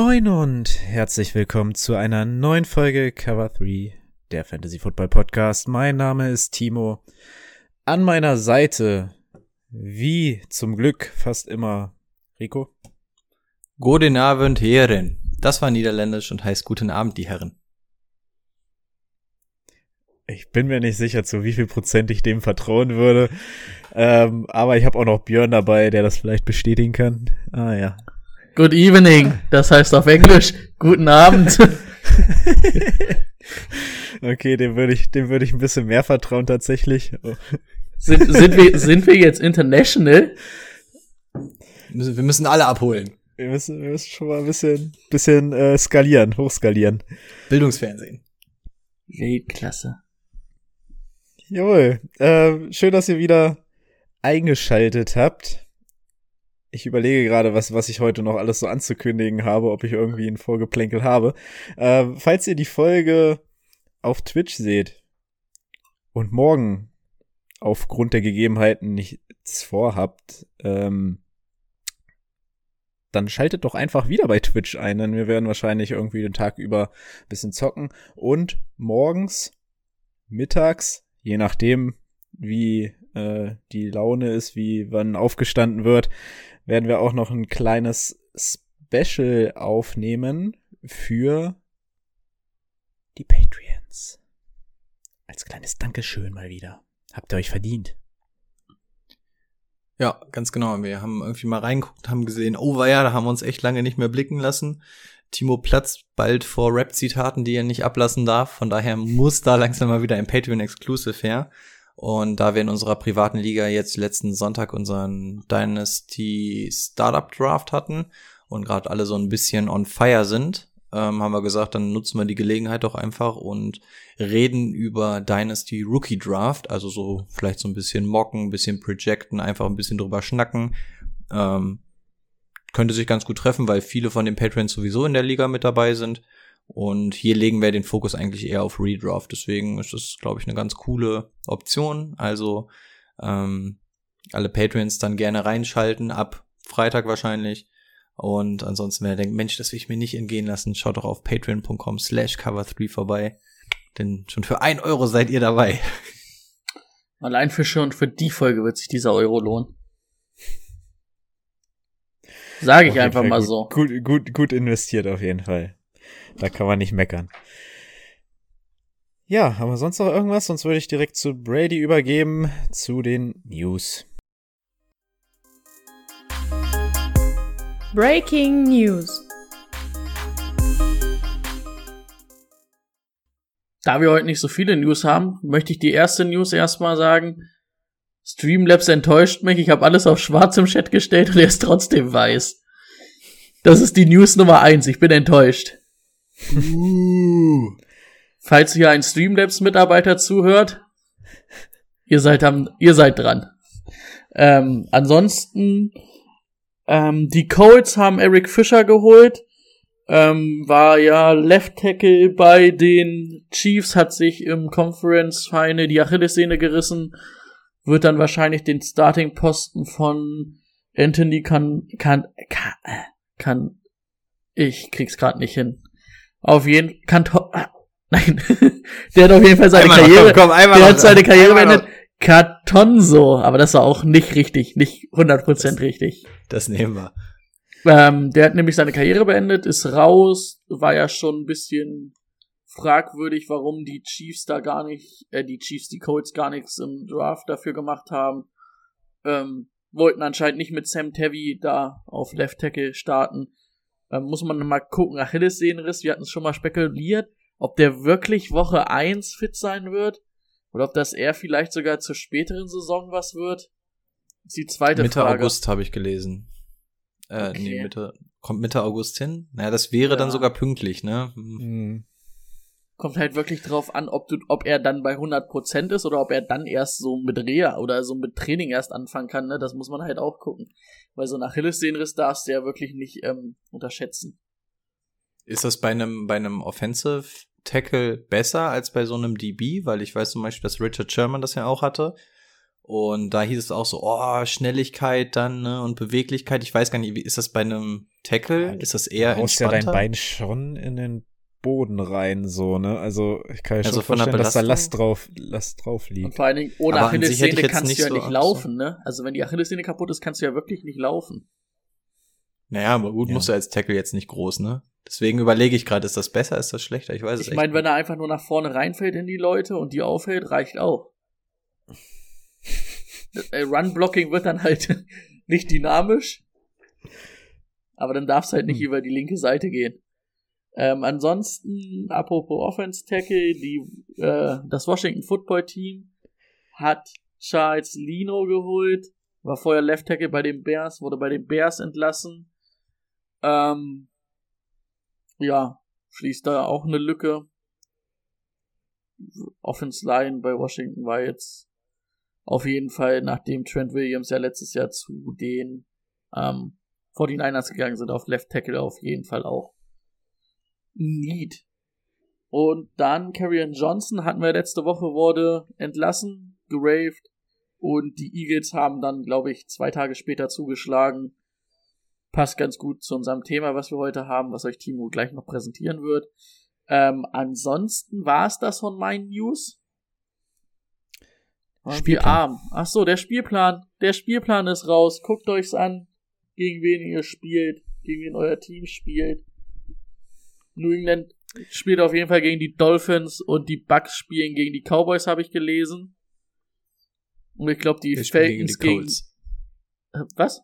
Moin und herzlich willkommen zu einer neuen Folge Cover 3, der Fantasy Football Podcast. Mein Name ist Timo. An meiner Seite, wie zum Glück fast immer, Rico. Guten Abend, Herren. Das war niederländisch und heißt Guten Abend, die Herren. Ich bin mir nicht sicher, zu wie viel Prozent ich dem vertrauen würde. Ähm, aber ich habe auch noch Björn dabei, der das vielleicht bestätigen kann. Ah ja. Good evening, das heißt auf Englisch guten Abend. okay, dem würde ich, dem würde ich ein bisschen mehr vertrauen tatsächlich. Sind, sind, wir, sind wir jetzt international? Wir müssen alle abholen. Wir müssen, wir müssen schon mal ein bisschen, bisschen äh, skalieren, hochskalieren. Bildungsfernsehen. Weltklasse. Jawohl. Äh, schön, dass ihr wieder eingeschaltet habt. Ich überlege gerade, was, was ich heute noch alles so anzukündigen habe, ob ich irgendwie ein Vorgeplänkel habe. Äh, falls ihr die Folge auf Twitch seht und morgen aufgrund der Gegebenheiten nichts vorhabt, ähm, dann schaltet doch einfach wieder bei Twitch ein, denn wir werden wahrscheinlich irgendwie den Tag über ein bisschen zocken und morgens, mittags, je nachdem, wie äh, die Laune ist, wie wann aufgestanden wird, werden wir auch noch ein kleines Special aufnehmen für die Patreons. Als kleines Dankeschön mal wieder. Habt ihr euch verdient. Ja, ganz genau. Wir haben irgendwie mal reingeguckt, haben gesehen, oh war ja, da haben wir uns echt lange nicht mehr blicken lassen. Timo platzt bald vor Rap-Zitaten, die er nicht ablassen darf. Von daher muss da langsam mal wieder ein Patreon-Exclusive her. Und da wir in unserer privaten Liga jetzt letzten Sonntag unseren Dynasty Startup Draft hatten und gerade alle so ein bisschen on fire sind, ähm, haben wir gesagt, dann nutzen wir die Gelegenheit doch einfach und reden über Dynasty Rookie Draft, also so vielleicht so ein bisschen mocken, ein bisschen projecten, einfach ein bisschen drüber schnacken. Ähm, könnte sich ganz gut treffen, weil viele von den Patrons sowieso in der Liga mit dabei sind. Und hier legen wir den Fokus eigentlich eher auf Redraft. Deswegen ist das, glaube ich, eine ganz coole Option. Also ähm, alle Patrons dann gerne reinschalten, ab Freitag wahrscheinlich. Und ansonsten, wer denkt, Mensch, das will ich mir nicht entgehen lassen, schaut doch auf patreon.com slash cover3 vorbei. Denn schon für ein Euro seid ihr dabei. Allein für schon für die Folge wird sich dieser Euro lohnen. Sage ich einfach mal gut, so. Gut, gut, gut investiert auf jeden Fall. Da kann man nicht meckern. Ja, aber sonst noch irgendwas? Sonst würde ich direkt zu Brady übergeben, zu den News. Breaking News. Da wir heute nicht so viele News haben, möchte ich die erste News erstmal sagen. Streamlabs enttäuscht mich. Ich habe alles auf schwarz im Chat gestellt und er ist trotzdem weiß. Das ist die News Nummer eins. Ich bin enttäuscht. Uh. Falls hier ein Streamlabs-Mitarbeiter zuhört, ihr seid am, ihr seid dran. Ähm, ansonsten, ähm, die Colts haben Eric Fischer geholt. Ähm, war ja Left Tackle bei den Chiefs, hat sich im Conference Final die Achillessehne gerissen, wird dann wahrscheinlich den Starting-Posten von Anthony kann, kann, kann, kann, ich krieg's grad nicht hin. Auf jeden Kanton. Ah, nein. der hat auf jeden Fall seine Einmal noch, Karriere. komm, komm, einmal der noch, hat seine Karriere beendet. Katonso, aber das war auch nicht richtig, nicht 100% richtig. Das nehmen wir. Ähm, der hat nämlich seine Karriere beendet, ist raus, war ja schon ein bisschen fragwürdig, warum die Chiefs da gar nicht, äh, die Chiefs, die Colts gar nichts im Draft dafür gemacht haben. Ähm, wollten anscheinend nicht mit Sam Tevy da auf Left Tackle starten. Ähm, muss man mal gucken, Achillessehnenriss, wir hatten es schon mal spekuliert, ob der wirklich Woche 1 fit sein wird oder ob das eher vielleicht sogar zur späteren Saison was wird. Das ist die zweite Mitte Frage. August habe ich gelesen. Äh, Okay. nee, Mitte kommt Mitte August hin. Naja, das wäre Ja. dann sogar pünktlich, ne? Hm. Mhm. Kommt halt wirklich drauf an, ob du, ob er dann bei 100% ist oder ob er dann erst so mit Reha oder so mit Training erst anfangen kann, ne? Das muss man halt auch gucken. Weil so ein Achillessehnenriss darfst du ja wirklich nicht ähm, unterschätzen. Ist das bei einem, bei einem Offensive Tackle besser als bei so einem DB? Weil ich weiß zum Beispiel, dass Richard Sherman das ja auch hatte. Und da hieß es auch so, oh, Schnelligkeit dann, ne, und Beweglichkeit. Ich weiß gar nicht, wie ist das bei einem Tackle? Ist das eher Du haust ja entspannter? dein Bein schon in den Boden rein, so, ne? Also, ich kann mir Also schon vorstellen, dass da? Last drauf, Last drauf Und liegt. vor allen Dingen, ohne Aber ich Achillessehne kannst nicht du ja so nicht laufen, ne? Also wenn die Achillessehne kaputt ist, kannst du ja wirklich nicht laufen. Naja, aber gut, Ja. musst du als Tackle jetzt nicht groß, ne? Deswegen überlege ich gerade, ist das besser, ist das schlechter? Ich weiß es Ich echt meine, wenn nicht. er einfach nur nach vorne reinfällt in die Leute und die aufhält, reicht auch. Run-Blocking wird dann halt nicht dynamisch. Aber dann darfst halt nicht Hm. über die linke Seite gehen. Ähm, ansonsten, apropos Offense Tackle, die, äh, das Washington Football Team hat Charles Lino geholt, war vorher Left Tackle bei den Bears, wurde bei den Bears entlassen. Ähm, ja, schließt da auch eine Lücke. Offense Line bei Washington war jetzt auf jeden Fall, nachdem Trent Williams ja letztes Jahr zu den ähm, 49ers gegangen sind, auf Left Tackle auf jeden Fall auch Need. Und dann Karrion Johnson hatten wir letzte Woche, wurde entlassen, geraved. Und die Eagles haben dann, glaube ich, zwei Tage später zugeschlagen. Passt ganz gut zu unserem Thema, was wir heute haben, was euch Timo gleich noch präsentieren wird. Ähm, ansonsten war es das von meinen News. Waren wir Spielplan. arm. Ach so, der Spielplan. Der Spielplan ist raus. Guckt euch's an, gegen wen ihr spielt, gegen wen euer Team spielt. New England spielt auf jeden Fall gegen die Dolphins und die Bucks spielen gegen die Cowboys, habe ich gelesen. Und ich glaube, die Wir spielen Falcons gegen die gegen. Äh, Was?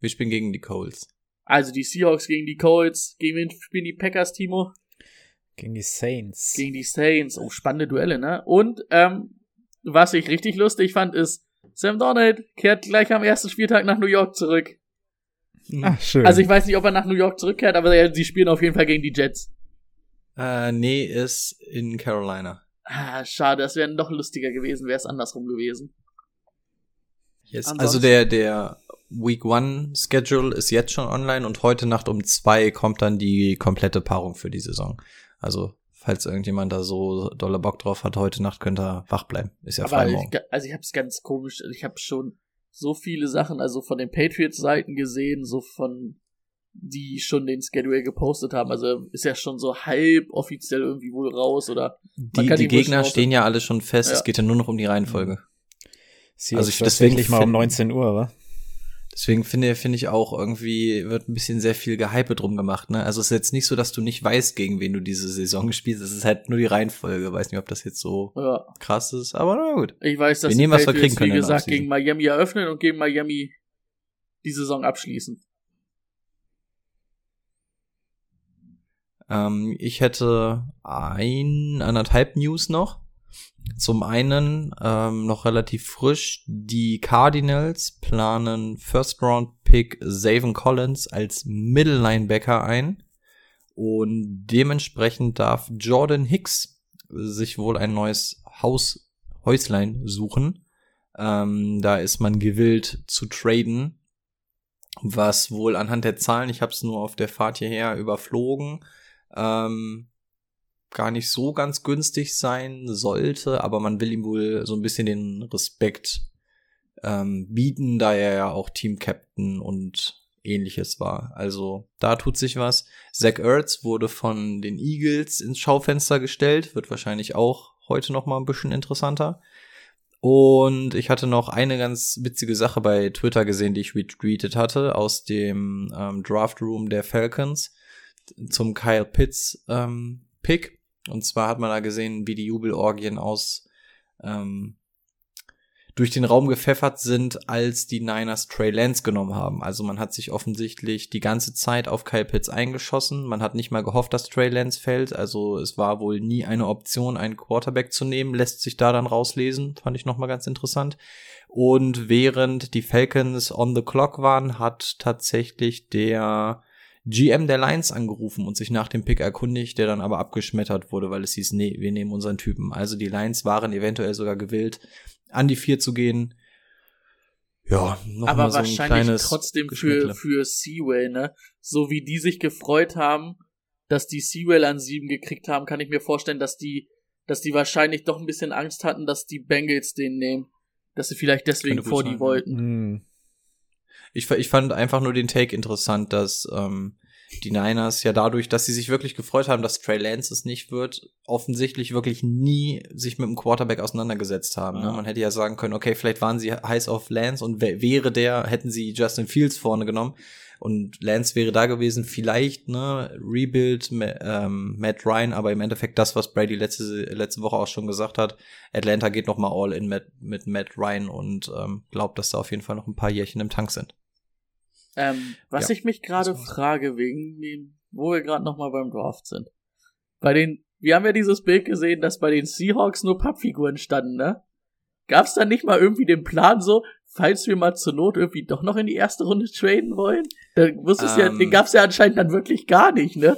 Wir spielen gegen die Colts. Also die Seahawks gegen die Colts. Gegen wen spielen die Packers, Timo? Gegen die Saints. Gegen die Saints. Oh, spannende Duelle, ne? Und, ähm, was ich richtig lustig fand, ist, Sam Donald kehrt gleich am ersten Spieltag nach New York zurück. Ach, schön. Also ich weiß nicht, ob er nach New York zurückkehrt, aber ja, sie spielen auf jeden Fall gegen die Jets. Äh, nee, ist in Carolina. Ah, schade, das wäre noch lustiger gewesen, wäre es andersrum gewesen. Yes. Ansonsten- Also der, der Week One Schedule ist jetzt schon online und heute Nacht um zwei kommt dann die komplette Paarung für die Saison. Also, falls irgendjemand da so dolle Bock drauf hat, heute Nacht könnt ihr wach bleiben. Ist ja aber frei ich, morgen. also ich habe es ganz komisch, ich habe schon so viele Sachen, also von den Patriots-Seiten gesehen, so von die schon den Schedule gepostet haben. Also ist ja schon so halb offiziell irgendwie wohl raus oder Die, kann die Gegner stehen ja alle schon fest. Ja. Es geht ja nur noch um die Reihenfolge. Sie also ich- deswegen mal um find- 19 Uhr, wa? Deswegen finde finde ich auch irgendwie wird ein bisschen sehr viel Gehype drum gemacht. Ne? Also es ist jetzt nicht so, dass du nicht weißt, gegen wen du diese Saison spielst. Es ist halt nur die Reihenfolge. Weiß nicht, ob das jetzt so ja. krass ist, aber na gut. Ich weiß, dass Wir nehmen, was wir kriegen können wie gesagt, gegen Miami eröffnen und gegen Miami die Saison abschließen. Ähm, ich hätte ein, anderthalb News noch. Zum einen ähm, noch relativ frisch, die Cardinals planen First Round Pick Zaven Collins als Middle Linebacker ein und dementsprechend darf Jordan Hicks sich wohl ein neues Haus Häuslein suchen. Ähm, da ist man gewillt zu traden, was wohl anhand der Zahlen, ich habe es nur auf der Fahrt hierher überflogen, ähm, gar nicht so ganz günstig sein sollte, aber man will ihm wohl so ein bisschen den Respekt ähm, bieten, da er ja auch Team-Captain und ähnliches war. Also da tut sich was. Zach Ertz wurde von den Eagles ins Schaufenster gestellt, wird wahrscheinlich auch heute noch mal ein bisschen interessanter. Und ich hatte noch eine ganz witzige Sache bei Twitter gesehen, die ich retweetet hatte, aus dem ähm, Draft Room der Falcons zum Kyle Pitts ähm, Pick. Und zwar hat man da gesehen, wie die Jubelorgien aus ähm, durch den Raum gepfeffert sind, als die Niners Trey Lance genommen haben. Also man hat sich offensichtlich die ganze Zeit auf Kyle Pitts eingeschossen. Man hat nicht mal gehofft, dass Trey Lance fällt. Also es war wohl nie eine Option, einen Quarterback zu nehmen. Lässt sich da dann rauslesen. Fand ich nochmal ganz interessant. Und während die Falcons on the clock waren, hat tatsächlich der GM der Lions angerufen und sich nach dem Pick erkundigt, der dann aber abgeschmettert wurde, weil es hieß, nee, wir nehmen unseren Typen. Also die Lions waren eventuell sogar gewillt, an die vier zu gehen. Ja, noch Aber mal so ein wahrscheinlich kleines trotzdem für, für Seawell, ne? So wie die sich gefreut haben, dass die Seawell an sieben gekriegt haben, kann ich mir vorstellen, dass die, dass die wahrscheinlich doch ein bisschen Angst hatten, dass die Bengals den nehmen. Dass sie vielleicht deswegen vor sein, die wollten. Hm. Ich, ich fand einfach nur den Take interessant, dass ähm, die Niners ja dadurch, dass sie sich wirklich gefreut haben, dass Trey Lance es nicht wird, offensichtlich wirklich nie sich mit dem Quarterback auseinandergesetzt haben. Ne? Ja. Man hätte ja sagen können, okay, vielleicht waren sie heiß auf Lance und wär- wäre der, hätten sie Justin Fields vorne genommen und Lance wäre da gewesen, vielleicht, ne, Rebuild, ähm, Matt Ryan, aber im Endeffekt das, was Brady letzte, letzte Woche auch schon gesagt hat, Atlanta geht noch mal all in mit, mit Matt Ryan und ähm, glaubt, dass da auf jeden Fall noch ein paar Jährchen im Tank sind. Ähm, was Ja. ich mich gerade frage, wegen dem, wo wir gerade nochmal beim Draft sind. Bei den, wir haben ja dieses Bild gesehen, dass bei den Seahawks nur Pappfiguren standen, ne? Gab's da nicht mal irgendwie den Plan so, falls wir mal zur Not irgendwie doch noch in die erste Runde traden wollen? Da wusstest ja, Ähm. den gab's ja anscheinend dann wirklich gar nicht, ne?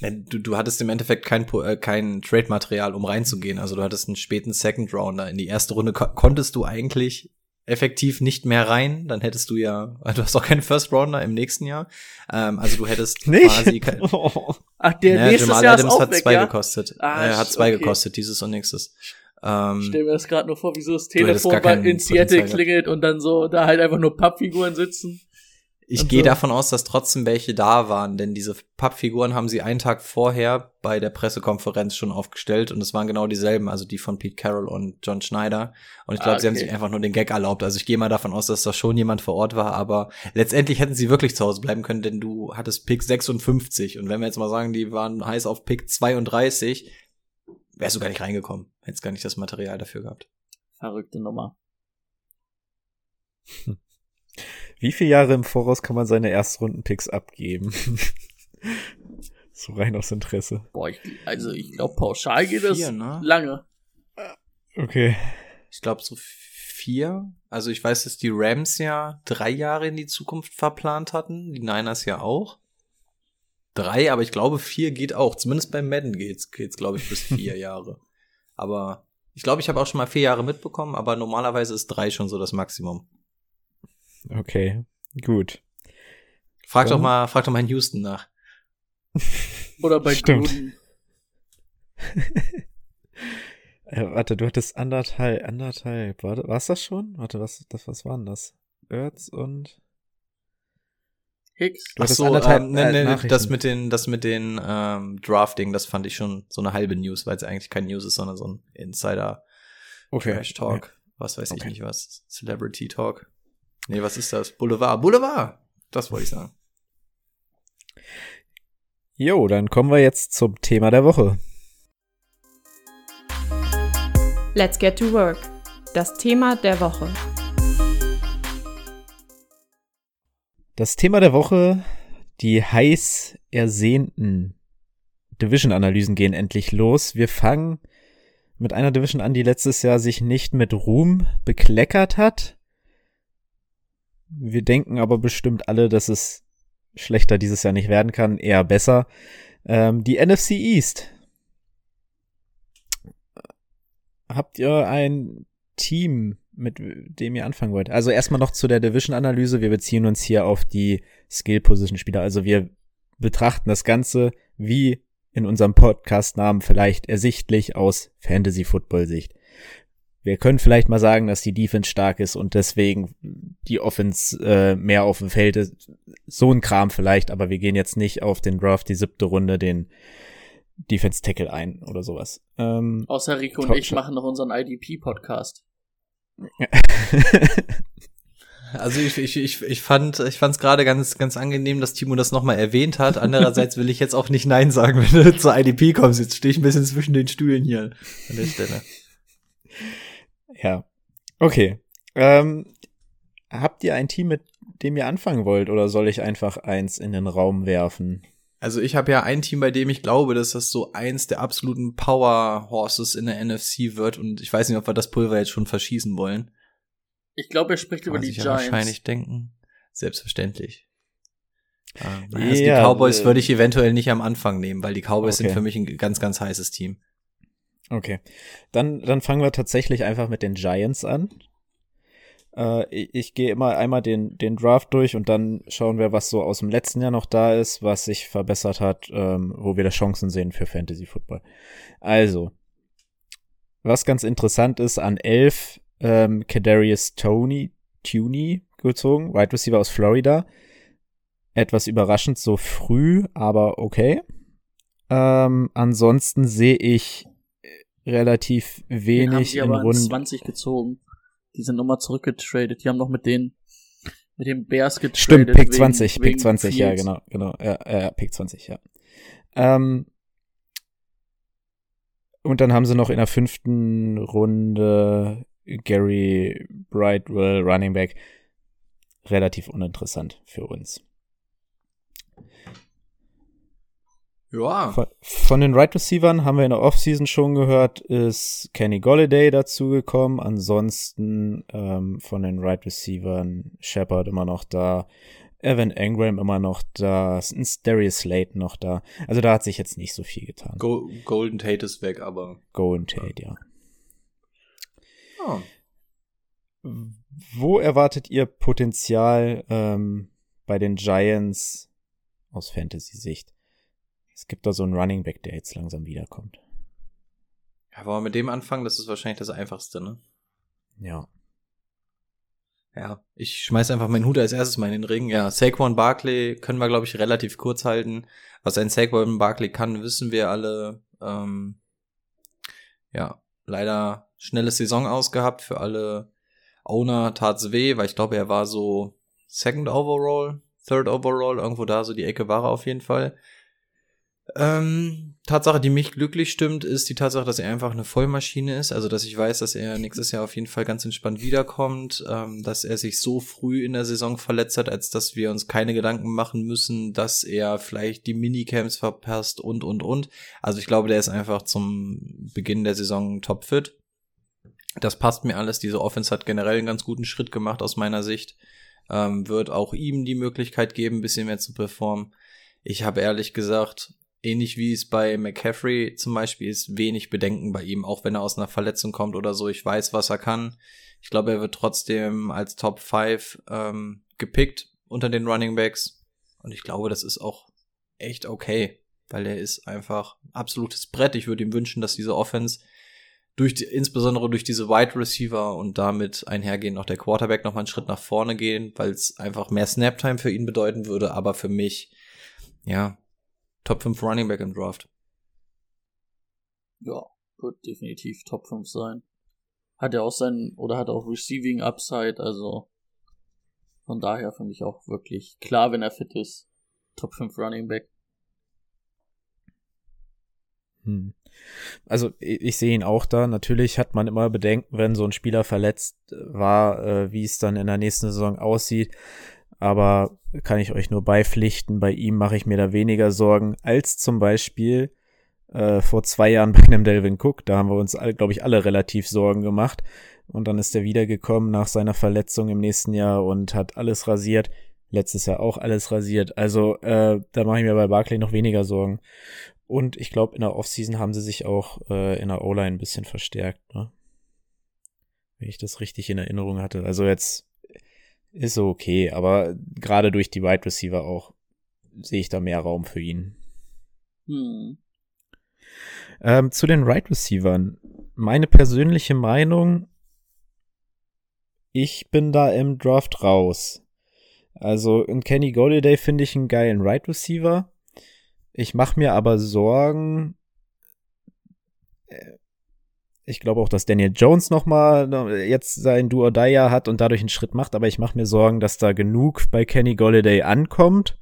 Du, du hattest im Endeffekt kein, äh, kein Trade-Material, um reinzugehen. Also du hattest einen späten Second Rounder. In die erste Runde ko konntest du eigentlich effektiv nicht mehr rein. Dann hättest du ja, du hast auch keinen First Rounder im nächsten Jahr. Ähm, also du hättest Nicht? quasi kein, Oh. Ach, der ja, nächstes Jamal Jahr Adams hat weg, zwei ja? gekostet. Ah, er hat zwei okay. gekostet, dieses und nächstes. Ich Ähm, stell mir das gerade nur vor, wie so das Telefon bei in Seattle klingelt und dann so da halt einfach nur Pappfiguren sitzen. Ich gehe so. davon aus, dass trotzdem welche da waren, denn diese Pappfiguren haben sie einen Tag vorher bei der Pressekonferenz schon aufgestellt und es waren genau dieselben, also die von Pete Carroll und John Schneider. Und ich glaube, Ah, sie haben okay. sich einfach nur den Gag erlaubt. Also ich gehe mal davon aus, dass da schon jemand vor Ort war, aber letztendlich hätten sie wirklich zu Hause bleiben können, denn du hattest Pick 56 und wenn wir jetzt mal sagen, die waren heiß auf Pick 32, wärst du gar nicht reingekommen. Hättest gar nicht das Material dafür gehabt. Verrückte Nummer. Wie viele Jahre im Voraus kann man seine Erstrunden-Picks abgeben? so rein aus Interesse. Boah, ich, also ich glaube, pauschal geht es Vier, ne? lange. Okay. ich glaube so vier. Also ich weiß, dass die Rams ja drei Jahre in die Zukunft verplant hatten, die Niners ja auch. Drei, aber ich glaube vier geht auch. Zumindest beim Madden geht's, geht's glaube ich bis vier Jahre. Aber ich glaube, ich habe auch schon mal vier Jahre mitbekommen, aber normalerweise ist drei schon so das Maximum. Okay. Gut. Frag Ja. doch mal, frag doch mal in Houston nach. Oder bei Stimmt. Äh, warte, du hattest anderthalb, anderthalb. Warte, war's das schon? Warte, was, das, was waren das? Erz und. Hicks. Du Ach hattest so, anderthalb, ähm, nee, äh, nee, Nachrichten. das mit den, das mit den ähm, Drafting, das fand ich schon so eine halbe News, weil es eigentlich kein News ist, sondern so ein Insider Okay. Trash Talk. Was weiß ich Okay. nicht was. Celebrity Talk. Nee, was ist das? Boulevard. Boulevard! Das wollte ich sagen. Jo, dann kommen wir jetzt zum Thema der Woche. Let's get to work. Das Thema der Woche. Das Thema der Woche, die heiß ersehnten Division-Analysen gehen endlich los. Wir fangen mit einer Division an, die letztes Jahr sich nicht mit Ruhm bekleckert hat. Wir denken aber bestimmt alle, dass es schlechter dieses Jahr nicht werden kann, eher besser. Ähm, die NFC East. Habt ihr ein Team, mit dem ihr anfangen wollt? Also erstmal noch zu der Division-Analyse. Wir beziehen uns hier auf die Skill-Position-Spieler. Also wir betrachten das Ganze wie in unserem Podcast-Namen vielleicht ersichtlich aus Fantasy-Football-Sicht. Wir können vielleicht mal sagen, dass die Defense stark ist und deswegen die Offense äh, mehr auf dem Feld ist. So ein Kram vielleicht, aber wir gehen jetzt nicht auf den Draft, die siebte Runde, den Defense Tackle ein oder sowas. Ähm, Außer Rico und ich machen noch unseren IDP-Podcast. Also ich, ich, ich, ich fand ich fand's gerade ganz ganz angenehm, dass Timo das nochmal erwähnt hat. Andererseits will ich jetzt auch nicht Nein sagen, wenn du zur IDP kommst. Jetzt stehe ich ein bisschen zwischen den Stühlen hier an der Stelle. ja. Okay. Ähm, habt ihr ein Team, mit dem ihr anfangen wollt, oder soll ich einfach eins in den Raum werfen? Also ich habe ja ein Team, bei dem ich glaube, dass das so eins der absoluten Power Horses in der NFC wird und ich weiß nicht, ob wir das Pulver jetzt schon verschießen wollen. Ich glaube, er spricht über Kann man die sich ja Giants. wahrscheinlich denken. Selbstverständlich. Also die Ja, Cowboys äh, würde ich eventuell nicht am Anfang nehmen, weil die Cowboys Okay. sind für mich ein ganz, ganz heißes Team. Okay. Dann, dann fangen wir tatsächlich einfach mit den Giants an. Äh, ich ich gehe immer einmal den, den Draft durch und dann schauen wir, was so aus dem letzten Jahr noch da ist, was sich verbessert hat, ähm, wo wir da Chancen sehen für Fantasy Football. Also, was ganz interessant ist, an 11 ähm, Kadarius Tony, Tuney gezogen, Wide Receiver aus Florida. Etwas überraschend so früh, aber okay. Ähm, ansonsten sehe ich relativ Den haben wenig die in aber Runden. 20 gezogen. Die sind nochmal zurückgetradet. Die haben noch mit den mit den Bears getradet. Stimmt, Pick wegen- 20, wegen Pick 20, ja, Fields. genau, genau, ja, ja, Pick 20, ja. Ähm, und dann haben sie noch in der fünften Runde Gary Brightwell, Running Back. Relativ uninteressant für uns. Ja. Von, von den Right Receivern haben wir in der Offseason schon gehört, ist Kenny Golladay dazugekommen. Ansonsten ähm, von den Right Receivern Shepard immer noch da, Evan Engram immer noch da, ist Darius Slayton noch da. Also da hat sich jetzt nicht so viel getan. Go Golden Tate ist weg, aber. Go and Tate, ja. Oh. Wo erwartet ihr Potenzial ähm, bei den Giants aus Fantasy-Sicht? Es gibt da so einen Running Back, der jetzt langsam wiederkommt. Ja, wollen wir mit dem anfangen? Das ist wahrscheinlich das Einfachste, ne? Ja. Ja, ich schmeiß einfach meinen Hut als erstes mal in den Ring. Ja, Saquon Barkley können wir, glaube ich, relativ kurz halten. Was ein Saquon Barkley kann, wissen wir alle. Ähm, ja, leider schnelle Saison ausgehabt für alle Owner tat's weh, weil ich glaube, er war so Second Overall, Third Overall, irgendwo da, so die Ecke war er auf jeden Fall. Ähm, Tatsache, die mich glücklich stimmt, ist die Tatsache, dass er einfach eine Vollmaschine ist. Also, dass ich weiß, dass er nächstes Jahr auf jeden Fall ganz entspannt wiederkommt, ähm, dass er sich so früh in der Saison verletzt hat, als dass wir uns keine Gedanken machen müssen, dass er vielleicht die Minicamps verpasst und, und, und. Also, ich glaube, der ist einfach zum Beginn der Saison topfit. Das passt mir alles. Diese Offense hat generell einen ganz guten Schritt gemacht aus meiner Sicht. Ähm, wird auch ihm die Möglichkeit geben, ein bisschen mehr zu performen. Ich habe ehrlich gesagt, ähnlich wie es bei McCaffrey zum Beispiel ist, wenig Bedenken bei ihm, auch wenn er aus einer Verletzung kommt oder so. Ich weiß, was er kann. Ich glaube, er wird trotzdem als Top 5 ähm, gepickt unter den Running Backs. Und ich glaube, das ist auch echt okay, weil er ist einfach absolutes Brett. Ich würde ihm wünschen, dass diese Offense durch die, insbesondere durch diese Wide Receiver und damit einhergehend auch der Quarterback noch mal einen Schritt nach vorne gehen, weil es einfach mehr Snap-Time für ihn bedeuten würde, aber für mich, ja, Top 5 Running Back im Draft. Ja, wird definitiv Top 5 sein. Hat er auch sein, oder hat auch Receiving Upside, also von daher für mich auch wirklich klar, wenn er fit ist. Top 5 Running Back. Hm. Also ich, ich sehe ihn auch da. Natürlich hat man immer Bedenken, wenn so ein Spieler verletzt war, äh, wie es dann in der nächsten Saison aussieht. Aber kann ich euch nur beipflichten, bei ihm mache ich mir da weniger Sorgen als zum Beispiel äh, vor zwei Jahren bei einem Delvin Cook. Da haben wir uns, glaube ich, alle relativ Sorgen gemacht. Und dann ist er wiedergekommen nach seiner Verletzung im nächsten Jahr und hat alles rasiert. Letztes Jahr auch alles rasiert. Also äh, da mache ich mir bei Barclay noch weniger Sorgen. Und ich glaube, in der Offseason haben sie sich auch äh, in der O-Line ein bisschen verstärkt, ne? Wenn ich das richtig in Erinnerung hatte. Also jetzt ist so okay, aber gerade durch die Wide Receiver auch sehe ich da mehr Raum für ihn. Hm. Ähm, zu den Right Receivern. Meine persönliche Meinung, ich bin da im Draft raus. Also in Kenny Golladay finde ich einen geilen Right Receiver. Ich mache mir aber Sorgen. Äh, Ich glaube auch, dass Daniel Jones noch mal jetzt sein Do or hat und dadurch einen Schritt macht, aber ich mache mir Sorgen, dass da genug bei Kenny Golladay ankommt,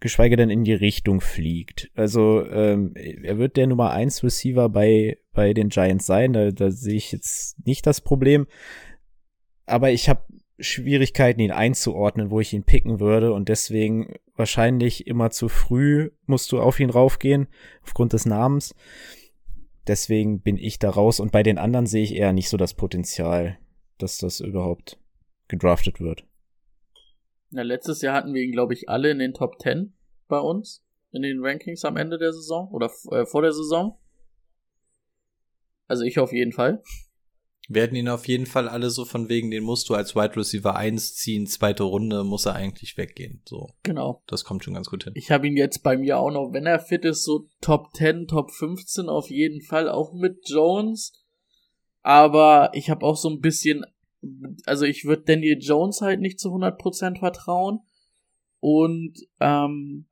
geschweige denn in die Richtung fliegt. Also ähm, er wird der Nummer 1 Receiver bei bei den Giants sein, da, da sehe ich jetzt nicht das Problem, aber ich habe Schwierigkeiten, ihn einzuordnen, wo ich ihn picken würde und deswegen wahrscheinlich immer zu früh musst du auf ihn raufgehen, aufgrund des Namens. Deswegen bin ich da raus und bei den anderen sehe ich eher nicht so das Potenzial, dass das überhaupt gedraftet wird. Na, letztes Jahr hatten wir ihn, glaube ich, alle in den Top 10 bei uns. In den Rankings am Ende der Saison oder äh, vor der Saison. Also ich auf jeden Fall. Hatten ihn auf jeden Fall alle so von wegen, den musst du als Wide Receiver 1 ziehen, zweite Runde muss er eigentlich weggehen. So. Genau. Das kommt schon ganz gut hin. Ich habe ihn jetzt bei mir auch noch, wenn er fit ist, so Top 10, Top 15 auf jeden Fall, auch mit Jones. Aber ich habe auch so ein bisschen, also ich würde Daniel Jones halt nicht zu 100% vertrauen. Und ähm,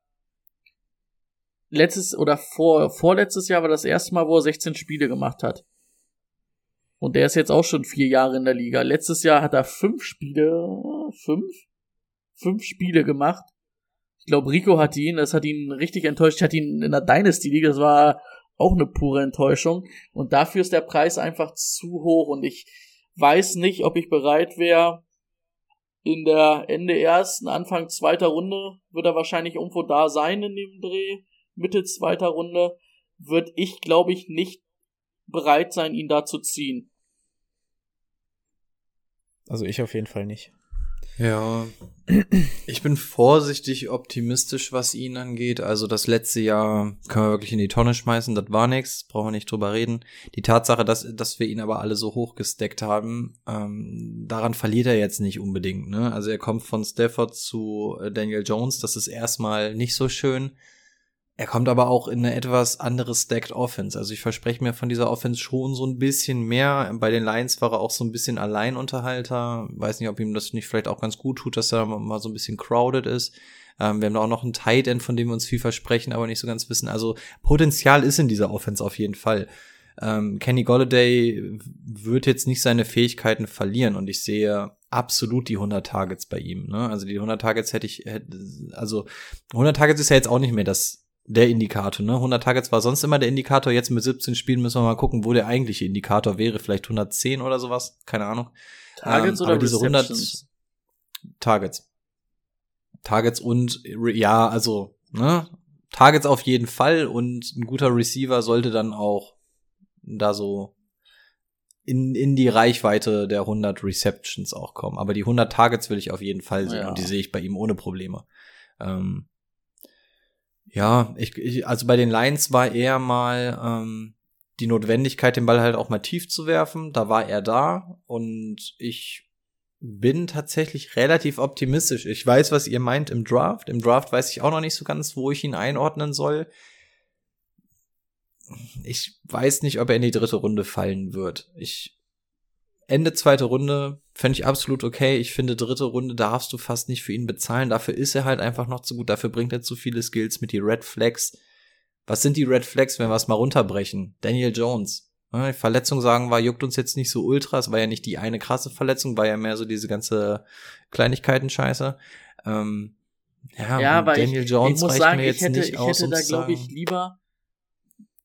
letztes oder vor, vorletztes Jahr war das erste Mal, wo er 16 Spiele gemacht hat. Und der ist jetzt auch schon vier Jahre in der Liga. Letztes Jahr hat er fünf Spiele, fünf? Fünf Spiele gemacht. Ich glaube, Rico hat ihn, das hat ihn richtig enttäuscht. Hatte ihn in der Dynasty-Liga, das war auch eine pure Enttäuschung. Und dafür ist der Preis einfach zu hoch und ich weiß nicht, ob ich bereit wäre, in der Ende ersten, Anfang zweiter Runde wird er wahrscheinlich irgendwo da sein in dem Dreh. Mitte zweiter Runde wird ich, glaube ich, nicht bereit sein, ihn da zu ziehen. Also ich auf jeden Fall nicht. Ja, ich bin vorsichtig optimistisch, was ihn angeht. Also das letzte Jahr können wir wirklich in die Tonne schmeißen, das war nix, brauchen wir nicht drüber reden. Die Tatsache, dass, dass wir ihn aber alle so hoch gesteckt haben, ähm, daran verliert er jetzt nicht unbedingt. Ne? Also er kommt von Stafford zu äh, Daniel Jones, das ist erstmal nicht so schön. Er kommt aber auch in eine etwas andere Stacked Offense. Also ich verspreche mir von dieser Offense schon so ein bisschen mehr. Bei den Lions war er auch so ein bisschen Alleinunterhalter. Weiß nicht, ob ihm das nicht vielleicht auch ganz gut tut, dass er mal so ein bisschen crowded ist. Ähm, wir haben da auch noch einen Tight End, von dem wir uns viel versprechen, aber nicht so ganz wissen. Also Potenzial ist in dieser Offense auf jeden Fall. Ähm, Kenny Golladay wird jetzt nicht seine Fähigkeiten verlieren und ich sehe absolut die 100 Targets bei ihm. Ne? Also die 100 Targets hätte ich, hätte, also 100 Targets ist ja jetzt auch nicht mehr das der Indikator, ne? 100 Targets war sonst immer der Indikator. Jetzt mit 17 Spielen müssen wir mal gucken, wo der eigentliche Indikator wäre. Vielleicht 110 oder sowas. Keine Ahnung. Targets ähm, oder diese 100 Targets. Targets und, ja, also, ne? Targets auf jeden Fall und ein guter Receiver sollte dann auch da so in, in die Reichweite der 100 Receptions auch kommen. Aber die 100 Targets will ich auf jeden Fall sehen ja. und die sehe ich bei ihm ohne Probleme. Ähm, ja, ich, ich, also bei den Lions war eher mal ähm, die Notwendigkeit, den Ball halt auch mal tief zu werfen. Da war er da und ich bin tatsächlich relativ optimistisch. Ich weiß, was ihr meint im Draft. Im Draft weiß ich auch noch nicht so ganz, wo ich ihn einordnen soll. Ich weiß nicht, ob er in die dritte Runde fallen wird. Ich Ende zweite Runde fände ich absolut okay. Ich finde, dritte Runde darfst du fast nicht für ihn bezahlen. Dafür ist er halt einfach noch zu gut. Dafür bringt er zu viele Skills mit die Red Flags. Was sind die Red Flags, wenn wir es mal runterbrechen? Daniel Jones. Die Verletzung sagen war, juckt uns jetzt nicht so ultra. Es war ja nicht die eine krasse Verletzung, war ja mehr so diese ganze Kleinigkeiten-Scheiße. Ähm, ja, ja aber Daniel ich, Jones ich muss sagen, ich hätte, ich hätte da, glaube ich, lieber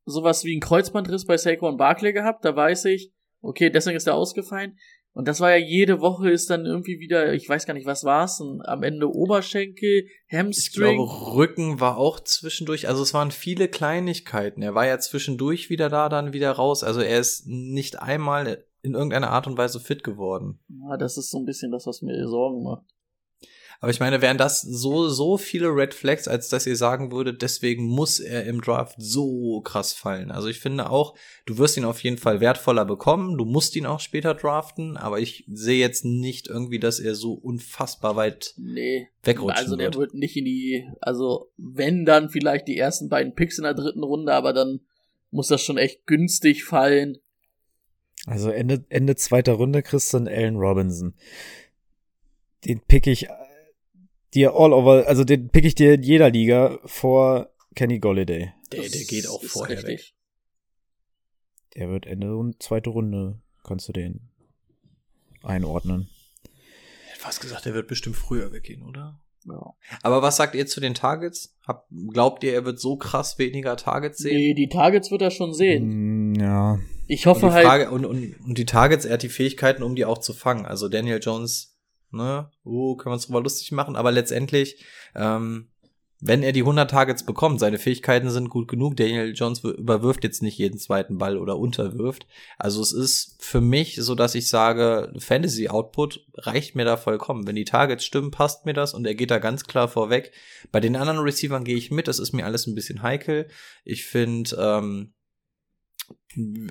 sowas wie ein Kreuzbandriss bei Saquon Barkley gehabt. Da weiß ich, Okay, deswegen ist er ausgefallen. Und das war ja jede Woche ist dann irgendwie wieder, ich weiß gar nicht, was war's, am Ende Oberschenkel, Hamstring. Ich glaube, Rücken war auch zwischendurch, also es waren viele Kleinigkeiten. Er war ja zwischendurch wieder da, dann wieder raus. Also er ist nicht einmal in irgendeiner Art und Weise fit geworden. Ja, das ist so ein bisschen das, was mir Sorgen macht. Aber ich meine, wären das so, so viele Red Flags, als dass ihr sagen würdet, deswegen muss er im Draft so krass fallen. Also ich finde auch, du wirst ihn auf jeden Fall wertvoller bekommen, du musst ihn auch später draften, aber ich sehe jetzt nicht irgendwie, dass er so unfassbar weit nee, wegrutschen Also der wird. wird nicht in die, also wenn dann vielleicht die ersten beiden Picks in der dritten Runde, aber dann muss das schon echt günstig fallen. Also Ende, Ende zweiter Runde kriegst du Allen Robinson. Den pick ich dir all over, also den pick ich dir in jeder Liga vor Kenny Golliday. Der, der geht auch vorher richtig. weg. Der wird Ende und zweite Runde, kannst du den einordnen. Ich hätte fast gesagt, der wird bestimmt früher weggehen, oder? Ja. Aber was sagt ihr zu den Targets? Hab, glaubt ihr, er wird so krass weniger Targets sehen? Nee, die Targets wird er schon sehen. Mm, ja. Ich hoffe und halt. Frage, und, und, und die Targets, er hat die Fähigkeiten, um die auch zu fangen. Also Daniel Jones ne, uh, können wir uns drüber lustig machen, aber letztendlich, ähm, wenn er die 100 Targets bekommt, seine Fähigkeiten sind gut genug. Daniel Jones überwirft jetzt nicht jeden zweiten Ball oder unterwirft. Also es ist für mich so, dass ich sage, Fantasy Output reicht mir da vollkommen. Wenn die Targets stimmen, passt mir das und er geht da ganz klar vorweg. Bei den anderen Receivern gehe ich mit. Das ist mir alles ein bisschen heikel. Ich finde, ähm,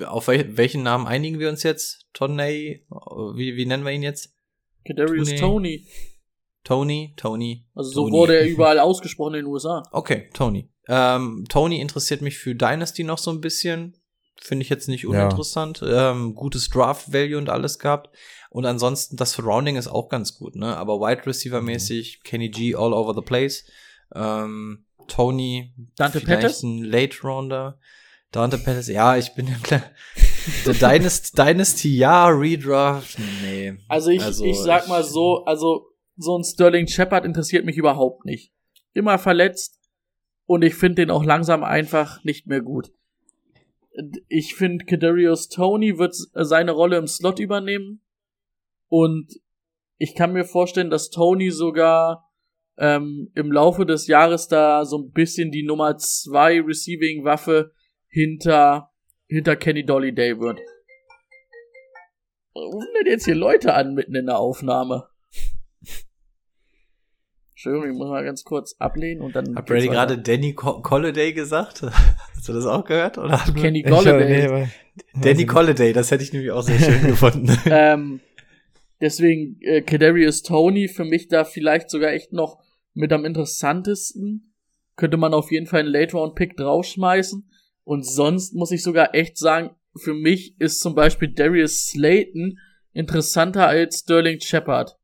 auf wel welchen Namen einigen wir uns jetzt? Tonney? Wie, wie nennen wir ihn jetzt? Kadarius Tony. Tony, Tony. Also so Tony. wurde er überall ausgesprochen in den USA. Okay, Tony. Ähm, Tony interessiert mich für Dynasty noch so ein bisschen. Finde ich jetzt nicht uninteressant. Ja. Ähm, gutes Draft-Value und alles gehabt. Und ansonsten, das Surrounding ist auch ganz gut, ne? Aber Wide Receiver-mäßig, mhm. Kenny G all over the place. Ähm, Tony, Dante vielleicht Pettis? ein Late Rounder. Dante Pettis, ja, ich bin ja klar. Der Dynasty, Dynasty, ja, Redraft, nee. Also ich, also ich sag mal so, also so ein Sterling Shepard interessiert mich überhaupt nicht. Immer verletzt und ich finde den auch langsam einfach nicht mehr gut. Ich finde, Kadarius Tony wird seine Rolle im Slot übernehmen und ich kann mir vorstellen, dass Tony sogar ähm, im Laufe des Jahres da so ein bisschen die Nummer zwei Receiving Waffe hinter hinter Kenny Dolliday wird. Rufen denn jetzt hier Leute an mitten in der Aufnahme? Entschuldigung, ich muss mal ganz kurz ablehnen und dann. Hat Brady gerade Danny Colliday gesagt? Hast du das auch gehört? Oder Kenny Colliday. Nee, Danny Colliday, das hätte ich nämlich auch sehr schön gefunden. ähm, deswegen äh, Kadarius Tony für mich da vielleicht sogar echt noch mit am interessantesten. Könnte man auf jeden Fall einen Late Round Pick draufschmeißen. Und sonst muss ich sogar echt sagen, für mich ist zum Beispiel Darius Slayton interessanter als Sterling Shepard.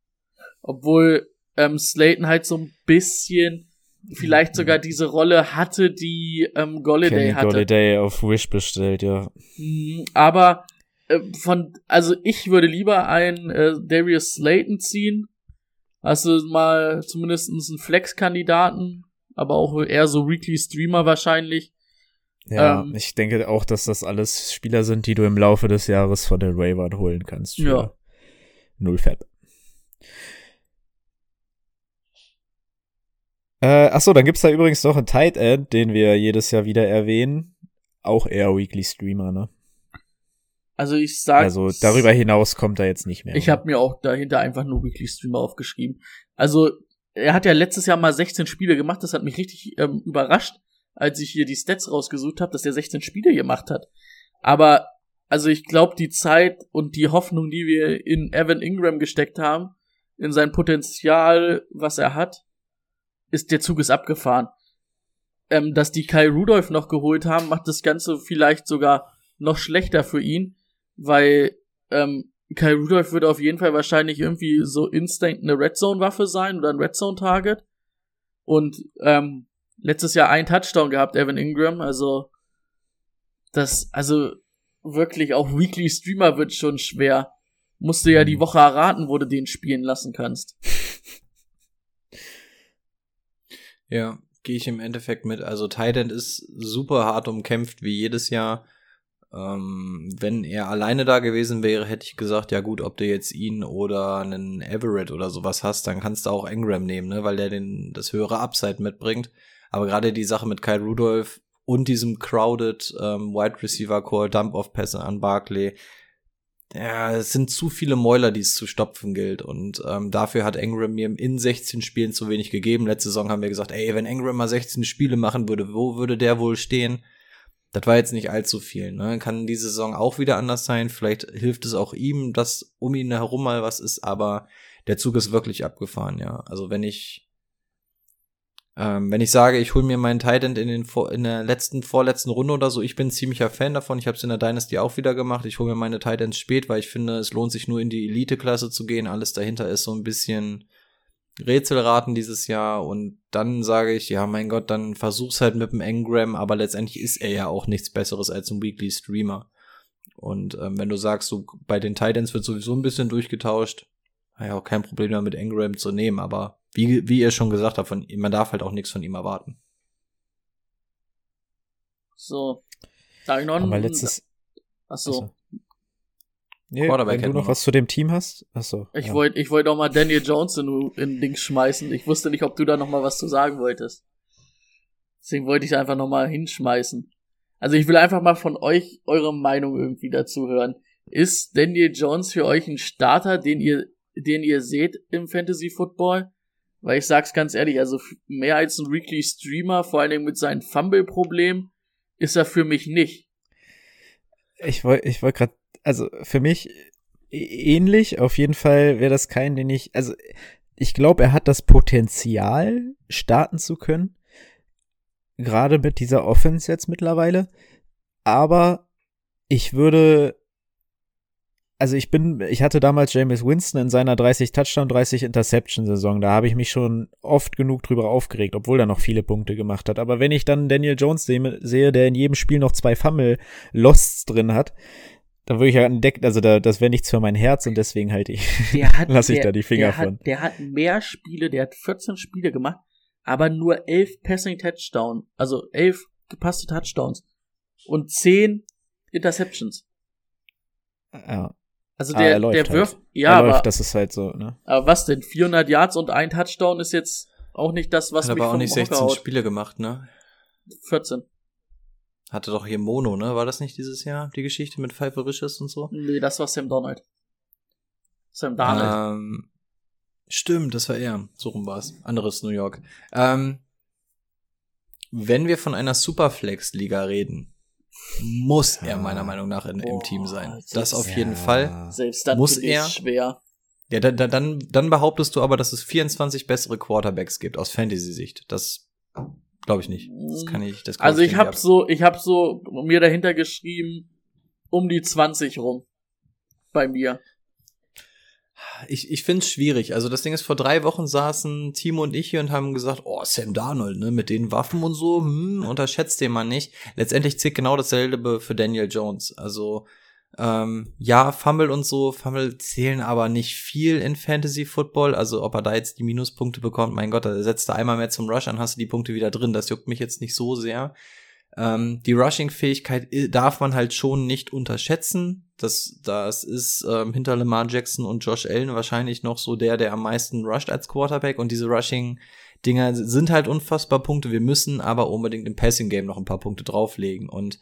Obwohl ähm, Slayton halt so ein bisschen vielleicht sogar diese Rolle hatte, die ähm, Golladay Kenny hatte. Golladay auf Wish bestellt, ja. Mhm, Aber äh, von, also ich würde lieber einen äh, Darius Slayton ziehen. Du mal zumindest einen Flex-Kandidaten, aber auch eher so Weekly Streamer wahrscheinlich. Ja, Ähm, ich denke auch, dass das alles Spieler sind, die du im Laufe des Jahres von den Ravens holen kannst. Für Ja. Null Fab. Äh, achso, dann gibt's da übrigens noch einen Tight End, den wir jedes Jahr wieder erwähnen. Auch eher Weekly Streamer, ne? Also ich sag. Also darüber hinaus kommt er jetzt nicht mehr. Ich habe mir auch dahinter einfach nur Weekly Streamer aufgeschrieben. Also er hat ja letztes Jahr mal 16 Spiele gemacht. Das hat mich richtig ähm, überrascht, als ich hier die Stats rausgesucht habe, dass er 16 Spiele gemacht hat. Aber also ich glaube, die Zeit und die Hoffnung, die wir in Evan Ingram gesteckt haben, in sein Potenzial, was er hat, ist der Zug ist abgefahren. Ähm, dass die Kai Rudolph noch geholt haben, macht das Ganze vielleicht sogar noch schlechter für ihn, weil ähm, Kai Rudolph wird auf jeden Fall wahrscheinlich irgendwie so instant eine Red Zone Waffe sein oder ein Red Zone Target und ähm, letztes Jahr ein Touchdown gehabt Evan Ingram, also das also wirklich auch Weekly Streamer wird schon schwer. Musst du ja die Woche erraten, wo du den spielen lassen kannst. Ja, gehe ich im Endeffekt mit. Also Tident ist super hart umkämpft, wie jedes Jahr. Ähm, wenn er alleine da gewesen wäre, hätte ich gesagt, ja gut, ob du jetzt ihn oder einen Everett oder sowas hast, dann kannst du auch Engram nehmen, ne, weil der den, das höhere Upside mitbringt. Aber gerade die Sache mit Kyle Rudolph und diesem crowded ähm, Wide Receiver Core, Dump-Off-Pässe an Barkley, ja, es sind zu viele Mäuler, die es zu stopfen gilt. Und ähm, dafür hat Engram mir in 16 Spielen zu wenig gegeben. Letzte Saison haben wir gesagt, ey, wenn Engram mal 16 Spiele machen würde, wo würde der wohl stehen? Das war jetzt nicht allzu viel. Ne? Kann diese Saison auch wieder anders sein. Vielleicht hilft es auch ihm, dass um ihn herum mal was ist, aber der Zug ist wirklich abgefahren, ja. Also wenn ich ähm, wenn ich sage, ich hole mir meinen Titan in, den, in der letzten, vorletzten Runde oder so, ich bin ziemlicher Fan davon. Ich habe es in der Dynasty auch wieder gemacht. Ich hole mir meine Titans spät, weil ich finde, es lohnt sich nur in die Elite-Klasse zu gehen. Alles dahinter ist so ein bisschen Rätselraten dieses Jahr. Und dann sage ich, ja, mein Gott, dann versuch's halt mit dem Engram, aber letztendlich ist er ja auch nichts Besseres als ein Weekly Streamer. Und ähm, wenn du sagst, so bei den Titans wird sowieso ein bisschen durchgetauscht, ja, auch kein Problem damit, Engram zu nehmen, aber wie, wie ihr schon gesagt habt, von, ihm, man darf halt auch nichts von ihm erwarten. So. Sag ich noch Aber letztes. Achso. Achso. Nee, wenn du noch was zu dem Team hast? Achso. Ich ja. wollte ich wollte auch mal Daniel Jones in, in Dings schmeißen. Ich wusste nicht, ob du da noch mal was zu sagen wolltest. Deswegen wollte ich einfach nochmal hinschmeißen. Also ich will einfach mal von euch eure Meinung irgendwie dazu hören. Ist Daniel Jones für euch ein Starter, den ihr, den ihr seht im Fantasy Football? Weil ich sag's ganz ehrlich, also mehr als ein Weekly Streamer, vor allen Dingen mit seinem Fumble-Problem, ist er für mich nicht. Ich wollte ich wollt gerade, also für mich ähnlich, auf jeden Fall wäre das kein, den ich, also ich glaube, er hat das Potenzial, starten zu können. Gerade mit dieser Offense jetzt mittlerweile. Aber ich würde also ich bin, ich hatte damals James Winston in seiner 30 Touchdown, 30 Interception Saison. Da habe ich mich schon oft genug drüber aufgeregt, obwohl er noch viele Punkte gemacht hat. Aber wenn ich dann Daniel Jones sehe, der in jedem Spiel noch zwei Fumble Losts drin hat, dann würde ich ja entdecken, also da, das wäre nichts für mein Herz und deswegen halt ich, lasse ich der, da die Finger der von. Hat, der hat mehr Spiele, der hat 14 Spiele gemacht, aber nur 11 Passing Touchdown, also 11 gepasste Touchdowns und 10 Interceptions. Ja. Also der, ah, der halt. wirft, ja, er aber, läuft, das ist halt so, ne? aber was denn? 400 Yards und ein Touchdown ist jetzt auch nicht das, was Hat mich aber auch vom nicht Hocker 16 haut. Spiele gemacht, ne? 14. Hatte doch hier Mono, ne? War das nicht dieses Jahr, die Geschichte mit Pfeiffer Risches und so? Nee, das war Sam Donald. Sam Donald. Ähm, stimmt, das war er. So rum war's. Anderes New York. Ähm, wenn wir von einer Superflex-Liga reden, muss er meiner Meinung nach in, im Team sein. das auf jeden. Fall. Selbst dann muss er- schwer. Ja, da, da, dann, dann behauptest du aber, dass es 24 bessere Quarterbacks gibt aus Fantasy-Sicht. Das glaube ich nicht. Das kann ich. Das glaub Also ich habe so, ich habe so mir dahinter geschrieben um die 20 rum bei mir. Ich, ich finde es schwierig. Also das Ding ist, vor drei Wochen saßen Timo und ich hier und haben gesagt, oh, Sam Darnold, ne, mit den Waffen und so, hm, unterschätzt den mal nicht. Letztendlich zählt genau dasselbe für Daniel Jones. Also, ähm, ja, Fumble und so, Fumble zählen aber nicht viel in Fantasy Football. Also, ob er da jetzt die Minuspunkte bekommt, mein Gott, da setzt er einmal mehr zum Rush an, hast du die Punkte wieder drin. Das juckt mich jetzt nicht so sehr. Ähm, die Rushing-Fähigkeit i- darf man halt schon nicht unterschätzen. Das, das ist ähm, hinter Lamar Jackson und Josh Allen wahrscheinlich noch so der, der am meisten rusht als Quarterback. Und diese Rushing-Dinger sind halt unfassbar Punkte. Wir müssen aber unbedingt im Passing-Game noch ein paar Punkte drauflegen. Und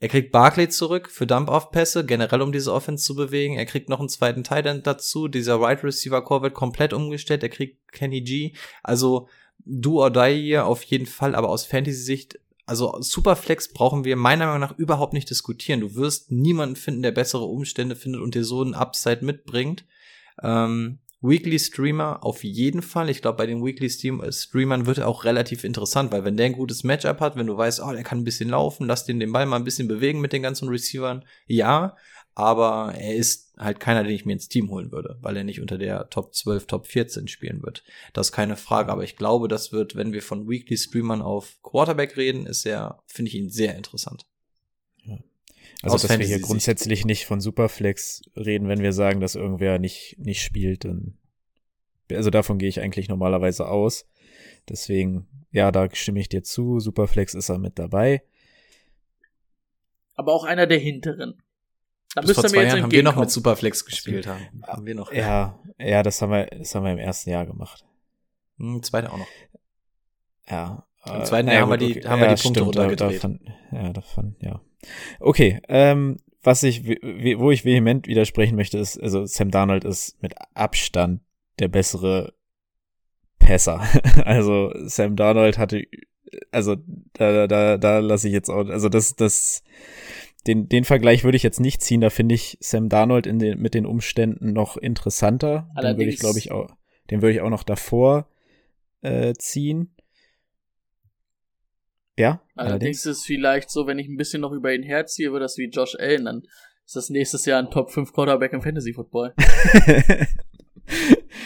er kriegt Barkley zurück für Dump-Off-Pässe, generell um diese Offense zu bewegen. Er kriegt noch einen zweiten Tight End dazu. Dieser Wide right Receiver-Core wird komplett umgestellt. Er kriegt Kenny G. Also do or die hier auf jeden Fall, aber aus Fantasy-Sicht also Superflex brauchen wir meiner Meinung nach überhaupt nicht diskutieren. Du wirst niemanden finden, der bessere Umstände findet und dir so einen Upside mitbringt. Ähm, Weekly Streamer auf jeden Fall. Ich glaube, bei den Weekly äh, Streamern wird er auch relativ interessant, weil wenn der ein gutes Matchup hat, wenn du weißt, oh, der kann ein bisschen laufen, lass den den Ball mal ein bisschen bewegen mit den ganzen Receivern, ja, aber er ist halt keiner, den ich mir ins Team holen würde, weil er nicht unter der Top 12, Top 14 spielen wird. Das ist keine Frage, aber ich glaube, das wird, wenn wir von Weekly Streamern auf Quarterback reden, ist er, finde ich ihn sehr interessant. Also, Aus dass wir hier grundsätzlich nicht von Superflex reden, wenn wir sagen, dass irgendwer nicht, nicht spielt, dann, also davon gehe ich eigentlich normalerweise aus. Deswegen, ja, da stimme ich dir zu. Superflex ist er mit dabei. Aber auch einer der hinteren. Da Bis vor zwei Jahren haben wir noch mit Superflex gespielt haben. Haben wir noch. Ja, ja, das haben wir, das haben wir im ersten Jahr gemacht. Hm, zweite auch noch. Ja. Im äh, zweiten Jahr haben wir gut, die- okay. haben wir ja, die Punkte stimmt, runtergedreht. Davon, ja, davon, ja. Okay, ähm, was ich, wo ich vehement widersprechen möchte, ist, also Sam Darnold ist mit Abstand der bessere Passer. also Sam Darnold hatte, also da, da, da lasse ich jetzt auch, also das, das, den, den Vergleich würde ich jetzt nicht ziehen. Da finde ich Sam Darnold in den, mit den Umständen noch interessanter. Den würde Allerdings- ich, glaube ich, auch, den würde ich auch noch davor äh, ziehen. Ja, Allerdings ist es vielleicht so, wenn ich ein bisschen noch über ihn herziehe, wird das wie Josh Allen, dann ist das nächstes Jahr ein Top 5 Quarterback im Fantasy Football.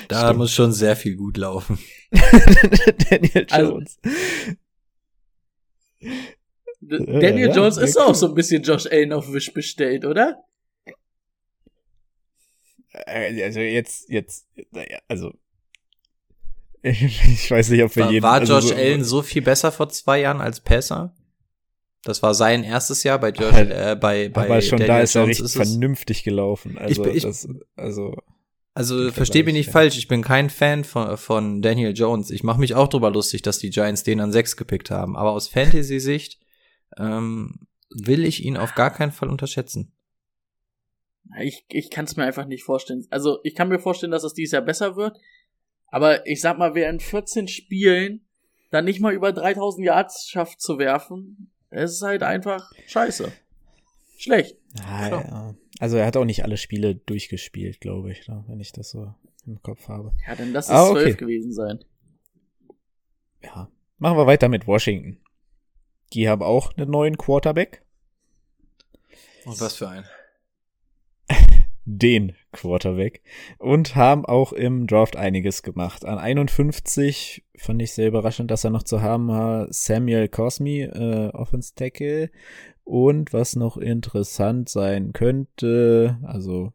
Da Stimmt. muss schon sehr viel gut laufen. Daniel Also- Jones. Ja, Daniel ja, Jones ist auch so ein bisschen Josh Allen auf Wish bestellt, oder? Äh, Also jetzt, jetzt, naja, also ich, ich weiß nicht, ob wir War, jeden. war also Josh so- Allen so viel besser vor zwei Jahren als Passer? Das war sein erstes Jahr bei Josh, Halt, äh, bei, bei aber schon Daniel da ist er Jones richtig ist es- vernünftig gelaufen. Also bin- ich- das, also Also versteh mich nicht falsch, ich bin kein Fan von, von Daniel Jones. Ich mache mich auch drüber lustig, dass die Giants den an sechs gepickt haben. Aber aus Fantasy-Sicht ähm, will ich ihn auf gar keinen Fall unterschätzen. Ich, ich kann es mir einfach nicht vorstellen. Also ich kann mir vorstellen, dass es dieses Jahr besser wird. Aber ich sag mal, wer in 14 Spielen dann nicht mal über 3000 Yards schafft zu werfen, es ist halt einfach scheiße. Schlecht. Ja, So. ja. Also er hat auch nicht alle Spiele durchgespielt, glaube ich, ne, wenn ich das so im Kopf habe. Ja, dann lass es Ah, 12 okay. gewesen sein. Ja. Machen wir weiter mit Washington. Die haben auch einen neuen Quarterback. Und was für ein? Den Quarterback. Und haben auch im Draft einiges gemacht. An 51 fand ich sehr überraschend, dass er noch zu haben war. Samuel Cosmi, äh, Offense Tackle. Und was noch interessant sein könnte, also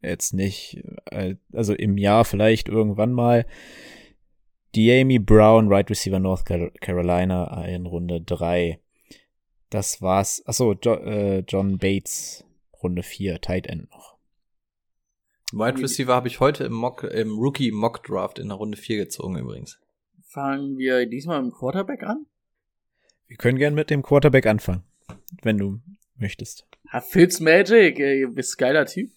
jetzt nicht, äh, also im Jahr vielleicht irgendwann mal, Diami Brown, Right Receiver North Car- Carolina in Runde 3. Das war's. Achso, jo äh, John Bates, Runde 4, Tight End noch. Wide Receiver habe ich heute im Mock, im Rookie Mock Draft in der Runde 4 gezogen übrigens. Fangen wir diesmal mit dem Quarterback an? Wir können gern mit dem Quarterback anfangen, wenn du möchtest. Ha, Fitzmagic, ey, du bist ein geiler Typ.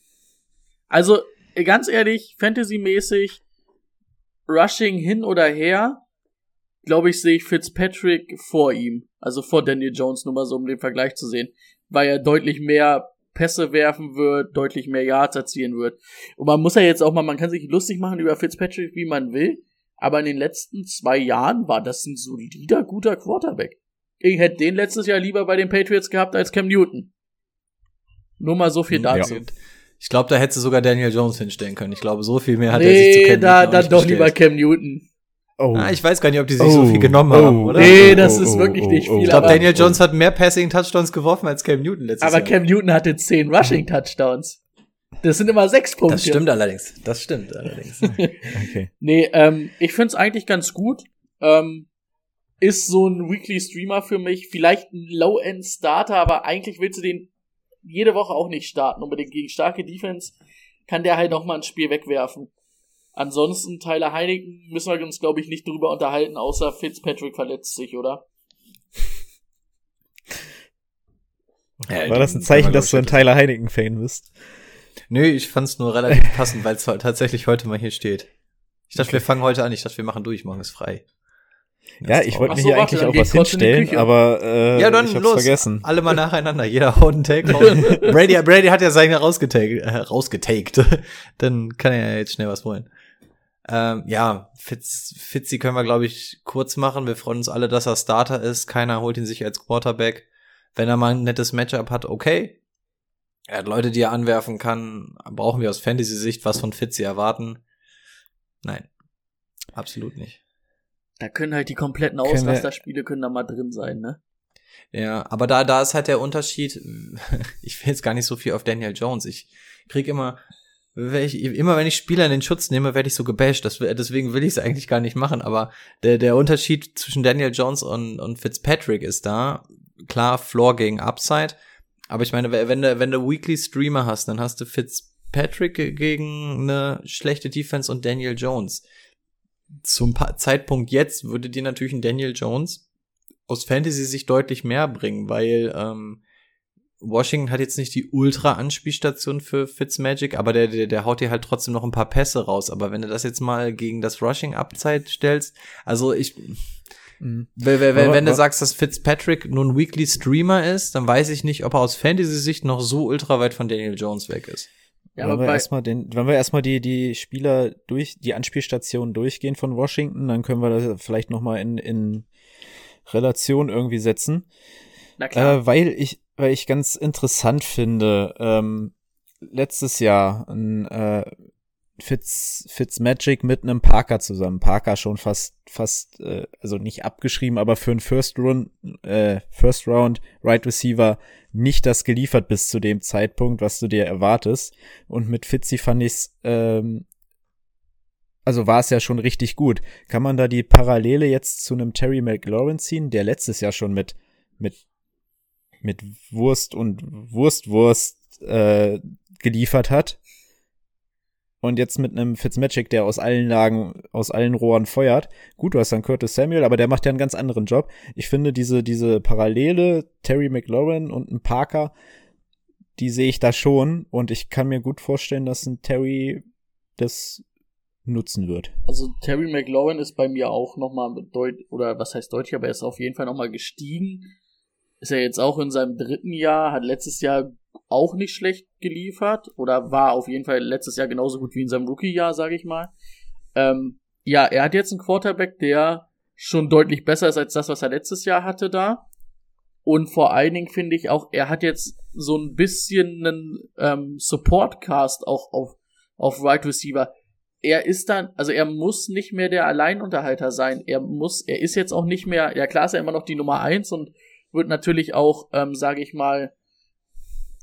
Also, ganz ehrlich, Fantasy-mäßig, Rushing hin oder her, glaube ich, sehe ich Fitzpatrick vor ihm. Also vor Daniel Jones, nur mal so, um den Vergleich zu sehen. Weil er deutlich mehr Pässe werfen wird, deutlich mehr Yards erzielen wird. Und man muss ja jetzt auch mal, man kann sich lustig machen über Fitzpatrick, wie man will. Aber in den letzten zwei Jahren war das ein solider, guter Quarterback. Ich hätte den letztes Jahr lieber bei den Patriots gehabt als Cam Newton. Nur mal so viel Ja. Ich glaube, da hätte sogar Daniel Jones hinstellen können. Ich glaube, so viel mehr hat er sich zu Nee, Cam da, Newton dann doch gestellt. lieber Cam Newton. Oh, Ah, ich weiß gar nicht, ob die sich so Oh, viel genommen oh, haben, oder? Nee, oh, das oh, ist oh, wirklich nicht viel. Ich glaube, aber, Daniel Jones hat mehr Passing Touchdowns geworfen als Cam Newton letztes aber Jahr. Cam Newton hatte 10 Rushing Touchdowns. Das sind immer sechs Punkte. das stimmt allerdings. Das stimmt allerdings. okay. Nee, ähm, ich find's eigentlich ganz gut. Ähm, ist so ein Weekly Streamer für mich. Vielleicht ein Low-End-Starter, aber eigentlich willst du den jede Woche auch nicht starten. Unbedingt gegen starke Defense kann der halt noch mal ein Spiel wegwerfen. Ansonsten, Tyler Heineken müssen wir uns, glaube ich, nicht drüber unterhalten, außer Fitzpatrick verletzt sich, oder? War das ein Zeichen, dass du ein Tyler Heineken-Fan bist? Nö, ich fand's nur relativ passend, weil es tatsächlich heute mal hier steht. Ich dachte, wir fangen heute an. Ich dachte, wir machen durch. Morgen ist frei. Ja, ich wollte mir so, hier warte, eigentlich auch was hinstellen, aber äh, ja, dann ich hab's los. vergessen. Alle mal nacheinander. Jeder haut einen Take raus. Brady, Brady hat ja seine rausgetaked. Äh, rausgetaked. dann kann er ja jetzt schnell was wollen. Ähm, ja, Fitz, Fitzy können wir, glaube ich, kurz machen. Wir freuen uns alle, dass er Starter ist. Keiner holt ihn sich als Quarterback. Wenn er mal ein nettes Matchup hat, okay. Er hat Leute, die er anwerfen kann. Brauchen wir aus Fantasy-Sicht was von Fitzy erwarten? Nein. Absolut nicht. Da können halt die kompletten Auslasterspiele können da mal drin sein, ne? Ja, aber da, da ist halt der Unterschied. Ich will jetzt gar nicht so viel auf Daniel Jones. Ich krieg immer, wenn ich, immer wenn ich Spieler in den Schutz nehme, werde ich so gebasht. Das, deswegen will ich es eigentlich gar nicht machen. Aber der, der Unterschied zwischen Daniel Jones und, und Fitzpatrick ist da. Klar, Floor gegen Upside. Aber ich meine, wenn du, wenn du Weekly Streamer hast, dann hast du Fitzpatrick ge- gegen eine schlechte Defense und Daniel Jones. Zum Zeitpunkt jetzt würde dir natürlich ein Daniel Jones aus Fantasy sich deutlich mehr bringen, weil ähm, Washington hat jetzt nicht die Ultra-Anspielstation für Fitzmagic, aber der, der, der haut dir halt trotzdem noch ein paar Pässe raus. Aber wenn du das jetzt mal gegen das Rushing-Upside stellst, also ich, Mhm. wenn, wenn, Aber- wenn du aber- sagst, dass Fitzpatrick nur ein Weekly Streamer ist, dann weiß ich nicht, ob er aus Fantasy-Sicht noch so ultra weit von Daniel Jones weg ist. Ja, wenn aber wir erstmal den, wenn wir erstmal die, die Spieler durch, die Anspielstationen durchgehen von Washington, dann können wir das vielleicht nochmal in, in Relation irgendwie setzen. na klar. Äh, weil ich, weil ich ganz interessant finde, ähm, letztes Jahr ein äh, Fitz, Fitzmagic mit einem Parker zusammen. Parker schon fast, fast, äh, also nicht abgeschrieben, aber für einen First Round, äh, First Round Right Receiver nicht das geliefert bis zu dem Zeitpunkt, was du dir erwartest. Und mit Fitzy fand ich's, ähm, also war es ja schon richtig gut. Kann man da die Parallele jetzt zu einem Terry McLaurin ziehen, der letztes Jahr schon mit, mit, mit Wurst und Wurstwurst äh, geliefert hat? Und jetzt mit einem Fitzmagic, der aus allen Lagen, aus allen Rohren feuert. Gut, du hast dann Curtis Samuel, aber der macht ja einen ganz anderen Job. Ich finde diese, diese Parallele, Terry McLaurin und ein Parker, die sehe ich da schon und ich kann mir gut vorstellen, dass ein Terry das nutzen wird. Also Terry McLaurin ist bei mir auch nochmal deut oder was heißt deutlich, aber er ist auf jeden Fall nochmal gestiegen. Ist er jetzt auch in seinem dritten Jahr, hat letztes Jahr auch nicht schlecht geliefert oder war auf jeden Fall letztes Jahr genauso gut wie in seinem Rookie-Jahr, sage ich mal. Ähm, ja, er hat jetzt einen Quarterback, der schon deutlich besser ist als das, was er letztes Jahr hatte da. Und vor allen Dingen finde ich auch, er hat jetzt so ein bisschen einen ähm, Support-Cast auch auf, auf Right Receiver. Er ist dann, also er muss nicht mehr der Alleinunterhalter sein. Er muss, er ist jetzt auch nicht mehr, ja klar ist er immer noch die Nummer eins und wird natürlich auch, ähm, sage ich mal,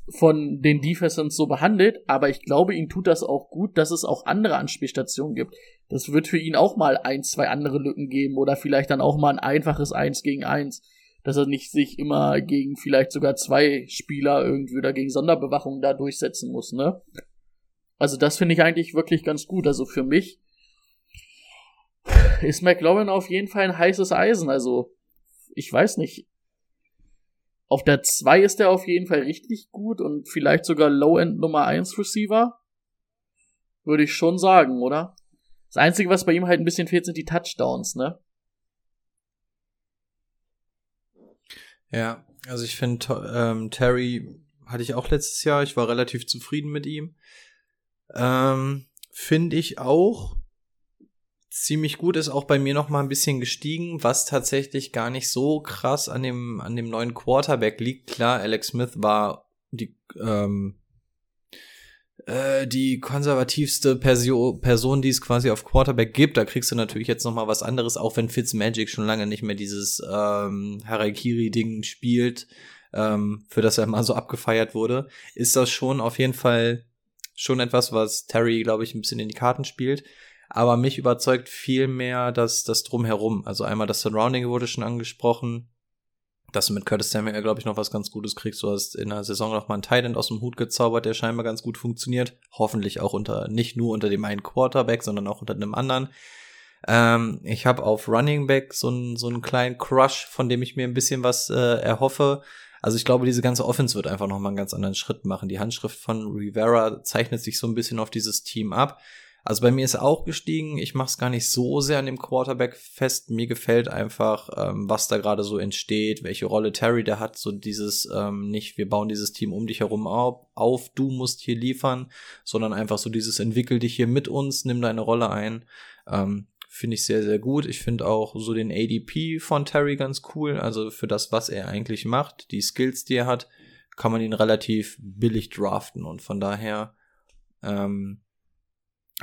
von den Defenses so behandelt, aber ich glaube, ihm tut das auch gut, dass es auch andere Anspielstationen gibt. Das wird für ihn auch mal ein, zwei andere Lücken geben oder vielleicht dann auch mal ein einfaches Eins gegen Eins, dass er nicht sich immer gegen vielleicht sogar zwei Spieler irgendwie oder gegen Sonderbewachung da durchsetzen muss, ne? Also das finde ich eigentlich wirklich ganz gut. Also für mich ist McLaurin auf jeden Fall ein heißes Eisen. Also ich weiß nicht, auf der 2 ist er auf jeden Fall richtig gut und vielleicht sogar Low-End Nummer 1 Receiver. Würde ich schon sagen, oder? Das Einzige, was bei ihm halt ein bisschen fehlt, sind die Touchdowns, ne? Ja, also ich finde, ähm, Terry hatte ich auch letztes Jahr. Ich war relativ zufrieden mit ihm. Ähm, finde ich auch ziemlich gut, ist auch bei mir noch mal ein bisschen gestiegen, was tatsächlich gar nicht so krass an dem, an dem neuen Quarterback liegt. Klar, Alex Smith war die, ähm, äh, die konservativste Persio Person, die es quasi auf Quarterback gibt. Da kriegst du natürlich jetzt noch mal was anderes, auch wenn Fitzmagic schon lange nicht mehr dieses ähm, Harakiri-Ding spielt, ähm, für das er mal so abgefeiert wurde, ist das schon auf jeden Fall schon etwas, was Terry, glaube ich, ein bisschen in die Karten spielt. Aber mich überzeugt viel mehr das, das Drumherum. Also einmal das Surrounding wurde schon angesprochen. Dass du mit Curtis Samuel, glaube ich, noch was ganz Gutes kriegst. Du hast in der Saison noch mal einen Titan aus dem Hut gezaubert, der scheinbar ganz gut funktioniert. Hoffentlich auch unter, nicht nur unter dem einen Quarterback, sondern auch unter einem anderen. Ähm, ich habe auf Running Back so einen, so einen kleinen Crush, von dem ich mir ein bisschen was äh, erhoffe. Also ich glaube, diese ganze Offense wird einfach noch mal einen ganz anderen Schritt machen. Die Handschrift von Rivera zeichnet sich so ein bisschen auf dieses Team ab. Also bei mir ist auch gestiegen. Ich mache es gar nicht so sehr an dem Quarterback fest. Mir gefällt einfach, ähm, was da gerade so entsteht, welche Rolle Terry da hat. So dieses ähm, nicht, wir bauen dieses Team um dich herum auf, auf, du musst hier liefern, sondern einfach so dieses entwickel dich hier mit uns, nimm deine Rolle ein. Ähm, finde ich sehr, sehr gut. Ich finde auch so den ADP von Terry ganz cool. Also für das, was er eigentlich macht, die Skills, die er hat, kann man ihn relativ billig draften. Und von daher ähm,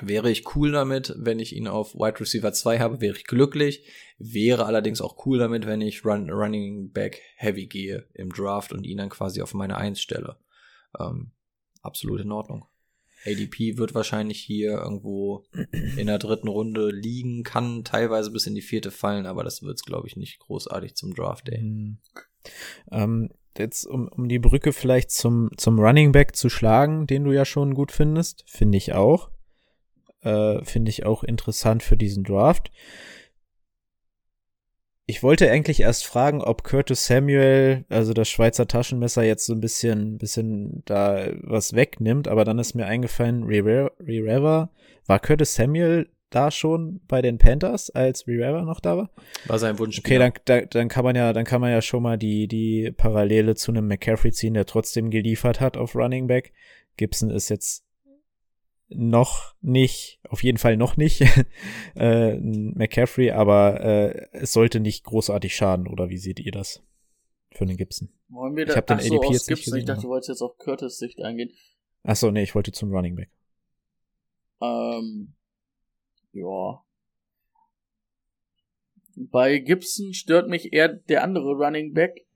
Wäre ich cool damit, wenn ich ihn auf Wide Receiver 2 habe, wäre ich glücklich. Wäre allerdings auch cool damit, wenn ich Run, Running Back Heavy gehe im Draft und ihn dann quasi auf meine 1 stelle. Ähm, absolut in Ordnung. ADP wird wahrscheinlich hier irgendwo in der dritten Runde liegen, kann teilweise bis in die vierte fallen, aber das wird es, glaube ich, nicht großartig zum Draft Day. Mhm. Ähm, jetzt, um, um die Brücke vielleicht zum, zum Running Back zu schlagen, den du ja schon gut findest, finde ich auch. Äh, Finde ich auch interessant für diesen Draft. Ich wollte eigentlich erst fragen, ob Curtis Samuel, also das Schweizer Taschenmesser, jetzt so ein bisschen, bisschen da was wegnimmt, aber dann ist mir eingefallen, Rivera, war Curtis Samuel da schon bei den Panthers, als Rivera noch da war? War sein Wunsch. Okay, dann, da, dann kann man ja, dann kann man ja schon mal die, die Parallele zu einem McCaffrey ziehen, der trotzdem geliefert hat auf Running Back. Gibson ist jetzt noch nicht, auf jeden Fall noch nicht, äh, McCaffrey, aber äh, es sollte nicht großartig schaden, oder wie seht ihr das für den Gibson? Wollen wir da, ich habe den ADP so, jetzt nicht gesehen, Ich dachte, du wolltest jetzt auf Curtis Sicht eingehen. Achso, nee, ich wollte zum Running Back. Ähm, ja. Bei Gibson stört mich eher der andere Running Back.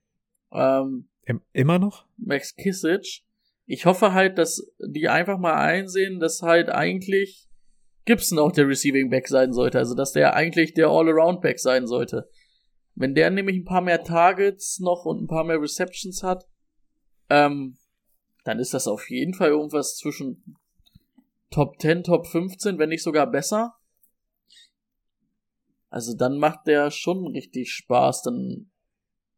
Ähm, Immer noch? Max Kissich ich hoffe halt, dass die einfach mal einsehen, dass halt eigentlich Gibson auch der Receiving Back sein sollte. Also, dass der eigentlich der All-Around Back sein sollte. Wenn der nämlich ein paar mehr Targets noch und ein paar mehr Receptions hat, ähm, dann ist das auf jeden Fall irgendwas zwischen Top 10, Top 15, wenn nicht sogar besser. Also dann macht der schon richtig Spaß, dann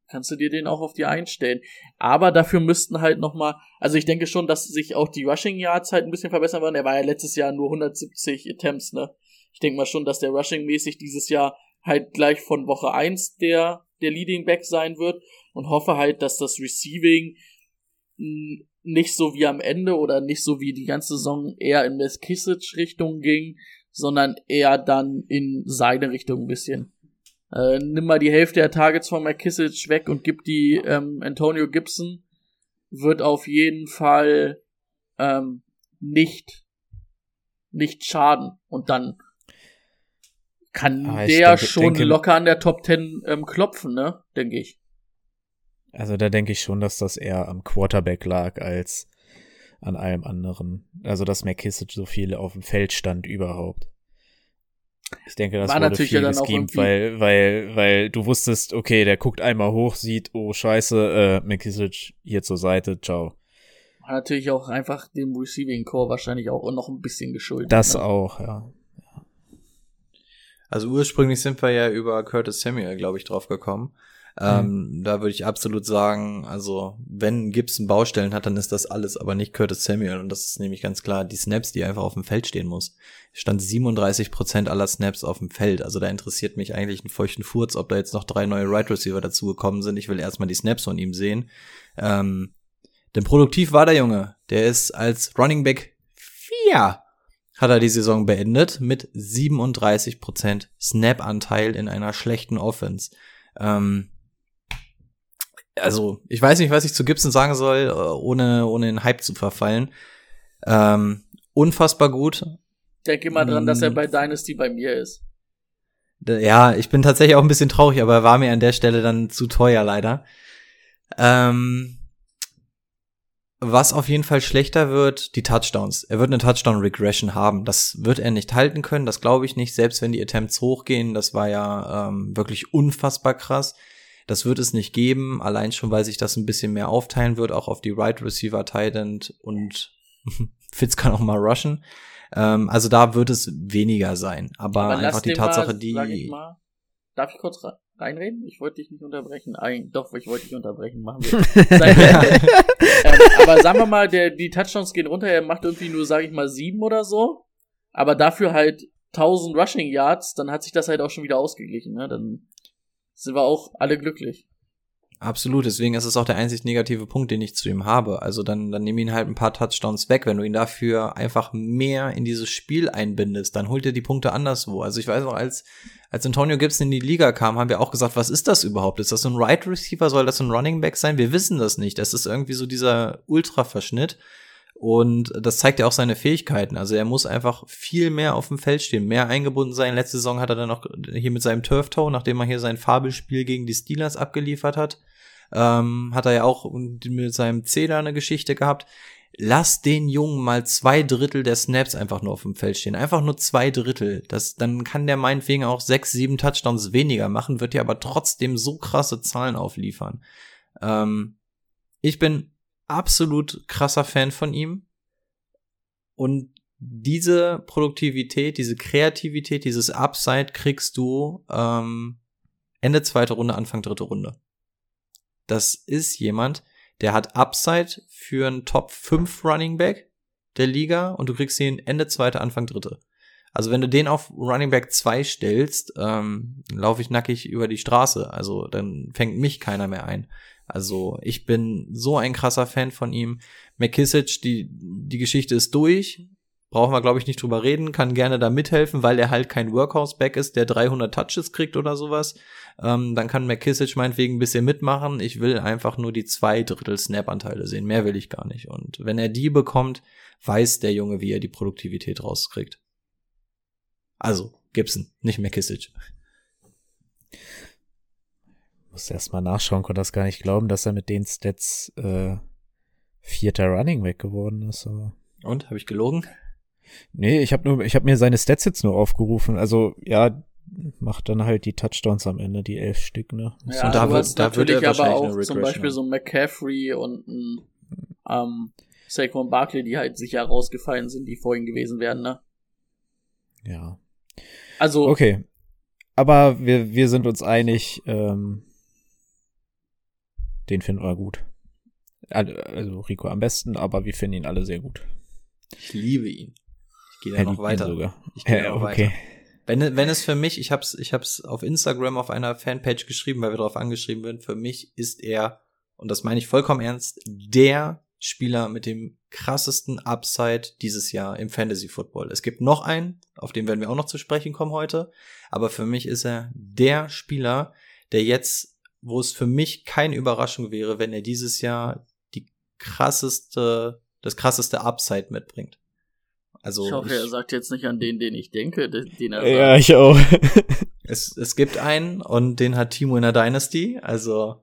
kannst du dir den auch auf die einstellen. Aber dafür müssten halt nochmal, also ich denke schon, dass sich auch die Rushing Yards halt ein bisschen verbessern werden. Er war ja letztes Jahr nur 170 Attempts, ne? Ich denke mal schon, dass der Rushing mäßig dieses Jahr halt gleich von Woche 1 der, der Leading Back sein wird und hoffe halt, dass das Receiving nicht so wie am Ende oder nicht so wie die ganze Saison eher in das Kissage Richtung ging, sondern eher dann in seine Richtung ein bisschen. Äh, nimm mal die Hälfte der Targets von McKissick weg und gib die ähm, Antonio Gibson, wird auf jeden Fall ähm, nicht nicht schaden. Und dann kann ah, der denke, schon denke, locker an der Top 10 ähm, klopfen, ne? Denke ich. Also da denke ich schon, dass das eher am Quarterback lag als an allem anderen. Also dass McKissick so viel auf dem Feld stand überhaupt. Ich denke, das war natürlich viel ja geschemt, weil, weil, weil du wusstest, okay, der guckt einmal hoch, sieht, oh scheiße, äh, McKissick hier zur Seite, ciao. War natürlich auch einfach dem Receiving Core wahrscheinlich auch noch ein bisschen geschuldet. Das ne? auch, ja. Also ursprünglich sind wir ja über Curtis Samuel, glaube ich, drauf gekommen. Ähm, mhm. Da würde ich absolut sagen, also wenn Gibson Baustellen hat, dann ist das alles, aber nicht Curtis Samuel. Und das ist nämlich ganz klar die Snaps, die einfach auf dem Feld stehen muss. Stand 37 Prozent aller Snaps auf dem Feld. Also da interessiert mich eigentlich einen feuchten Furz, ob da jetzt noch drei neue Right Receiver dazugekommen sind. Ich will erstmal die Snaps von ihm sehen. Ähm, denn produktiv war der Junge. Der ist als Running Back 4 hat er die Saison beendet mit 37% Snap-Anteil in einer schlechten Offense. Ähm, also, ich weiß nicht, was ich zu Gibson sagen soll, äh, ohne, ohne in Hype zu verfallen. Ähm, unfassbar gut. Denke mal dran, dass er mm. bei Dynasty bei mir ist. Ja, ich bin tatsächlich auch ein bisschen traurig, aber er war mir an der Stelle dann zu teuer, leider. Ähm, was auf jeden Fall schlechter wird, die Touchdowns. Er wird eine Touchdown-Regression haben. Das wird er nicht halten können, das glaube ich nicht, selbst wenn die Attempts hochgehen. Das war ja ähm, wirklich unfassbar krass. Das wird es nicht geben, allein schon, weil sich das ein bisschen mehr aufteilen wird, auch auf die Right Receiver, Tight End und Fitz kann auch mal rushen. Ähm, also da wird es weniger sein. Aber, Aber einfach die Tatsache, mal, die. Ich mal, darf ich kurz reinreden? Ich wollte dich nicht unterbrechen. Ein, doch, ich wollte dich unterbrechen. Machen wir. ähm, aber sagen wir mal, der, die Touchdowns gehen runter. Er macht irgendwie nur, sage ich mal, sieben oder so. Aber dafür halt 1000 Rushing Yards. Dann hat sich das halt auch schon wieder ausgeglichen. Ne? Dann sind wir auch alle glücklich. Absolut, deswegen ist es auch der einzig negative Punkt, den ich zu ihm habe. Also dann, dann nimm ihn halt ein paar Touchdowns weg. Wenn du ihn dafür einfach mehr in dieses Spiel einbindest, dann holt er die Punkte anderswo. Also ich weiß noch, als, als Antonio Gibson in die Liga kam, haben wir auch gesagt, was ist das überhaupt? Ist das ein Right Receiver? Soll das ein Running Back sein? Wir wissen das nicht. Das ist irgendwie so dieser Ultra-Verschnitt. Und das zeigt ja auch seine Fähigkeiten. Also er muss einfach viel mehr auf dem Feld stehen, mehr eingebunden sein. Letzte Saison hat er dann noch hier mit seinem Turf Toe, nachdem er hier sein Fabelspiel gegen die Steelers abgeliefert hat, ähm, hat er ja auch mit seinem da eine Geschichte gehabt. Lass den Jungen mal zwei Drittel der Snaps einfach nur auf dem Feld stehen. Einfach nur zwei Drittel. Das, dann kann der meinetwegen auch sechs, sieben Touchdowns weniger machen, wird ja aber trotzdem so krasse Zahlen aufliefern. Ähm, ich bin absolut krasser Fan von ihm. Und diese Produktivität, diese Kreativität, dieses Upside kriegst du ähm, Ende zweite Runde, Anfang dritte Runde. Das ist jemand, der hat Upside für einen Top 5 Running Back der Liga und du kriegst ihn Ende zweite, Anfang dritte. Also wenn du den auf Running Back 2 stellst, ähm, laufe ich nackig über die Straße. Also dann fängt mich keiner mehr ein. Also ich bin so ein krasser Fan von ihm. McKissick, die, die Geschichte ist durch. Brauchen wir, glaube ich, nicht drüber reden. Kann gerne da mithelfen, weil er halt kein Workhouse-Back ist, der 300 Touches kriegt oder sowas. Ähm, dann kann McKissick meinetwegen ein bisschen mitmachen. Ich will einfach nur die zwei Drittel Snap-Anteile sehen. Mehr will ich gar nicht. Und wenn er die bekommt, weiß der Junge, wie er die Produktivität rauskriegt. Also, Gibson, nicht McKissick muss erst mal nachschauen, konnte das gar nicht glauben, dass er mit den Stats äh, vierter Running Back geworden ist. Aber. Und habe ich gelogen? Nee, ich habe nur, ich habe mir seine Stats jetzt nur aufgerufen. Also ja, macht dann halt die Touchdowns am Ende, die elf Stück, ne? Ja, und da wird, da wird er aber auch zum Beispiel so ein McCaffrey und ein ähm, Saquon Barkley, die halt sicher rausgefallen sind, die vorhin gewesen wären, ne? Ja. Also, Okay. Aber wir, wir sind uns einig, ähm, den finden wir gut. Also Rico am besten, aber wir finden ihn alle sehr gut. Ich liebe ihn. Ich gehe da noch weiter. Sogar. Ich gehe Ja, noch okay. weiter. Wenn, wenn es für mich, ich hab's, ich hab's auf Instagram auf einer Fanpage geschrieben, weil wir darauf angeschrieben werden, für mich ist er, und das meine ich vollkommen ernst, der Spieler mit dem krassesten Upside dieses Jahr im Fantasy Football. Es gibt noch einen, auf den werden wir auch noch zu sprechen kommen heute, aber für mich ist er der Spieler, der jetzt, wo es für mich keine Überraschung wäre, wenn er dieses Jahr die krasseste, das krasseste Upside mitbringt. Also ich hoffe, er sagt jetzt nicht an den, den ich denke, den, den er Ja, sagt. ich auch. Es, es gibt einen und den hat Timo in der Dynasty. Also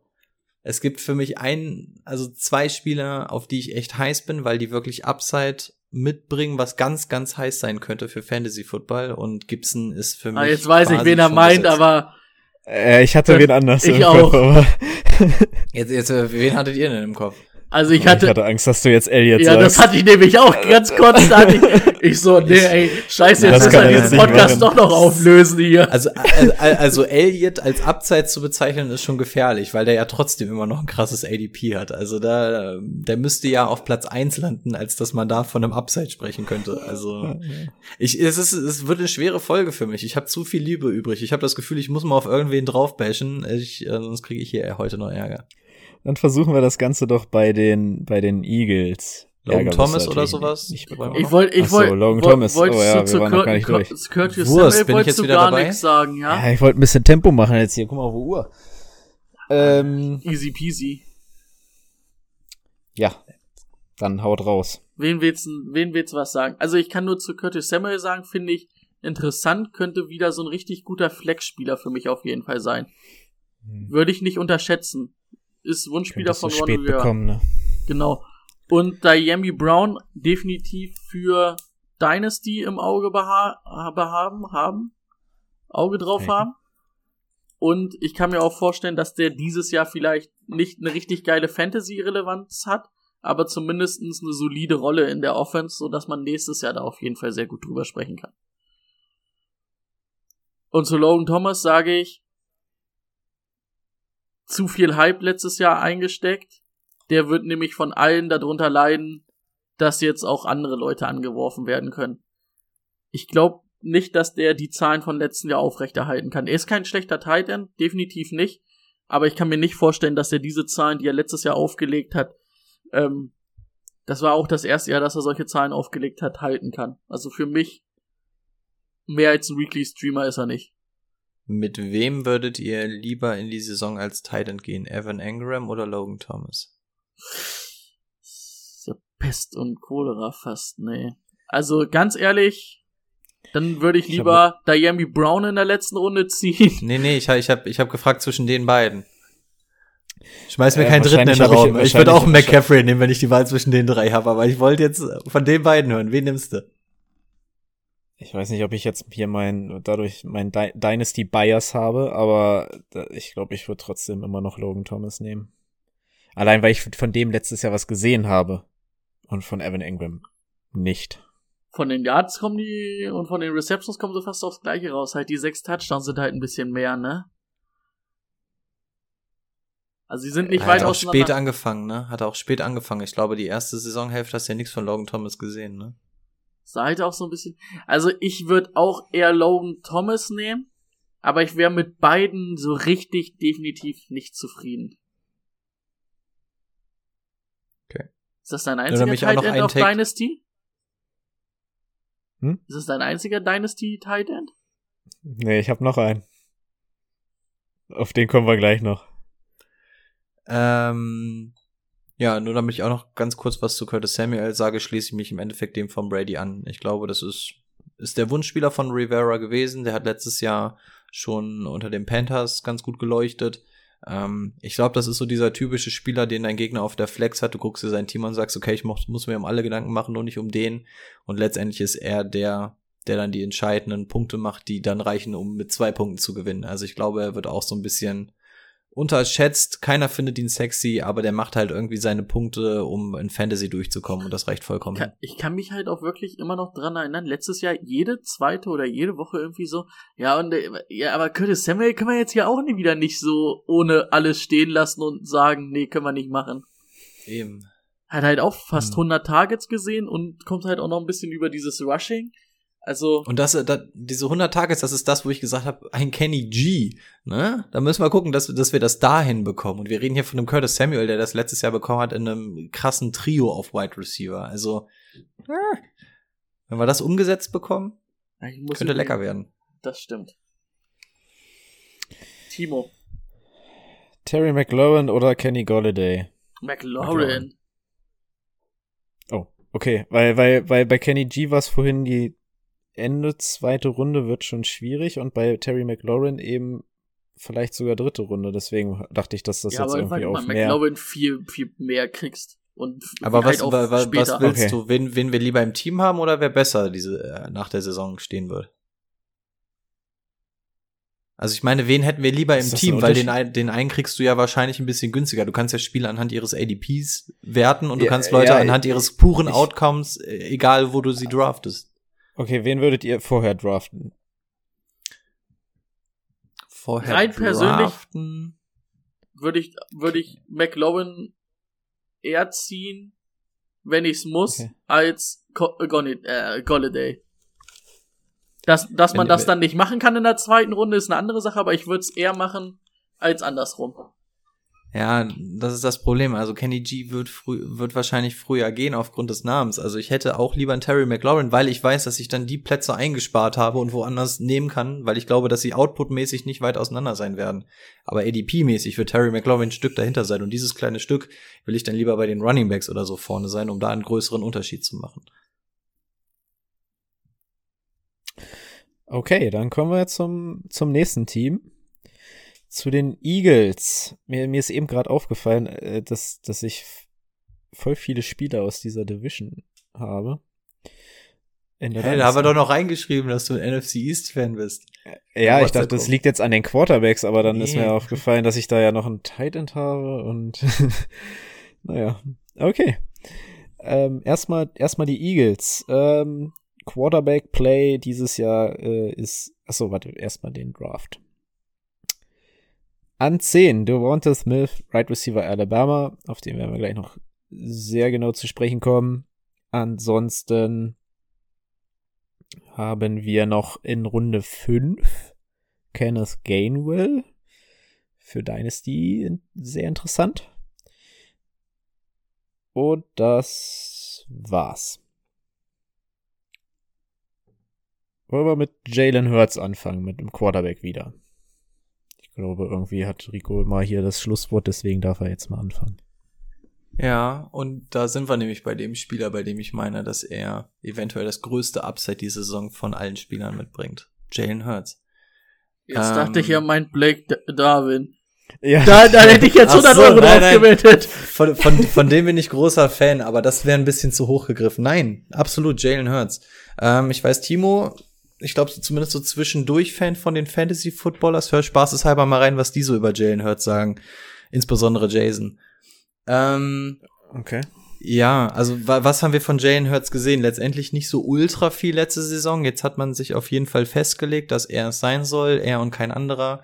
es gibt für mich einen, also zwei Spieler, auf die ich echt heiß bin, weil die wirklich Upside mitbringen, was ganz, ganz heiß sein könnte für Fantasy Football. Und Gibson ist für mich. Ah, jetzt weiß ich, wen er meint, besetzt. aber äh, ich hatte Das- wen anders ich im auch. Kopf, aber Jetzt, jetzt, äh, wen hattet ihr denn im Kopf? Also ich ich hatte, hatte Angst, dass du jetzt Elliot ja, das sagst. hatte ich nämlich auch ganz kurz, hatte ich, ich so, nee, ey, scheiße, Das jetzt müssen wir diesen Podcast machen. doch noch auflösen hier. Also, also, also Elliot als Upside zu bezeichnen ist schon gefährlich, weil der ja trotzdem immer noch ein krasses ADP hat. Also da, der müsste ja auf Platz eins landen, als dass man da von einem Upside sprechen könnte. Also ich, es ist, es wird eine schwere Folge für mich. Ich habe zu viel Liebe übrig. Ich habe das Gefühl, ich muss mal auf irgendwen draufbashen. Ich, äh, sonst kriege ich hier heute noch Ärger. Dann versuchen wir das Ganze doch bei den, bei den Eagles. Logan Thomas oder sowas? Ich wollte, ich Ach so, wollte, Logan woll- Thomas. wolltest Oh ja, du wir zu waren noch gar nicht Kurt, durch. Curtis Wurst, Samuel bin ich wolltest jetzt du wieder gar dabei? nichts sagen, ja? Ja, ich wollte ein bisschen Tempo machen jetzt hier. Guck mal auf die Uhr. Ähm, Easy peasy. ja. Dann haut raus. Wen willst, du- wen willst du was sagen? Also ich kann nur zu Curtis Samuel sagen, finde ich interessant, könnte wieder so ein richtig guter Flex-Spieler für mich auf jeden Fall sein. Würde ich nicht unterschätzen. Ist Wunschspieler von Ron spät bekommen, ne? Genau. Und Diami Brown definitiv für Dynasty im Auge beha behaben, haben, Auge drauf Okay. haben. Und ich kann mir auch vorstellen, dass der dieses Jahr vielleicht nicht eine richtig geile Fantasy-Relevanz hat, aber zumindestens eine solide Rolle in der Offense, so dass man nächstes Jahr da auf jeden Fall sehr gut drüber sprechen kann. Und zu Logan Thomas sage ich, zu viel Hype letztes Jahr eingesteckt. Der wird nämlich von allen darunter leiden, dass jetzt auch andere Leute angeworfen werden können. Ich glaube nicht, dass der die Zahlen von letzten Jahr aufrechterhalten kann. Er ist kein schlechter Tight End, definitiv nicht. Aber ich kann mir nicht vorstellen, dass er diese Zahlen, die er letztes Jahr aufgelegt hat, ähm, das war auch das erste Jahr, dass er solche Zahlen aufgelegt hat, halten kann. Also für mich mehr als ein Weekly Streamer ist er nicht. Mit wem würdet ihr lieber in die Saison als Titan gehen? Evan Engram oder Logan Thomas? ja Pest und Cholera fast, nee. Also ganz ehrlich, dann würde ich Ich lieber Diami Brown in der letzten Runde ziehen. Nee, nee, ich, hab- ich habe ich hab gefragt zwischen den beiden. Schmeiß mir Äh, keinen dritten in den hab ich- Raum. Ich, würde auch einen McCaffrey nehmen, wenn ich die Wahl zwischen den drei habe, aber ich wollte jetzt von den beiden hören. Wen nimmst du? Ich weiß nicht, ob ich jetzt hier mein, dadurch mein Dy Dynasty Bias habe, aber da, ich glaube, ich würde trotzdem immer noch Logan Thomas nehmen. Allein, weil ich von dem letztes Jahr was gesehen habe. Und von Evan Ingram nicht. Von den Yards kommen die und von den Receptions kommen sie fast aufs gleiche raus. Halt die sechs Touchdowns sind halt ein bisschen mehr, ne? Also sie sind nicht Er weit hat auch spät angefangen, ne? Hat auch spät angefangen. Ich glaube, die erste Saisonhälfte hast du ja nichts von Logan Thomas gesehen, ne? Halt auch so ein bisschen. Also ich würde auch eher Logan Thomas nehmen, aber ich wäre mit beiden so richtig definitiv nicht zufrieden. Okay. Ist das dein einziger Tight End ein auf Take- Dynasty? Hm? Ist das dein einziger Dynasty Tight End? Nee, ich habe noch einen. Auf den kommen wir gleich noch. Ähm, ja, nur damit ich auch noch ganz kurz was zu Curtis Samuel sage, schließe ich mich im Endeffekt dem von Brady an. Ich glaube, das ist, ist der Wunschspieler von Rivera gewesen. Der hat letztes Jahr schon unter den Panthers ganz gut geleuchtet. Ähm, ich glaube, das ist so dieser typische Spieler, den dein Gegner auf der Flex hat. Du guckst dir sein Team an und sagst, okay, ich muss, muss mir um alle Gedanken machen, nur nicht um den. Und letztendlich ist er der, der dann die entscheidenden Punkte macht, die dann reichen, um mit zwei Punkten zu gewinnen. Also ich glaube, er wird auch so ein bisschen unterschätzt, keiner findet ihn sexy, aber der macht halt irgendwie seine Punkte, um in Fantasy durchzukommen und das reicht vollkommen. Kann, ich kann mich halt auch wirklich immer noch dran erinnern, letztes Jahr jede zweite oder jede Woche irgendwie so, ja, und äh, ja, aber Curtis Samuel können wir jetzt hier auch nie wieder nicht so ohne alles stehen lassen und sagen, nee, können wir nicht machen. Eben. Hat halt auch fast Hm. 100 Targets gesehen und kommt halt auch noch ein bisschen über dieses Rushing. Also, Und das, das, diese 100 Tages, das ist das, wo ich gesagt habe, ein Kenny G. Ne? Da müssen wir gucken, dass, dass wir das dahin bekommen. Und wir reden hier von einem Curtis Samuel, der das letztes Jahr bekommen hat in einem krassen Trio auf Wide Receiver. Also, äh, wenn wir das umgesetzt bekommen, könnte lecker werden. Das stimmt. Timo, Terry McLaurin oder Kenny Golladay? McLaurin. Oh, okay. Weil, weil, weil bei Kenny G war es vorhin die Ende zweite Runde wird schon schwierig und bei Terry McLaurin eben vielleicht sogar dritte Runde. Deswegen dachte ich, dass das ja, jetzt aber irgendwie weil du auf bei mehr. McLaurin viel, viel mehr kriegst. Und Aber halt was, auch wa, wa, was willst Okay. du? Wen, wen wir lieber im Team haben oder wer besser diese äh, nach der Saison stehen wird? Also ich meine, wen hätten wir lieber im Team? Weil den, den einen kriegst du ja wahrscheinlich ein bisschen günstiger. Du kannst ja Spieler anhand ihres ADPs werten und du Ja, kannst Leute ja, anhand ihres puren ich- Outcomes, äh, egal wo du sie draftest. Okay, wen würdet ihr vorher draften? Vorher Rein persönlich- draften. würde ich, würde ich McLaurin eher ziehen, wenn ich's muss, Okay. als äh, äh, Golladay. Dass, dass man Wenn- das dann nicht machen kann in der zweiten Runde, ist eine andere Sache, aber ich würde es eher machen als andersrum. Ja, das ist das Problem. Also Kenny G wird früh, wird wahrscheinlich früher gehen aufgrund des Namens. Also ich hätte auch lieber einen Terry McLaurin, weil ich weiß, dass ich dann die Plätze eingespart habe und woanders nehmen kann, weil ich glaube, dass sie outputmäßig nicht weit auseinander sein werden. Aber ADP-mäßig wird Terry McLaurin ein Stück dahinter sein und dieses kleine Stück will ich dann lieber bei den Running Backs oder so vorne sein, um da einen größeren Unterschied zu machen. Okay, dann kommen wir zum, zum nächsten Team. Zu den Eagles. Mir, mir ist eben gerade aufgefallen, äh, dass, dass ich voll viele Spieler aus dieser Division habe. In der Hey, da haben wir doch noch reingeschrieben, dass du ein NFC East-Fan bist. Ja, ich dachte, das liegt jetzt an den Quarterbacks, aber dann ist Nee. mir aufgefallen, dass ich da ja noch einen Tight End habe und naja, okay. Ähm, erstmal, erstmal die Eagles. Ähm, Quarterback Play dieses Jahr äh, ist, achso, warte, erstmal den Draft. An 10, Devonta Smith, Right Receiver Alabama, auf den werden wir gleich noch sehr genau zu sprechen kommen. Ansonsten haben wir noch in Runde 5 Kenneth Gainwell für Dynasty sehr interessant. Und das war's. Wollen wir mit Jalen Hurts anfangen, mit dem Quarterback wieder. Ich glaube, irgendwie hat Rico immer hier das Schlusswort, deswegen darf er jetzt mal anfangen. Ja, und da sind wir nämlich bei dem Spieler, bei dem ich meine, dass er eventuell das größte Upside diese Saison von allen Spielern mitbringt. Jalen Hurts. Jetzt Ähm, dachte ich ja, mein Blake D Darwin. Ja, Da, da hätte ich jetzt Ach 100 so, Euro nein, drauf gewettet. Von, von, von dem bin ich großer Fan, aber das wäre ein bisschen zu hoch gegriffen. Nein, absolut Jalen Hurts. Ähm, ich weiß, Timo, ich glaube zumindest so zwischendurch Fan von den Fantasy-Footballers. Hör spaßeshalber mal rein, was die so über Jalen Hurts sagen. Insbesondere Jason. Ähm, okay. Ja, also wa was haben wir von Jalen Hurts gesehen? Letztendlich nicht so ultra viel letzte Saison. Jetzt hat man sich auf jeden Fall festgelegt, dass er es sein soll, er und kein anderer.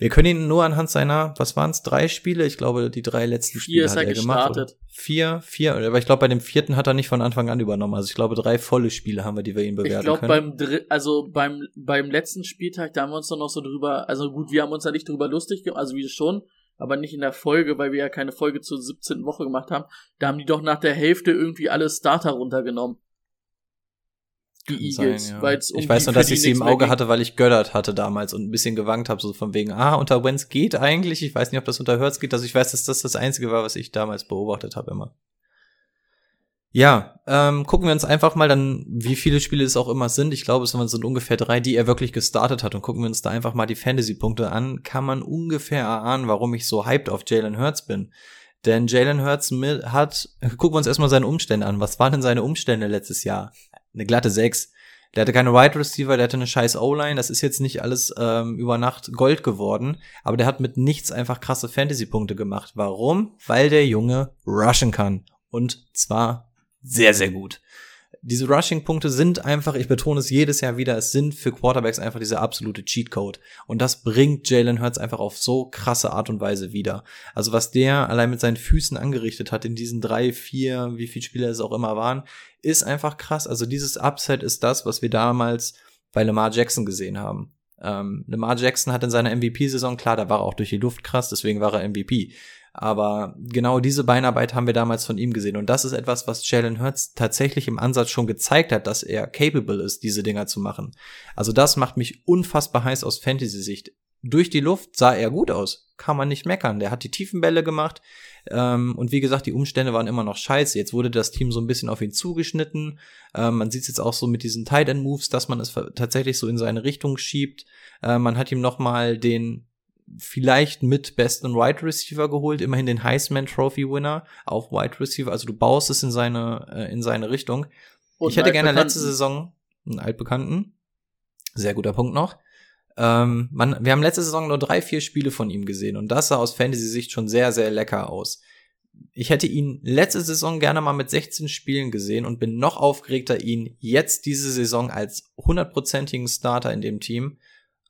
Wir können ihn nur anhand seiner, was waren es, drei Spiele? Ich glaube, die drei letzten Vier Spiele ist hat er er gemacht. Oder? Vier, vier, aber ich glaube, bei dem vierten hat er nicht von Anfang an übernommen. Also ich glaube, drei volle Spiele haben wir, die wir ihn Ich bewerten glaube, können. beim Dr also beim, beim letzten Spieltag, da haben wir uns doch noch so drüber, also gut, wir haben uns da nicht drüber lustig gemacht, also wie schon, aber nicht in der Folge, weil wir ja keine Folge zur 17. Woche gemacht haben. Da haben die doch nach der Hälfte irgendwie alle Starter runtergenommen. Die Kann Eagles, sein, ja. weil es um ich weiß nur, dass ich sie im Auge hatte, weil ich Göttert hatte damals und ein bisschen gewankt habe, so von wegen, ah, unter Wenz geht eigentlich. Ich weiß nicht, ob das unter Hurts geht. Also ich weiß, dass das das Einzige war, was ich damals beobachtet habe immer. Ja, ähm, gucken wir uns einfach mal dann, wie viele Spiele es auch immer sind. Ich glaube, es sind ungefähr drei, die er wirklich gestartet hat. Und gucken wir uns da einfach mal die Fantasy-Punkte an. Kann man ungefähr erahnen, warum ich so hyped auf Jalen Hurts bin. Denn Jalen Hurts mit, hat, gucken wir uns erstmal seine Umstände an. Was waren denn seine Umstände letztes Jahr? Eine glatte 6. Der hatte keine Wide Receiver, der hatte eine scheiß O-Line. Das ist jetzt nicht alles ähm, über Nacht Gold geworden, aber der hat mit nichts einfach krasse Fantasy-Punkte gemacht. Warum? Weil der Junge rushen kann. Und zwar sehr, sehr gut diese Rushing-Punkte sind einfach, ich betone es jedes Jahr wieder, es sind für Quarterbacks einfach diese absolute Cheatcode. Und das bringt Jalen Hurts einfach auf so krasse Art und Weise wieder. Also was der allein mit seinen Füßen angerichtet hat in diesen drei, vier, wie viele Spieler es auch immer waren, ist einfach krass. Also dieses Upset ist das, was wir damals bei Lamar Jackson gesehen haben. Ähm, Lamar Jackson hat in seiner MVP-Saison, klar, da war er auch durch die Luft krass, deswegen war er MVP. Aber genau diese Beinarbeit haben wir damals von ihm gesehen. Und das ist etwas, was Jalen Hurts tatsächlich im Ansatz schon gezeigt hat, dass er capable ist, diese Dinger zu machen. Also das macht mich unfassbar heiß aus Fantasy-Sicht. Durch die Luft sah er gut aus. Kann man nicht meckern. Der hat die tiefen Bälle gemacht. Ähm, und wie gesagt, die Umstände waren immer noch scheiße. Jetzt wurde das Team so ein bisschen auf ihn zugeschnitten. Ähm, man sieht es jetzt auch so mit diesen Tight End Moves, dass man es tatsächlich so in seine Richtung schiebt. Äh, man hat ihm noch mal den vielleicht mit besten Wide Receiver geholt, immerhin den Heisman Trophy Winner auf Wide Receiver. Also du baust es in seine, äh, in seine Richtung. Und ich hätte gerne letzte Saison einen altbekannten. Sehr guter Punkt noch. Ähm, man, wir haben letzte Saison nur drei, vier Spiele von ihm gesehen und das sah aus Fantasy-Sicht schon sehr, sehr lecker aus. Ich hätte ihn letzte Saison gerne mal mit 16 Spielen gesehen und bin noch aufgeregter, ihn jetzt diese Saison als hundertprozentigen Starter in dem Team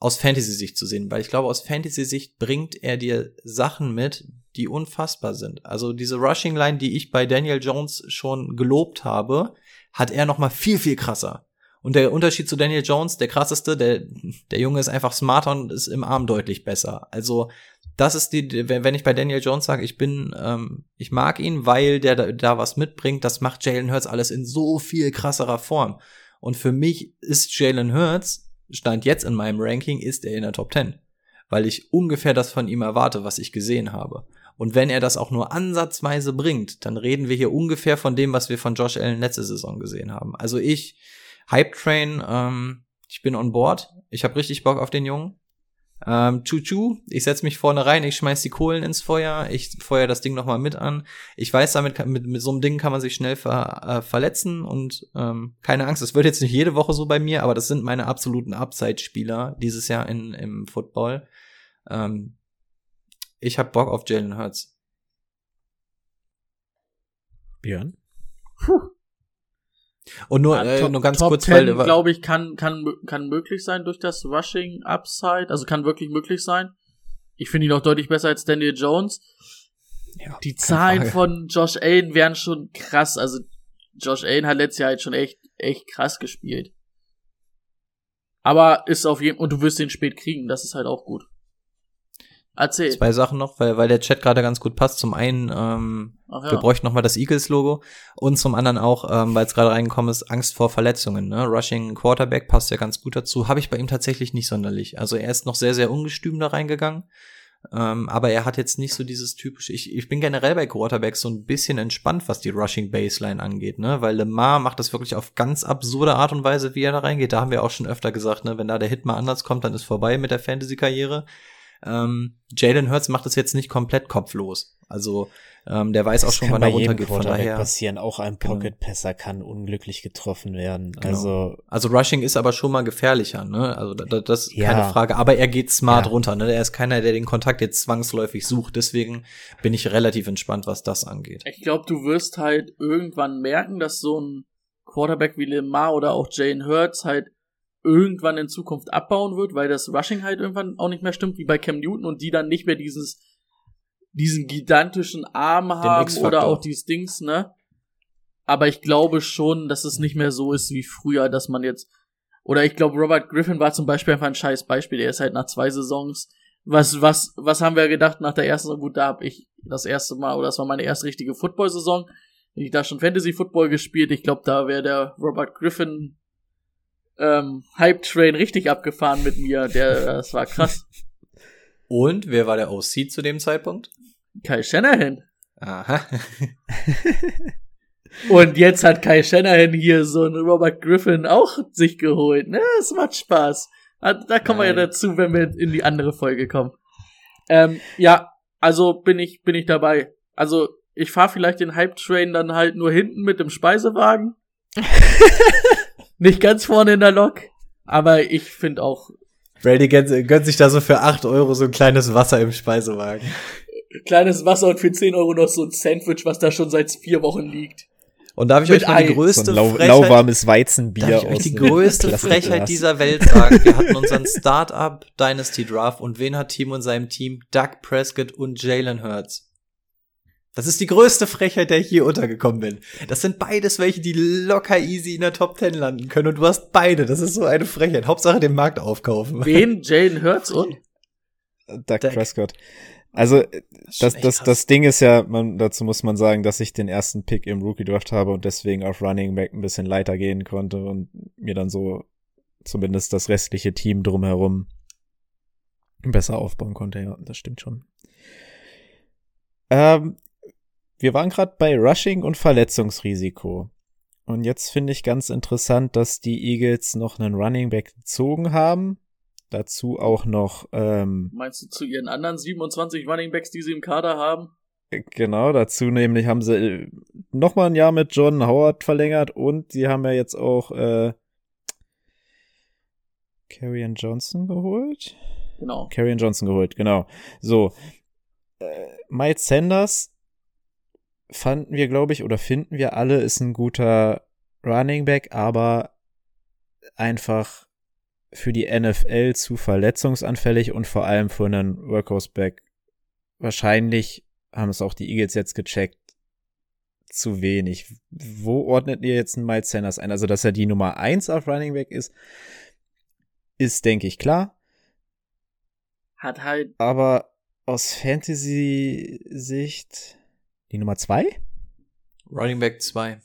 aus Fantasy-Sicht zu sehen, weil ich glaube, aus Fantasy-Sicht bringt er dir Sachen mit, die unfassbar sind. Also diese Rushing-Line, die ich bei Daniel Jones schon gelobt habe, hat er noch mal viel, viel krasser. Und der Unterschied zu Daniel Jones, der krasseste, der, der Junge ist einfach smarter und ist im Arm deutlich besser. Also das ist die, wenn ich bei Daniel Jones sage, ich bin, ähm, ich mag ihn, weil der da, da was mitbringt, das macht Jalen Hurts alles in so viel krasserer Form. Und für mich ist Jalen Hurts Stand jetzt in meinem Ranking ist er in der Top 10, weil ich ungefähr das von ihm erwarte, was ich gesehen habe. Und wenn er das auch nur ansatzweise bringt, dann reden wir hier ungefähr von dem, was wir von Josh Allen letzte Saison gesehen haben. Also ich, Hype Train, ähm, ich bin on board. Ich habe richtig Bock auf den Jungen. Ähm, Chuchu, ich setz mich vorne rein, ich schmeiß die Kohlen ins Feuer, ich feuer das Ding nochmal mit an. Ich weiß, damit kann, mit, mit so einem Ding kann man sich schnell ver, äh, verletzen und ähm, keine Angst, es wird jetzt nicht jede Woche so bei mir, aber das sind meine absoluten Upside-Spieler dieses Jahr in, im Football. Ähm, ich hab Bock auf Jalen Hurts. Björn? Puh. Und nur, ja, äh, top, nur ganz top kurz, 10, weil glaube ich, kann, kann, kann möglich sein durch das Rushing Upside. Also kann wirklich möglich sein. Ich finde ihn auch deutlich besser als Daniel Jones. Ja, die Zahlen Frage. von Josh Allen wären schon krass. Also Josh Allen hat letztes Jahr halt schon echt, echt krass gespielt. Aber ist auf jeden und du wirst den spät kriegen, das ist halt auch gut. Erzähl. Zwei Sachen noch, weil, weil der Chat gerade ganz gut passt. Zum einen, ähm, ja. wir bräuchten noch mal das Eagles-Logo und zum anderen auch, ähm, weil es gerade reingekommen ist, Angst vor Verletzungen. Ne? Rushing Quarterback passt ja ganz gut dazu. Habe ich bei ihm tatsächlich nicht sonderlich. Also er ist noch sehr, sehr ungestüm da reingegangen. Ähm, aber er hat jetzt nicht so dieses typische, ich, ich bin generell bei Quarterbacks so ein bisschen entspannt, was die Rushing Baseline angeht, ne? Weil Lemar macht das wirklich auf ganz absurde Art und Weise, wie er da reingeht. Da haben wir auch schon öfter gesagt, ne? Wenn da der Hit mal anders kommt, dann ist vorbei mit der Fantasy-Karriere. Ähm, Jalen Hurts macht das jetzt nicht komplett kopflos. Also ähm, der weiß das auch schon, wann er runtergeht. Von daher passieren. Auch ein genau. Pocket-Passer kann unglücklich getroffen werden. Genau. Also also Rushing ist aber schon mal gefährlicher. Ne? Also das, das ist ja. keine Frage. Aber er geht smart ja. runter. Ne? Er ist keiner, der den Kontakt jetzt zwangsläufig sucht. Deswegen bin ich relativ entspannt, was das angeht. Ich glaube, du wirst halt irgendwann merken, dass so ein Quarterback wie Lemar oder auch Jane Hurts halt irgendwann in Zukunft abbauen wird, weil das Rushing halt irgendwann auch nicht mehr stimmt, wie bei Cam Newton und die dann nicht mehr dieses, diesen gigantischen Arm haben oder auch dieses Dings, ne? Aber ich glaube schon, dass es nicht mehr so ist wie früher, dass man jetzt, oder ich glaube, Robert Griffin war zum Beispiel einfach ein scheiß Beispiel. Er ist halt nach zwei Saisons, was, was, was haben wir gedacht nach der ersten Saison? Gut, da habe ich das erste Mal, oder das war meine erste richtige Football-Saison. Ich da schon Fantasy-Football gespielt. Ich glaube, da wäre der Robert Griffin ähm, Hype Train richtig abgefahren mit mir. Der, das war krass. Und wer war der OC zu dem Zeitpunkt? Kai Shanahan. Aha. Und jetzt hat Kai Shanahan hier so einen Robert Griffin auch sich geholt. Ne, es macht Spaß. Ah, da kommen Nein. wir ja dazu, wenn wir in die andere Folge kommen. Ähm, ja, also bin ich, bin ich dabei. Also ich fahre vielleicht den Hype Train dann halt nur hinten mit dem Speisewagen. Nicht ganz vorne in der Lok, aber ich finde auch Brady gönnt, gönnt sich da so für 8 Euro so ein kleines Wasser im Speisewagen. kleines Wasser und für 10 Euro noch so ein Sandwich, was da schon seit vier Wochen liegt. Und darf ich Mit euch mal die größte So ein lau Frechheit, lauwarmes Weizenbier darf ich euch aus die größte Plastikglas. Frechheit dieser Welt sagen? Wir hatten unseren Start-up Dynasty Draft und wen hat Timo in seinem Team? Doug Prescott und Jalen Hurts. Das ist die größte Frechheit, der ich hier untergekommen bin. Das sind beides welche, die locker easy in der Top 10 landen können und du hast beide. Das ist so eine Frechheit. Hauptsache den Markt aufkaufen. Wen? Jalen Hurts und? Doug Dak. Prescott. Also, das, echt das, krass. das Ding ist ja, man, dazu muss man sagen, dass ich den ersten Pick im Rookie Draft habe und deswegen auf Running Back ein bisschen leiter gehen konnte und mir dann so zumindest das restliche Team drumherum besser aufbauen konnte. Ja, das stimmt schon. Ähm, wir waren gerade bei Rushing und Verletzungsrisiko. Und jetzt finde ich ganz interessant, dass die Eagles noch einen Running Back gezogen haben. Dazu auch noch ähm, Meinst du zu ihren anderen 27 Running Backs, die sie im Kader haben? Genau, dazu nämlich haben sie äh, noch mal ein Jahr mit John Howard verlängert und sie haben ja jetzt auch äh, Carrion Johnson geholt. Genau. Carrion Johnson geholt, genau. So, äh, Miles Sanders fanden wir, glaube ich, oder finden wir alle, ist ein guter Running Back, aber einfach für die NFL zu verletzungsanfällig und vor allem für einen Workhorse-Back wahrscheinlich haben es auch die Eagles jetzt gecheckt, zu wenig. Wo ordnet ihr jetzt einen Miles Sanders ein? Also, dass er die Nummer eins auf Running Back ist, ist, denke ich, klar. Hat halt, Aber aus Fantasy-Sicht die Nummer zwei? Running Back 2.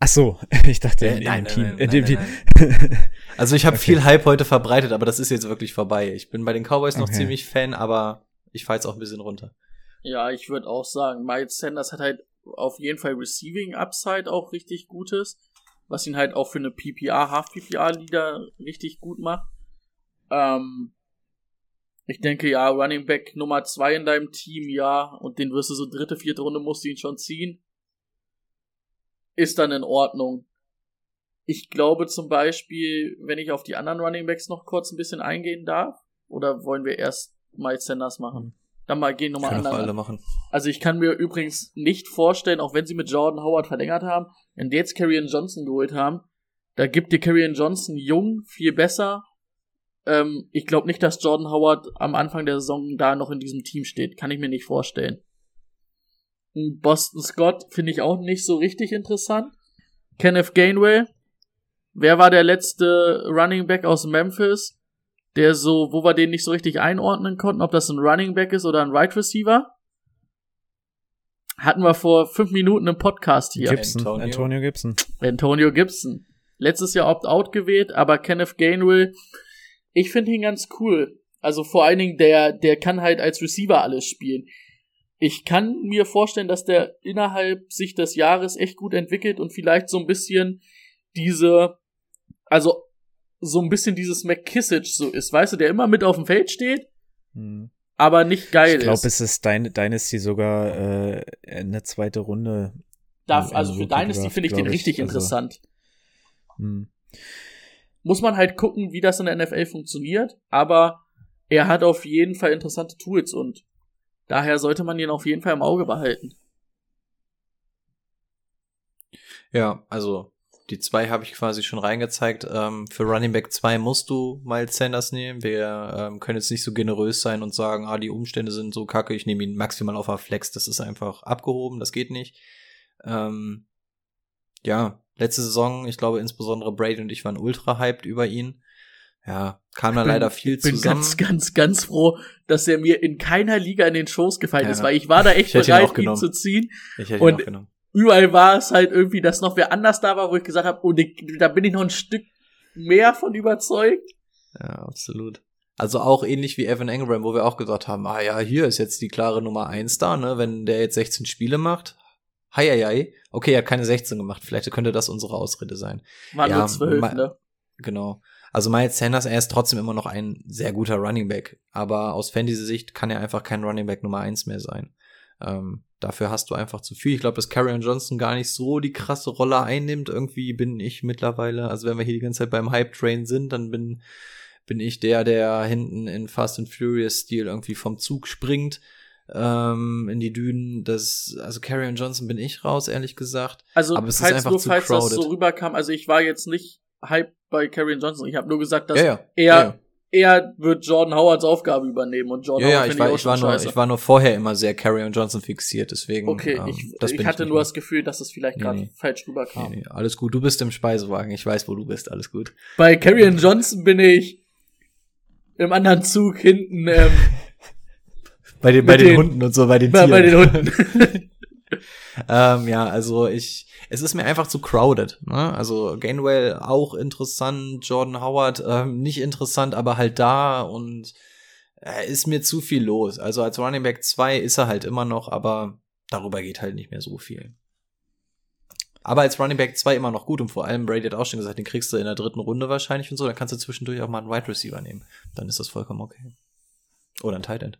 Ach so, ich dachte Äh, in, nein, in dem nein, Team. nein, in dem nein, Team. Also ich habe Okay. viel Hype heute verbreitet, aber das ist jetzt wirklich vorbei. Ich bin bei den Cowboys noch Okay. ziemlich Fan, aber ich fahr jetzt auch ein bisschen runter. ja, ich würde auch sagen, Miles Sanders hat halt auf jeden Fall Receiving Upside auch richtig Gutes, was ihn halt auch für eine PPR, Half-PPR-Liga richtig gut macht. Ähm, ich denke, ja, Running Back Nummer zwei in deinem Team, ja, und den wirst du so dritte, vierte Runde musst du ihn schon ziehen. Ist dann in Ordnung. Ich glaube zum Beispiel, wenn ich auf die anderen Running Backs noch kurz ein bisschen eingehen darf, oder wollen wir erst Miles Sanders machen? Dann mal gehen nochmal anderen. alle machen. Also ich kann mir übrigens nicht vorstellen, auch wenn sie mit Jordan Howard verlängert haben, wenn die jetzt Karrion Johnson geholt haben, da gibt dir Karrion Johnson jung viel besser. Ähm, ich glaube nicht, dass Jordan Howard am Anfang der Saison da noch in diesem Team steht. Kann ich mir nicht vorstellen. Boston Scott finde ich auch nicht so richtig interessant. Kenneth Gainwell. Wer war der letzte Running Back aus Memphis? Der so, wo wir den nicht so richtig einordnen konnten, ob das ein Running Back ist oder ein Right Receiver? Hatten wir vor fünf Minuten im Podcast hier. Gibson, Antonio. Antonio. Gibson. Antonio Gibson. Letztes Jahr Opt-out gewählt, aber Kenneth Gainwell, ich finde ihn ganz cool. Also vor allen Dingen, der, der kann halt als Receiver alles spielen. Ich kann mir vorstellen, dass der innerhalb sich des Jahres echt gut entwickelt und vielleicht so ein bisschen diese, also so ein bisschen dieses McKissick so ist, weißt du, der immer mit auf dem Feld steht, Hm. aber nicht geil Ich glaube, ist. es ist dein, Dynasty sogar äh, eine zweite Runde. Darf, also für Dynasty finde ich den glaub ich. richtig Also- interessant. Hm. Muss man halt gucken, wie das in der NFL funktioniert, aber er hat auf jeden Fall interessante Tools und daher sollte man ihn auf jeden Fall im Auge behalten. Ja, also die zwei habe ich quasi schon reingezeigt. Ähm, für Running Back 2 musst du Miles Sanders nehmen. Wir ähm, können jetzt nicht so generös sein und sagen, ah, die Umstände sind so kacke, ich nehme ihn maximal auf der Flex. Das ist einfach abgehoben, das geht nicht. Ähm, ja, letzte Saison, ich glaube insbesondere Brady und ich waren ultra hyped über ihn. Ja, kam da leider viel Ich bin zusammen. ganz, ganz, ganz froh, dass er mir in keiner Liga in den Shows gefallen Ja. ist, weil ich war da echt ihn bereit, ihn genommen. zu ziehen. ich hätte ihn und- auch genommen. Überall war es halt irgendwie, dass noch wer anders da war, wo ich gesagt habe, oh, da bin ich noch ein Stück mehr von überzeugt. Ja, absolut. Also auch ähnlich wie Evan Engram, wo wir auch gesagt haben, ah ja, hier ist jetzt die klare Nummer eins da, ne, wenn der jetzt 16 Spiele macht. Hei, hei, hei. Okay, er hat keine 16 gemacht. Vielleicht könnte das unsere Ausrede sein. War Ja, nur zwölf, ma- ne? Genau. Also Miles Sanders, er ist trotzdem immer noch ein sehr guter Running Back. Aber aus Fantasy-Sicht kann er einfach kein Running Back Nummer eins mehr sein. Ähm, dafür hast du einfach zu viel. Ich glaube, dass Carrion Johnson gar nicht so die krasse Rolle einnimmt. Irgendwie bin ich mittlerweile, also wenn wir hier die ganze Zeit beim Hype Train sind, dann bin, bin ich der, der hinten in Fast and Furious Stil irgendwie vom Zug springt ähm, in die Dünen. Das, also Carrion Johnson bin ich raus, ehrlich gesagt. Also Aber es ist falls einfach nur zu falls das crowded. so rüberkam, also ich war jetzt nicht hype bei Karrion Johnson. Ich habe nur gesagt, dass Ja, ja. er Ja, ja. er wird Jordan Howards Aufgabe übernehmen und Jordan Ja, ja, Howard ich finde war, auch ich war nur, scheiße. ich war nur vorher immer sehr Carrion Johnson fixiert, deswegen. okay, ähm, ich, das ich hatte nicht nur mehr. das Gefühl, dass es vielleicht Nee, gerade nee. falsch rüberkam. Nee, nee, alles gut. Du bist im Speisewagen. Ich weiß, wo du bist. Alles gut. Bei Karrion Johnson bin ich im anderen Zug hinten ähm, Bei den, bei den Hunden und so, bei den bei, bei den Hunden. ähm, ja, also ich, es ist mir einfach zu crowded. Ne? Also Gainwell auch interessant, Jordan Howard ähm, nicht interessant, aber halt da und äh, ist mir zu viel los. Also als Running Back 2 ist er halt immer noch, aber darüber geht halt nicht mehr so viel. Aber als Running Back 2 immer noch gut und vor allem Brady hat auch schon gesagt, den kriegst du in der dritten Runde wahrscheinlich und so, dann kannst du zwischendurch auch mal einen Wide Receiver nehmen. Dann ist das vollkommen okay. Oder ein Tight End.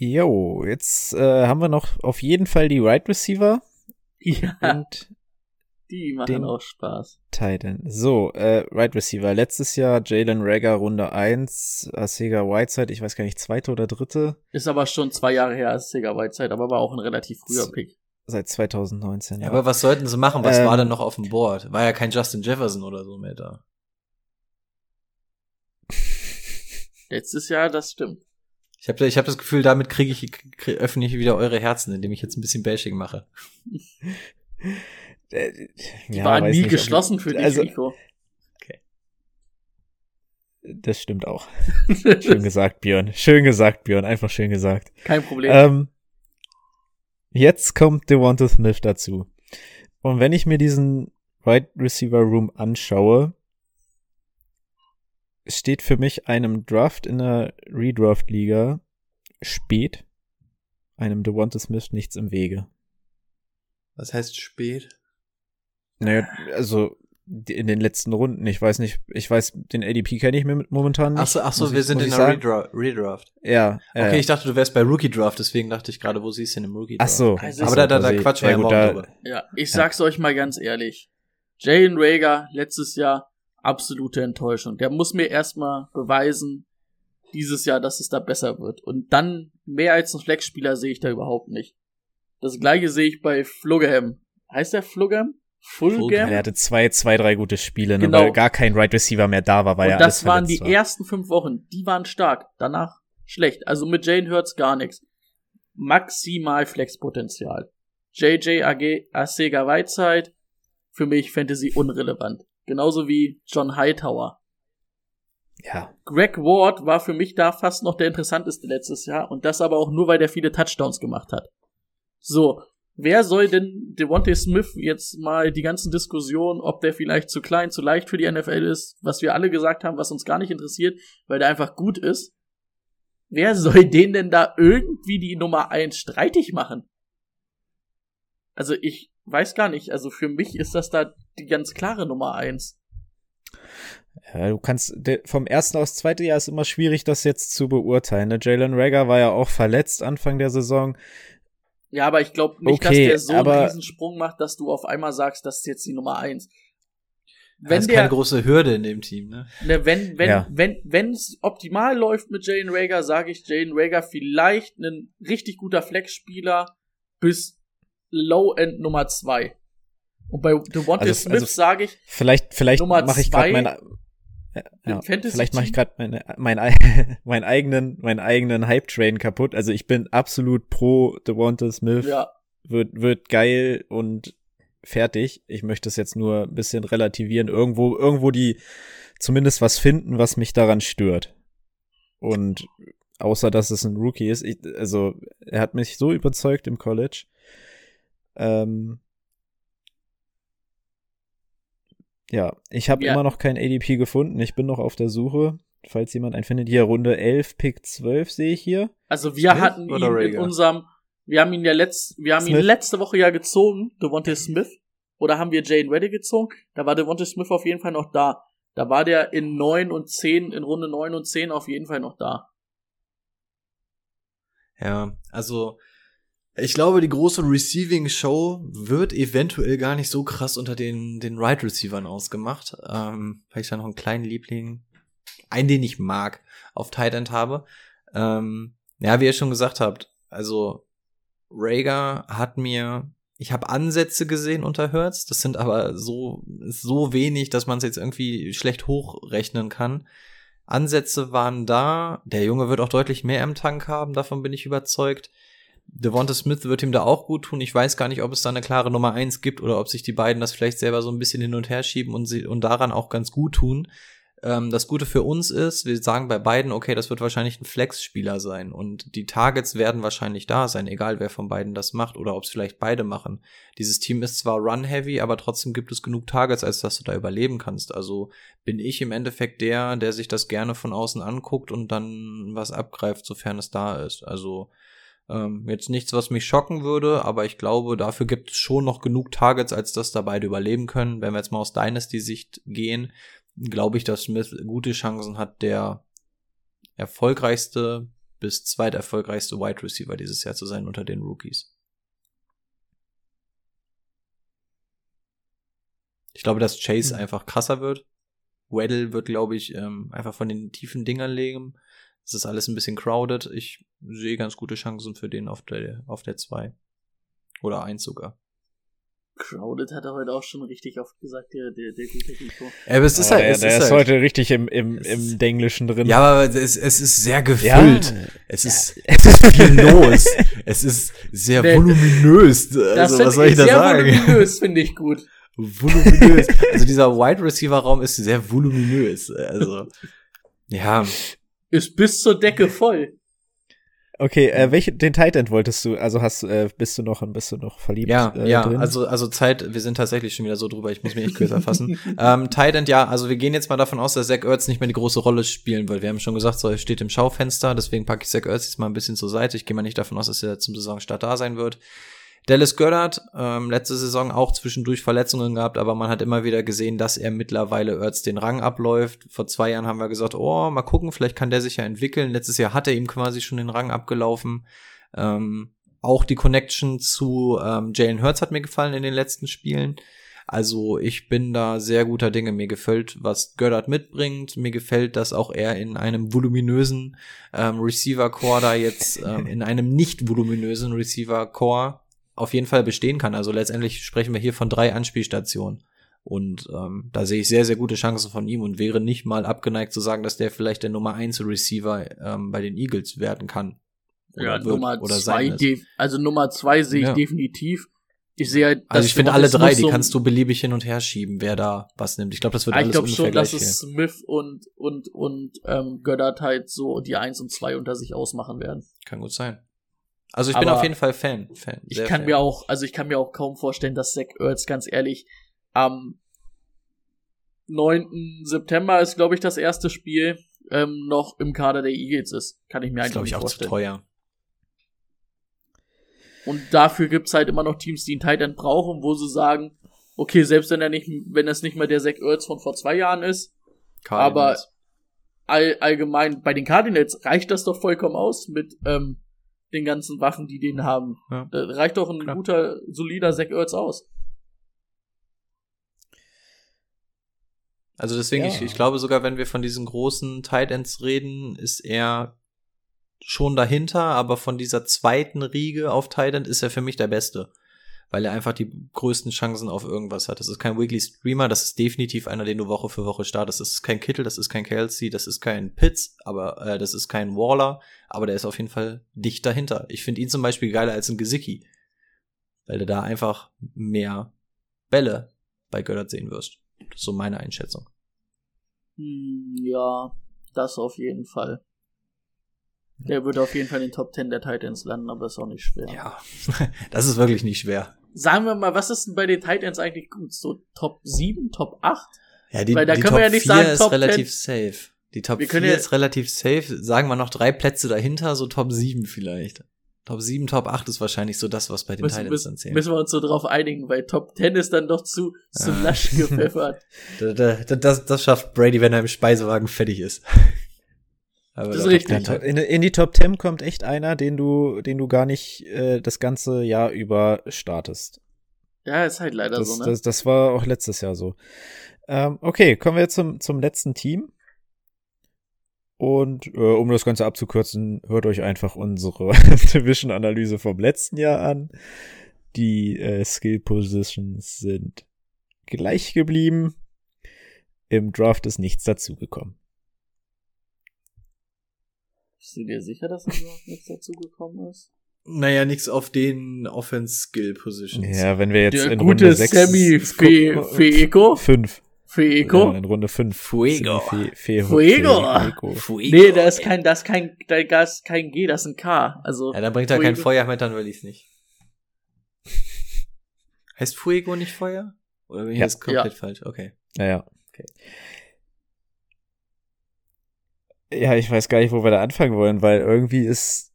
Jo, jetzt äh, haben wir noch auf jeden Fall die Right Receiver ja, und die machen den- auch Spaß. Titan. So, äh, Right Receiver. Letztes Jahr Jalen Rager Runde 1, Sega Whiteside, ich weiß gar nicht, zweite oder dritte, Ist aber schon zwei Jahre her als Sega Whiteside, aber war auch ein relativ früher Z- Pick. seit 2019. Ja, aber was sollten sie machen? Was Ähm, war denn noch auf dem Board? War ja kein Justin Jefferson oder so mehr da. Letztes Jahr, das stimmt. Ich habe ich hab das Gefühl, damit kriege ich, krieg, öffne ich wieder eure Herzen, indem ich jetzt ein bisschen Bashing mache. Äh, Die ja, waren nie nicht, ob- geschlossen für dich, also- Rico. Das stimmt auch. Schön gesagt, Björn. Schön gesagt, Björn. Einfach schön gesagt. Kein Problem. Ähm, jetzt kommt Devonta Smith dazu. Und wenn ich mir diesen Wide Receiver Room anschaue, steht für mich einem Draft in der Redraft Liga spät einem Devonta Smith nichts im Wege. Was heißt spät? Naja, also in den letzten Runden, ich weiß nicht, ich weiß, den ADP kenne ich mir momentan nicht. Ach so, ach so muss wir ich- sind in der. Redra Redraft. Ja, ja. Okay, ich dachte, du wärst bei Rookie Draft, deswegen dachte ich gerade, wo siehst du denn im Rookie Ach Draft? so. Also Aber da, da, da quatschen wir ja gut, morgen da- drüber. Ja, ich sag's euch mal ganz ehrlich. Jalen Rager letztes Jahr absolute Enttäuschung. Der muss mir erstmal beweisen, dieses Jahr, dass es da besser wird. Und dann mehr als ein Flexspieler sehe ich da überhaupt nicht. Das gleiche sehe ich bei Flugaham. Heißt der Flugaham? Fulgham? Der hatte zwei, zwei, drei gute Spiele, ne, Genau. weil gar kein Right Receiver mehr da war, weil Und ja das alles waren die war. ersten fünf Wochen. Die waren stark. Danach schlecht. Also mit Jane Hurts gar nichts. Maximal Flexpotenzial. JJ AG Asega Whiteside. Für mich Fantasy unrelevant. Genauso wie John Hightower. Ja, Greg Ward war für mich da fast noch der interessanteste letztes Jahr. Und das aber auch nur, weil der viele Touchdowns gemacht hat. So. Wer soll denn Devontae Smith jetzt mal die ganzen Diskussionen, ob der vielleicht zu klein, zu leicht für die NFL ist, was wir alle gesagt haben, was uns gar nicht interessiert, weil der einfach gut ist. Wer soll den denn da irgendwie die Nummer eins streitig machen? Also ich weiß gar nicht. Also für mich ist das da die ganz klare Nummer eins. Ja, du kannst vom ersten aufs zweite Jahr ist immer schwierig, das jetzt zu beurteilen. Ne? Jalen Rager war ja auch verletzt Anfang der Saison. Ja, aber ich glaube nicht, Okay, dass der so einen aber- Riesensprung macht, dass du auf einmal sagst, das ist jetzt die Nummer eins. Das Wenn ist der, keine große Hürde in dem Team, ne? ne, wenn, wenn, Ja. wenn, wenn es optimal läuft mit Jalen Rager, sage ich Jalen Rager vielleicht ein richtig guter Flexspieler bis Low-End Nummer zwei. Und bei Devontae Also- Smith also- sage ich, Vielleicht, vielleicht mache ich gerade meine. Ja, vielleicht mache ich gerade meine, mein, ei- meinen eigenen, meinen eigenen Hype-Train kaputt. Also ich bin absolut pro Devonta Smith. ja, Wird, wird geil und fertig. Ich möchte es jetzt nur ein bisschen relativieren. Irgendwo, irgendwo die zumindest was finden, was mich daran stört. Und außer dass es ein Rookie ist, ich, also er hat mich so überzeugt im College. Ähm, ja, ich habe Ja. immer noch kein ADP gefunden. Ich bin noch auf der Suche. Falls jemand einen findet, hier Runde 11, Pick 12 sehe ich hier. also wir Smith hatten ihn oder in Rager? unserem, wir haben ihn ja letzt, wir haben ihn Smith. letzte Woche ja gezogen, Devontae Smith. Oder haben wir Jane Reddy gezogen? Da war Devontae Smith auf jeden Fall noch da. Da war der in 9 und 10, in Runde 9 und 10 auf jeden Fall noch da. Ja, also ich glaube, die große Receiving Show wird eventuell gar nicht so krass unter den den Right Receivern ausgemacht, ähm, weil ich da noch einen kleinen Liebling, einen den ich mag, auf Tight End habe. Ähm, ja, wie ihr schon gesagt habt, also Rager hat mir ich habe Ansätze gesehen unter Hertz, das sind aber so so wenig, dass man es jetzt irgendwie schlecht hochrechnen kann. Ansätze waren da, der Junge wird auch deutlich mehr im Tank haben, davon bin ich überzeugt. Devonta Smith wird ihm da auch gut tun. Ich weiß gar nicht, ob es da eine klare Nummer eins gibt oder ob sich die beiden das vielleicht selber so ein bisschen hin und her schieben und, sie, und daran auch ganz gut tun. Ähm, das Gute für uns ist, wir sagen bei beiden, okay, das wird wahrscheinlich ein Flex-Spieler sein und die Targets werden wahrscheinlich da sein, egal wer von beiden das macht oder ob es vielleicht beide machen. Dieses Team ist zwar run-heavy, aber trotzdem gibt es genug Targets, als dass du da überleben kannst. Also bin ich im Endeffekt der, der sich das gerne von außen anguckt und dann was abgreift, sofern es da ist. Also ähm, jetzt nichts, was mich schocken würde, aber ich glaube, dafür gibt es schon noch genug Targets, als dass da beide überleben können. Wenn wir jetzt mal aus Dynasty-Sicht gehen, glaube ich, dass Smith gute Chancen hat, der erfolgreichste bis zweiterfolgreichste Wide Receiver dieses Jahr zu sein unter den Rookies. Ich glaube, dass Chase mhm. einfach krasser wird. Weddle wird, glaube ich, ähm, einfach von den tiefen Dingern legen. Es ist alles ein bisschen crowded. Ich sehe ganz gute Chancen für den auf der auf der 2. Oder 1 sogar. Crowded hat er heute auch schon richtig oft gesagt, der, der, der gute Rico. Ja, aber es ist halt, es der ist, ist halt, heute richtig im, im, im Denglischen drin. Ja, aber es, es ist sehr gefüllt. Ja. Es ist, ja. es ist viel los. es ist sehr nee. voluminös. Also, was soll ich da sehr sagen? voluminös finde ich gut. voluminös. Also dieser Wide Receiver Raum ist sehr voluminös. Also, ja. Ist bis zur Decke voll. Okay, äh, welche, den Titan wolltest du, also hast, äh, bist du noch, bist du noch verliebt? Ja, äh, ja, drin? also, also Zeit, wir sind tatsächlich schon wieder so drüber, ich muss mich echt kürzer fassen. ähm, Titan, ja, also wir gehen jetzt mal davon aus, dass Zach Ertz nicht mehr die große Rolle spielen wird. Wir haben schon gesagt, so, er steht im Schaufenster, deswegen packe ich Zach Ertz jetzt mal ein bisschen zur Seite. Ich gehe mal nicht davon aus, dass er zum Saisonstart da sein wird. Dallas Goddard, ähm, letzte Saison auch zwischendurch Verletzungen gehabt, aber man hat immer wieder gesehen, dass er mittlerweile Ertz den Rang abläuft. Vor zwei Jahren haben wir gesagt, oh, mal gucken, vielleicht kann der sich ja entwickeln. Letztes Jahr hat er ihm quasi schon den Rang abgelaufen. Ähm, auch die Connection zu ähm, Jalen Hurts hat mir gefallen in den letzten Spielen. Also ich bin da sehr guter Dinge. Mir gefällt, was Goddard mitbringt. Mir gefällt, dass auch er in einem voluminösen ähm, Receiver-Core da jetzt ähm, in einem nicht voluminösen Receiver-Core auf jeden Fall bestehen kann. Also letztendlich sprechen wir hier von drei Anspielstationen. Und ähm, da sehe ich sehr, sehr gute Chancen von ihm und wäre nicht mal abgeneigt zu sagen, dass der vielleicht der Nummer 1 Receiver ähm, bei den Eagles werden kann. ja, wird, Nummer oder zwei, also Nummer zwei sehe ich ja. definitiv. Ich sehe halt, Also ich finde alle drei, die kannst du beliebig hin und her schieben, wer da was nimmt. Ich glaube, das wird alles ich ungefähr schon, gleich. Ich glaube schon, dass es Smith und und und ähm, Göttert halt so die eins und zwei unter sich ausmachen werden. Kann gut sein. Also ich Aber bin auf jeden Fall Fan. Fan ich kann Fan. mir auch, also ich kann mir auch kaum vorstellen, dass Zach Ertz ganz ehrlich am 9. September ist, glaube ich, das erste Spiel ähm, noch im Kader der Eagles ist. Kann ich mir eigentlich nicht vorstellen. Das glaube ich, auch zu teuer. Und dafür gibt's halt immer noch Teams, die einen Tight End brauchen, wo sie sagen, okay, selbst wenn er nicht, wenn es nicht mehr der Zach Ertz von vor zwei Jahren ist, Cardinals. aber all, allgemein bei den Cardinals reicht das doch vollkommen aus mit ähm, den ganzen Waffen, die den haben. Ja. Da reicht doch ein Klar. guter, solider Zack Ertz aus. Also deswegen, ja. ich, ich glaube sogar, wenn wir von diesen großen Tight Ends reden, ist er schon dahinter, aber von dieser zweiten Riege auf Tight End ist er für mich der Beste weil er einfach die größten Chancen auf irgendwas hat. Das ist kein Weekly Streamer, das ist definitiv einer, den du Woche für Woche startest. Das ist kein Kittel, das ist kein Kelsey, das ist kein Pitts, aber äh, das ist kein Waller, aber der ist auf jeden Fall dicht dahinter. Ich finde ihn zum Beispiel geiler als ein Gesicki, weil du da einfach mehr Bälle bei Göttert sehen wirst. Das ist so meine Einschätzung. Hm, ja, das auf jeden Fall. Der würde auf jeden Fall in den Top 10 der Titans landen, aber das ist auch nicht schwer. Ja, das ist wirklich nicht schwer. Sagen wir mal, was ist denn bei den Titans eigentlich gut? So Top 7, Top 8? Ja, die, Weil da die können Top wir ja nicht 4 sagen, ist Top relativ 10. safe. Die Top 4 ja ist relativ safe. Sagen wir noch drei Plätze dahinter, so Top 7 vielleicht. Top 7, Top 8 ist wahrscheinlich so das, was bei den müssen, Titans dann zählt. Müssen wir uns so drauf einigen, weil Top 10 ist dann doch zu, zu ja. lasch gepfeffert. das, das, das schafft Brady, wenn er im Speisewagen fertig ist. Aber Das ist richtig. Top 10 In, in die Top 10 kommt echt einer, den du, den du gar nicht äh, das ganze Jahr über startest. Ja, ist halt leider Das, so, ne? das, das war auch letztes Jahr so. Ähm, okay, kommen wir zum, zum letzten Team. Und äh, um das Ganze abzukürzen, hört euch einfach unsere Division-Analyse vom letzten Jahr an. Die äh, Skill Positions sind gleich geblieben. Im Draft ist nichts dazugekommen. Bist du dir sicher, dass da noch nichts dazugekommen ist? Naja, nix auf den Offense-Skill-Positions. Ja, wenn wir jetzt Der in gute Runde 6 Sammy Fe Feeko? 5 Feeko? Ja, in Runde 5. Fuego. Fe Fe Fuego. Fuego. Nee, da ist kein, das ist kein, da ist kein G, das ist ein K. Also. Ja, dann bringt er kein. Feuer mit, dann will ich's nicht. Heißt Fuego nicht Feuer? Oder bin ich Ja. jetzt komplett Ja. falsch? Okay. Naja. Okay. Ja, ich weiß gar nicht, wo wir da anfangen wollen, weil irgendwie ist,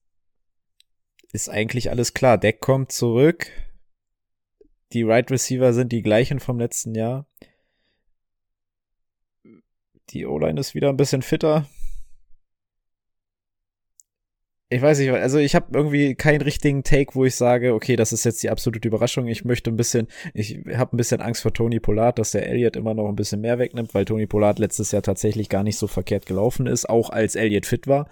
ist eigentlich alles klar. Deck kommt zurück. Die Right Receiver sind die gleichen vom letzten Jahr. Die O-Line ist wieder ein bisschen fitter. Ich weiß nicht, also ich habe irgendwie keinen richtigen Take, wo ich sage, okay, das ist jetzt die absolute Überraschung. Ich möchte ein bisschen, ich habe ein bisschen Angst vor Tony Pollard, dass der Elliott immer noch ein bisschen mehr wegnimmt, weil Tony Pollard letztes Jahr tatsächlich gar nicht so verkehrt gelaufen ist, auch als Elliott fit war.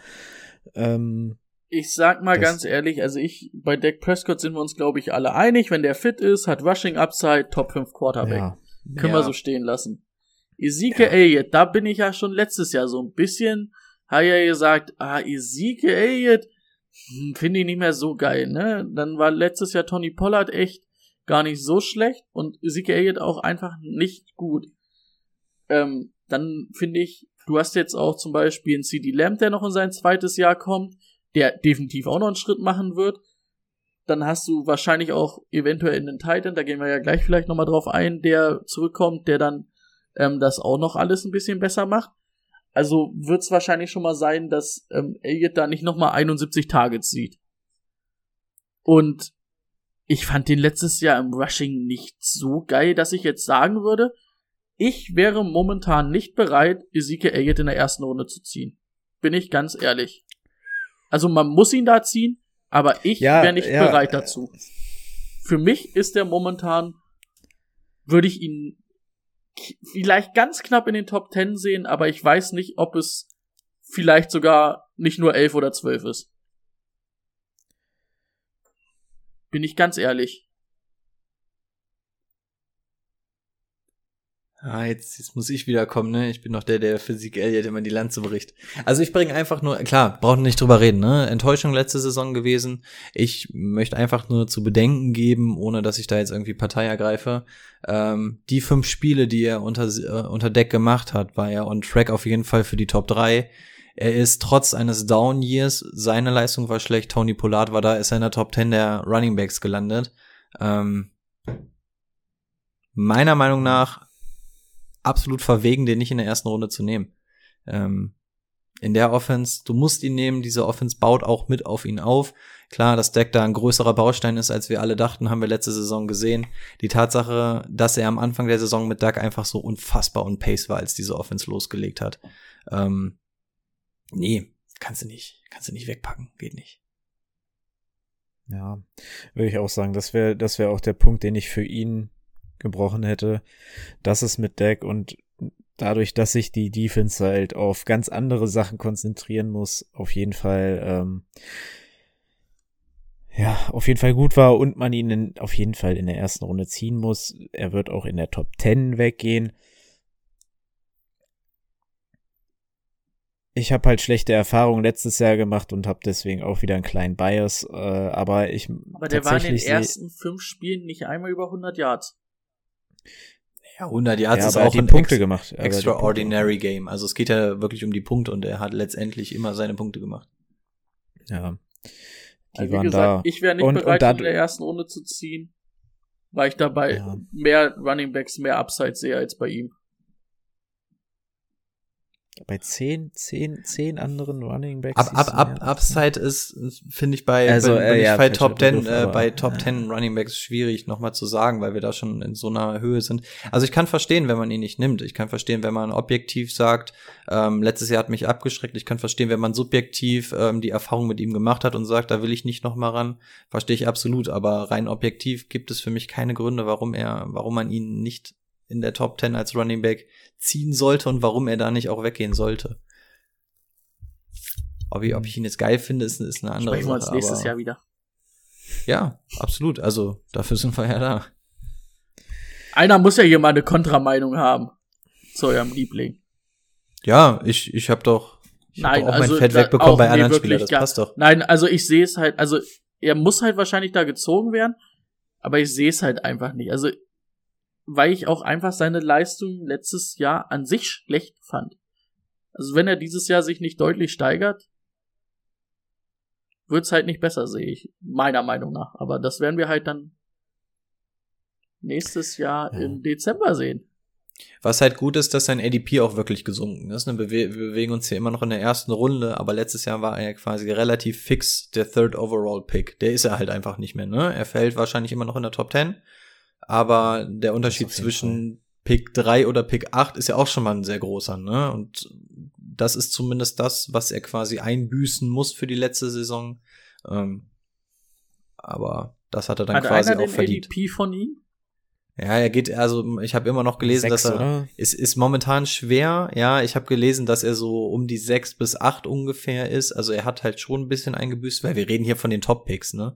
Ähm, Ich sag mal ganz ehrlich, also ich, bei Dak Prescott sind wir uns, glaube ich, alle einig. Wenn der fit ist, hat Rushing Upside, Top 5 Quarterback. ja, Können Ja. wir so stehen lassen. Ezekiel Elliott, da bin ich ja schon letztes Jahr so ein bisschen, hat ja gesagt, ah, Ezekiel Elliott, hm, finde ich nicht mehr so geil, ne? Dann war letztes Jahr Tony Pollard echt gar nicht so schlecht und Ezekiel Elliott auch einfach nicht gut. Ähm, dann finde ich, du hast jetzt auch zum Beispiel einen CD Lamb, der noch in sein zweites Jahr kommt, der definitiv auch noch einen Schritt machen wird. Dann hast du wahrscheinlich auch eventuell einen Titan, da gehen wir ja gleich vielleicht nochmal drauf ein, der zurückkommt, der dann ähm, das auch noch alles ein bisschen besser macht. Also wird es wahrscheinlich schon mal sein, dass ähm, Elliott da nicht nochmal 71 Targets sieht. Und ich fand den letztes Jahr im Rushing nicht so geil, dass ich jetzt sagen würde, ich wäre momentan nicht bereit, Ezekiel Elliott in der ersten Runde zu ziehen. Bin ich ganz ehrlich. Also man muss ihn da ziehen, aber ich Ja, wäre nicht ja, bereit dazu. Für mich ist der momentan, würde ich ihn vielleicht ganz knapp in den Top 10 sehen, aber ich weiß nicht, ob es vielleicht sogar nicht nur 11 oder 12 ist. Bin ich ganz ehrlich. Ah, jetzt, jetzt muss ich wieder kommen, ne? Ich bin noch der, der Physik Elliott immer die Lanze bricht. Also ich bringe einfach nur, klar, brauchen nicht drüber reden, ne? Enttäuschung letzte Saison gewesen. Ich möchte einfach nur zu bedenken geben, ohne dass ich da jetzt irgendwie Partei ergreife. Ähm, die fünf Spiele, die er unter, äh, unter Deck gemacht hat, war er on track auf jeden Fall für die Top 3. Er ist trotz eines Down Years, seine Leistung war schlecht, Tony Pollard war da, ist er in der Top 10 der Running Backs gelandet. Ähm, meiner Meinung nach absolut verwegen, den nicht in der ersten Runde zu nehmen. Ähm, in der Offense, du musst ihn nehmen, diese Offense baut auch mit auf ihn auf. Klar, dass Deck da ein größerer Baustein ist, als wir alle dachten, haben wir letzte Saison gesehen. Die Tatsache, dass er am Anfang der Saison mit Doug einfach so unfassbar und pace war, als diese Offense losgelegt hat. Ähm, nee, kannst du nicht, kannst du nicht wegpacken, geht nicht. Ja, würde ich auch sagen, das wäre das wäre auch der Punkt, den ich für ihn gebrochen hätte. Das ist mit Deck und dadurch, dass sich die Defense halt auf ganz andere Sachen konzentrieren muss, auf jeden Fall ähm, ja, auf jeden Fall gut war und man ihn in, auf jeden Fall in der ersten Runde ziehen muss. Er wird auch in der Top 10 weggehen. Ich habe halt schlechte Erfahrungen letztes Jahr gemacht und habe deswegen auch wieder einen kleinen Bias, äh, aber ich Aber der war in den ersten fünf Spielen nicht einmal über 100 Yards. Ja, 100 Yards ja, ist er auch ein Punkte ex gemacht. Extraordinary Game. Also es geht ja wirklich um die Punkte und er hat letztendlich immer seine Punkte gemacht. Punkte. Ja. Die Also wie waren gesagt, da. ich wäre nicht Und- bereit, und in der ersten Runde zu ziehen, weil ich dabei Ja. mehr Running Backs, mehr Upside sehe als bei ihm. Bei zehn, zehn, zehn anderen Running Backs. Ab, ab, ab. Upside ist, finde ich, bei, Also, wenn, äh, wenn ich ja, bei Top 10, Begriff, äh, bei Top ja. 10 Running Backs schwierig nochmal zu sagen, weil wir da schon in so einer Höhe sind. Also ich kann verstehen, wenn man ihn nicht nimmt. Ich kann verstehen, wenn man objektiv sagt, ähm, letztes Jahr hat mich abgeschreckt. Ich kann verstehen, wenn man subjektiv ähm, die Erfahrung mit ihm gemacht hat und sagt, da will ich nicht nochmal ran. Verstehe ich absolut. Aber rein objektiv gibt es für mich keine Gründe, warum er, warum man ihn nicht in der Top 10 als Running Back ziehen sollte und warum er da nicht auch weggehen sollte. Ob ich, ob ich ihn jetzt geil finde, ist, ist eine andere Sprechen wir uns Sache, nächstes aber- Jahr wieder. Ja, absolut. Also dafür sind wir ja da. Einer muss ja hier mal eine Kontrameinung haben zu eurem Liebling. Ja, ich, ich habe doch, ich hab doch auch also mein Fett wegbekommen bei nee, anderen wirklich Spielern. Das gar- passt doch. Nein, also ich sehe es halt, also er muss halt wahrscheinlich da gezogen werden, aber ich sehe es halt einfach nicht. Also, weil ich auch einfach seine Leistung letztes Jahr an sich schlecht fand. Also wenn er dieses Jahr sich nicht deutlich steigert, wird's halt nicht besser, sehe ich. Meiner Meinung nach. Aber das werden wir halt dann nächstes Jahr Ja. im Dezember sehen. Was halt gut ist, dass sein ADP auch wirklich gesunken ist. ne? Wir bewe- wir bewegen uns hier immer noch in der ersten Runde, aber letztes Jahr war er quasi relativ fix der Third Overall Pick. Der ist er halt einfach nicht mehr, ne? Er fällt wahrscheinlich immer noch in der Top 10, aber der Unterschied zwischen Pick 3 oder Pick 8 ist ja auch schon mal ein sehr großer, ne? Und das ist zumindest das, was er quasi einbüßen muss für die letzte Saison. Ähm, aber das hat er dann Hat quasi einer auch den verdient. ADP von ihm? Ja, er geht, also ich habe immer noch gelesen, Sechs, dass er es ist momentan schwer. Ja, ich habe gelesen, dass er so um die sechs bis acht ungefähr ist. Also er hat halt schon ein bisschen eingebüßt, weil wir reden hier von den Top-Picks, ne?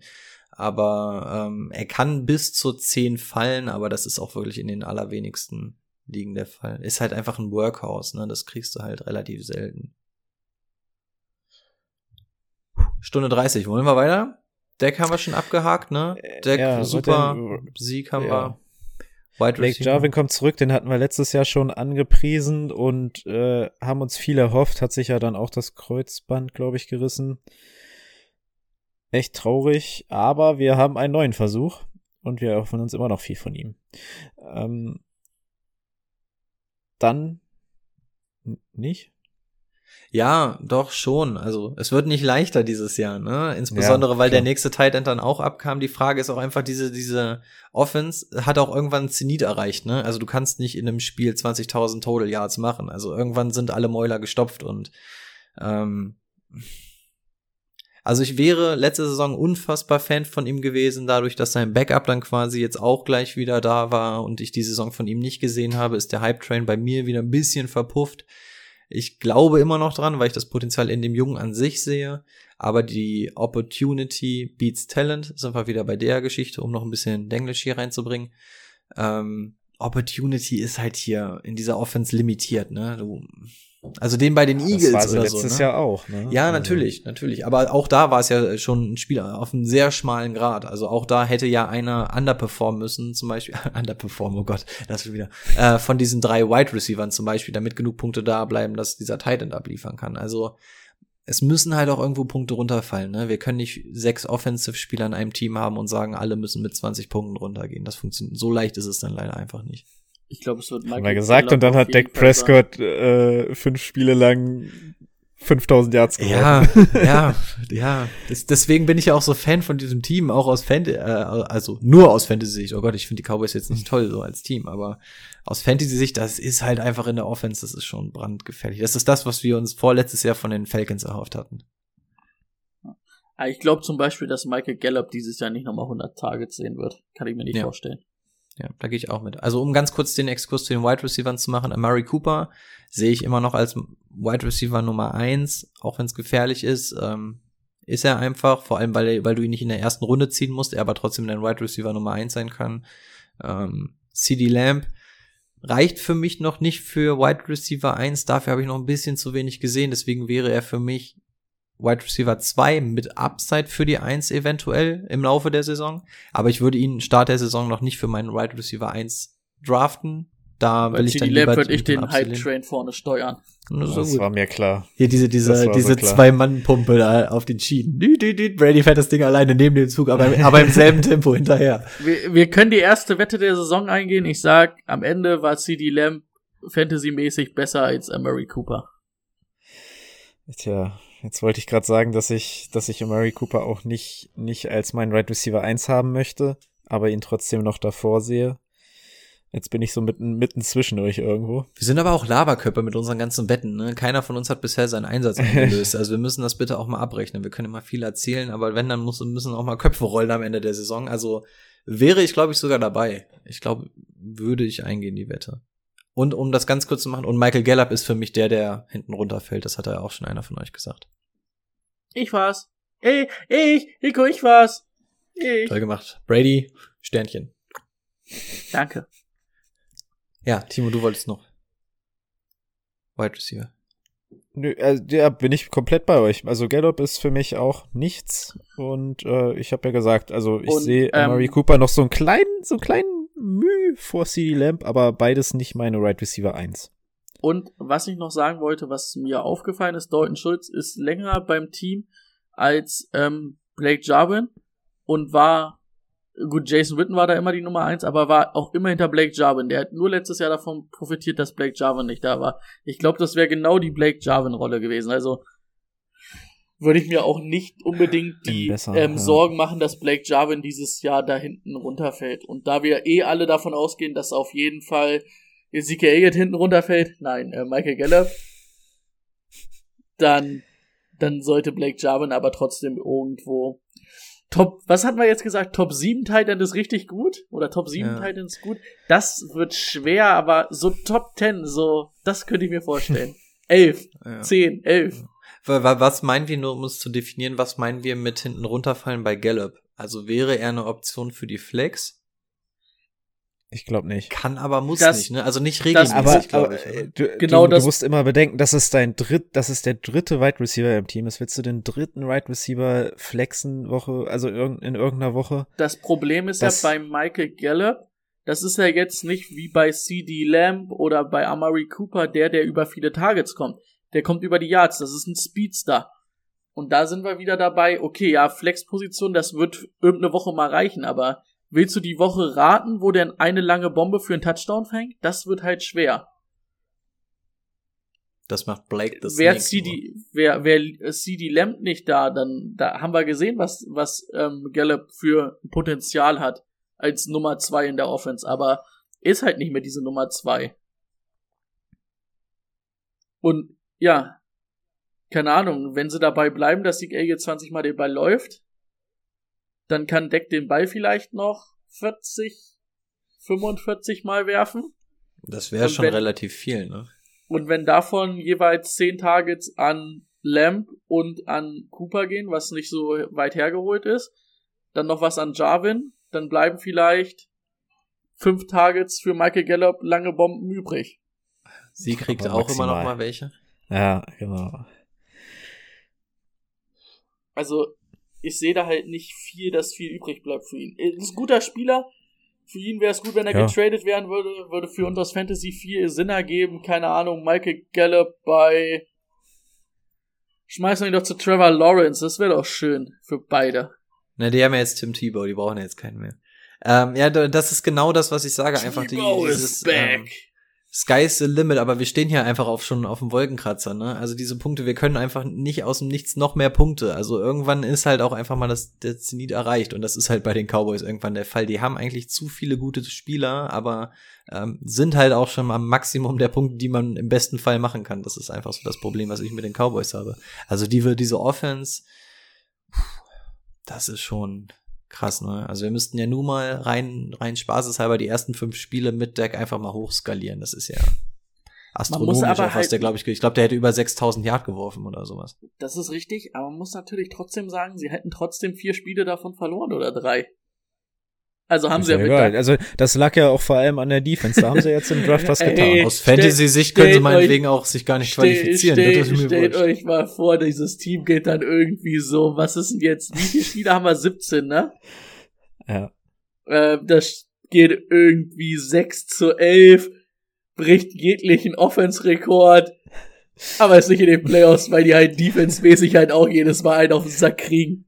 Aber ähm, er kann bis zu zehn fallen, aber das ist auch wirklich in den allerwenigsten Ligen der Fall. Ist halt einfach ein Workhouse, ne? Das kriegst du halt relativ selten. Stunde 30, wollen wir weiter? Deck haben wir schon abgehakt, ne? Deck, ja, super. warte, Sieg haben ja. wir. Wide Blake. Jarvin kommt zurück, den hatten wir letztes Jahr schon angepriesen und äh, haben uns viel erhofft, hat sich ja dann auch das Kreuzband, glaube ich, gerissen. Echt traurig, aber wir haben einen neuen Versuch und wir erhoffen uns immer noch viel von ihm. Ähm, dann nicht? Ja, doch schon. Also es wird nicht leichter dieses Jahr, ne? Insbesondere weil der nächste Tight End dann auch abkam. Die Frage ist auch einfach, diese, diese Offense hat auch irgendwann einen Zenit erreicht, ne? Also du kannst nicht in einem Spiel 20.000 Total Yards machen. Also irgendwann sind alle Mäuler gestopft und ähm, also ich wäre letzte Saison unfassbar Fan von ihm gewesen, dadurch, dass sein Backup dann quasi jetzt auch gleich wieder da war und ich die Saison von ihm nicht gesehen habe, ist der Hype Train bei mir wieder ein bisschen verpufft. Ich glaube immer noch dran, weil ich das Potenzial in dem Jungen an sich sehe. Aber die Opportunity beats Talent, sind wir wieder bei der Geschichte, um noch ein bisschen Denglisch hier reinzubringen. Ähm, Opportunity ist halt hier in dieser Offense limitiert, ne? Du, also den bei den Eagles das war sie oder letztes so. Ne? Jahr auch, ne? Ja, Also, natürlich, natürlich. Aber auch da war es ja schon ein Spieler auf einem sehr schmalen Grad. Also auch da hätte ja einer underperformen müssen, zum Beispiel, underperformen, oh Gott, das schon wieder, äh, von diesen drei Wide Receivern zum Beispiel, damit genug Punkte da bleiben, dass dieser Tight End abliefern kann. Also es müssen halt auch irgendwo Punkte runterfallen. Ne? Wir können nicht sechs Offensive-Spieler in einem Team haben und sagen, alle müssen mit 20 Punkten runtergehen. Das funktioniert. So leicht ist es dann leider einfach nicht. Ich glaube, es wird Haben Michael wir gesagt und dann hat Dak. Prescott äh, fünf Spiele lang 5000 Yards Ja, geworfen. ja, ja. Das, deswegen bin ich ja auch so Fan von diesem Team, auch aus Fantasy, äh, also nur aus Fantasy-Sicht. Oh Gott, ich finde die Cowboys jetzt nicht toll so als Team, aber aus Fantasy-Sicht, das ist halt einfach in der Offense, das ist schon brandgefährlich. Das ist das, was wir uns vorletztes Jahr von den Falcons erhofft hatten. Ich glaube zum Beispiel, dass Michael Gallup dieses Jahr nicht nochmal 100 Targets sehen wird. Kann ich mir nicht Ja. vorstellen. Ja, da gehe ich auch mit. Also um ganz kurz den Exkurs zu den Wide Receivers zu machen, Amari Cooper sehe ich immer noch als Wide Receiver Nummer eins, auch wenn es gefährlich ist. Ähm, ist er einfach, vor allem weil, weil du ihn nicht in der ersten Runde ziehen musst, er aber trotzdem dein Wide Receiver Nummer eins sein kann. Ähm, CD Lamb reicht für mich noch nicht für Wide Receiver 1, dafür habe ich noch ein bisschen zu wenig gesehen, deswegen wäre er für mich Wide Receiver 2 mit Upside für die 1 eventuell im Laufe der Saison. Aber ich würde ihn Start der Saison noch nicht für meinen Wide Receiver 1 draften. Da Bei will ich dann CD Lamb lieber würde ich den. Hype-Train vorne steuern. Das so Das war mir klar. Hier diese, diese, so diese klar. Zwei-Mann-Pumpe da auf den Schienen. Brady fährt das Ding alleine neben dem Zug, aber, aber im selben Tempo hinterher. Wir, wir können die erste Wette der Saison eingehen. Ich sag, am Ende war CD Lamb fantasymäßig besser als Amari Cooper. Tja, jetzt wollte ich gerade sagen, dass ich, dass ich Amari Cooper auch nicht, nicht als meinen Right Receiver 1 haben möchte, aber ihn trotzdem noch davor sehe. Jetzt bin ich so mitten, mitten zwischen euch irgendwo. Wir sind aber auch Laberköpfe mit unseren ganzen Wetten. Ne? Keiner von uns hat bisher seinen Einsatz eingelöst. Also wir müssen das bitte auch mal abrechnen. Wir können immer viel erzählen, aber wenn, dann muss, müssen auch mal Köpfe rollen am Ende der Saison. Also wäre ich, glaube ich, sogar dabei. Ich glaube, würde ich eingehen, die Wette. Und um das ganz kurz zu machen, und Michael Gallup ist für mich der, der hinten runterfällt. Das hat ja auch schon einer von euch gesagt. Ich war's. Ey, ich, Rico, ich war's. Ich. Toll gemacht. Brady, Sternchen. Danke. Ja, Timo, du wolltest noch. Wide Receiver. Nö, äh, ja, bin ich komplett bei euch. Also Gallup ist für mich auch nichts. Und äh, ich habe ja gesagt, also ich sehe ähm, Amari Cooper noch so einen kleinen, so einen kleinen Mühe vor CD Lamp, aber beides nicht meine Right Receiver 1. Und was ich noch sagen wollte, was mir aufgefallen ist, Dalton Schulz ist länger beim Team als ähm, Blake Jarwin und war, gut, Jason Witten war da immer die Nummer eins, aber war auch immer hinter Blake Jarwin. Der hat nur letztes Jahr davon profitiert, dass Blake Jarwin nicht da war. Ich glaube, das wäre genau die Blake Jarwin-Rolle gewesen. Also würde ich mir auch nicht unbedingt die Besser, ähm, ja. Sorgen machen, dass Blake Jarwin dieses Jahr da hinten runterfällt. Und da wir eh alle davon ausgehen, dass auf jeden Fall Ezekiel Elliott hinten runterfällt, nein, äh, Michael Gallup, dann, dann sollte Blake Jarwin aber trotzdem irgendwo Top, was hatten wir jetzt gesagt? Top 7 Titan ist richtig gut? Oder Top 7 Ja. Titan ist gut? Das wird schwer, aber so Top 10, so, das könnte ich mir vorstellen. 11, Ja. 10, 11. Wa- wa- Was meinen wir, nur um es zu definieren, was meinen wir mit hinten runterfallen bei Gallup? Also wäre er eine Option für die Flex? Ich glaube nicht. Kann aber muss Das- nicht, ne? Also nicht regelmäßig, Aber, glaube ich. äh, du, Genau du, das- du musst immer bedenken, das ist dein dritt, das ist der dritte Wide Receiver im Team. Das willst du den dritten Wide Receiver flexen Woche, also irg- in irgendeiner Woche. Das Problem ist Das- ja bei Michael Gallup, das ist ja jetzt nicht wie bei CD Lamb oder bei Amari Cooper, der, der über viele Targets kommt. Der kommt über die Yards, das ist ein Speedster. Und da sind wir wieder dabei, okay, ja, Flexposition, das wird irgendeine Woche mal reichen, aber willst du die Woche raten, wo der eine lange Bombe für einen Touchdown fängt? Das wird halt schwer. Das macht Blake das Wer CD, wer, wer CD Lamb nicht da, dann, da haben wir gesehen, was, was, ähm, Gallup für Potenzial hat als Nummer zwei in der Offense, aber ist halt nicht mehr diese Nummer zwei. Und, ja, keine Ahnung, wenn sie dabei bleiben, dass Sieg jetzt 20 mal den Ball läuft, dann kann Deck den Ball vielleicht noch 40, 45 mal werfen. Das wäre schon wenn- relativ viel, ne? Und wenn davon jeweils 10 Targets an Lamb und an Cooper gehen, was nicht so weit hergeholt ist, dann noch was an Jarvin, dann bleiben vielleicht fünf Targets für Michael Gallup lange Bomben übrig. Sie kriegt Aber auch immer noch maximal. mal welche. Ja, genau. Also, ich sehe da halt nicht viel, dass viel übrig bleibt für ihn. Er ist ein guter Spieler. Für ihn wäre es gut, wenn er Ja. getradet werden würde. Würde für uns aus Fantasy viel Sinn ergeben. Keine Ahnung, Michael Gallup bei. Schmeißen wir ihn doch zu Trevor Lawrence. Das wäre doch schön für beide. Na, die haben ja jetzt Tim Tebow, die brauchen ja jetzt keinen mehr. Ähm, ja, da- das ist genau das, was ich sage. Einfach die, dieses, back. ähm, Sky's the limit, aber wir stehen hier einfach auf schon auf dem Wolkenkratzer, ne? Also diese Punkte, wir können einfach nicht aus dem Nichts noch mehr Punkte. Also irgendwann ist halt auch einfach mal das der Zenit erreicht und das ist halt bei den Cowboys irgendwann der Fall. Die haben eigentlich zu viele gute Spieler, aber ähm, sind halt auch schon am Maximum der Punkte, die man im besten Fall machen kann. Das ist einfach so das Problem, was ich mit den Cowboys habe. Also die diese Offense, das ist schon krass, ne? Also wir müssten ja nur mal rein, rein spaßeshalber die ersten fünf Spiele mit Deck einfach mal hochskalieren. Das ist ja astronomisch, was halt- der, glaube ich, ich glaube, der hätte über 6000 Yard geworfen oder sowas. Das ist richtig, aber man muss natürlich trotzdem sagen, sie hätten trotzdem vier Spiele davon verloren oder drei. Also haben sie ja der- Also das lag ja auch vor allem an der Defense. Da haben sie jetzt im Draft was Ey, getan. Aus stell- Fantasy-Sicht können sie meinetwegen auch sich gar nicht Stell, qualifizieren. stell, das ist mir stellt wurscht. euch mal vor, dieses Team geht dann irgendwie so, was ist denn jetzt, wie viele Spiele haben wir? 17, ne? Ja. Äh, das geht irgendwie 6 zu 11, bricht jeglichen Offense-Rekord, aber ist nicht in den Playoffs, weil die halt defense-mäßig halt auch jedes Mal einen auf den Sack kriegen.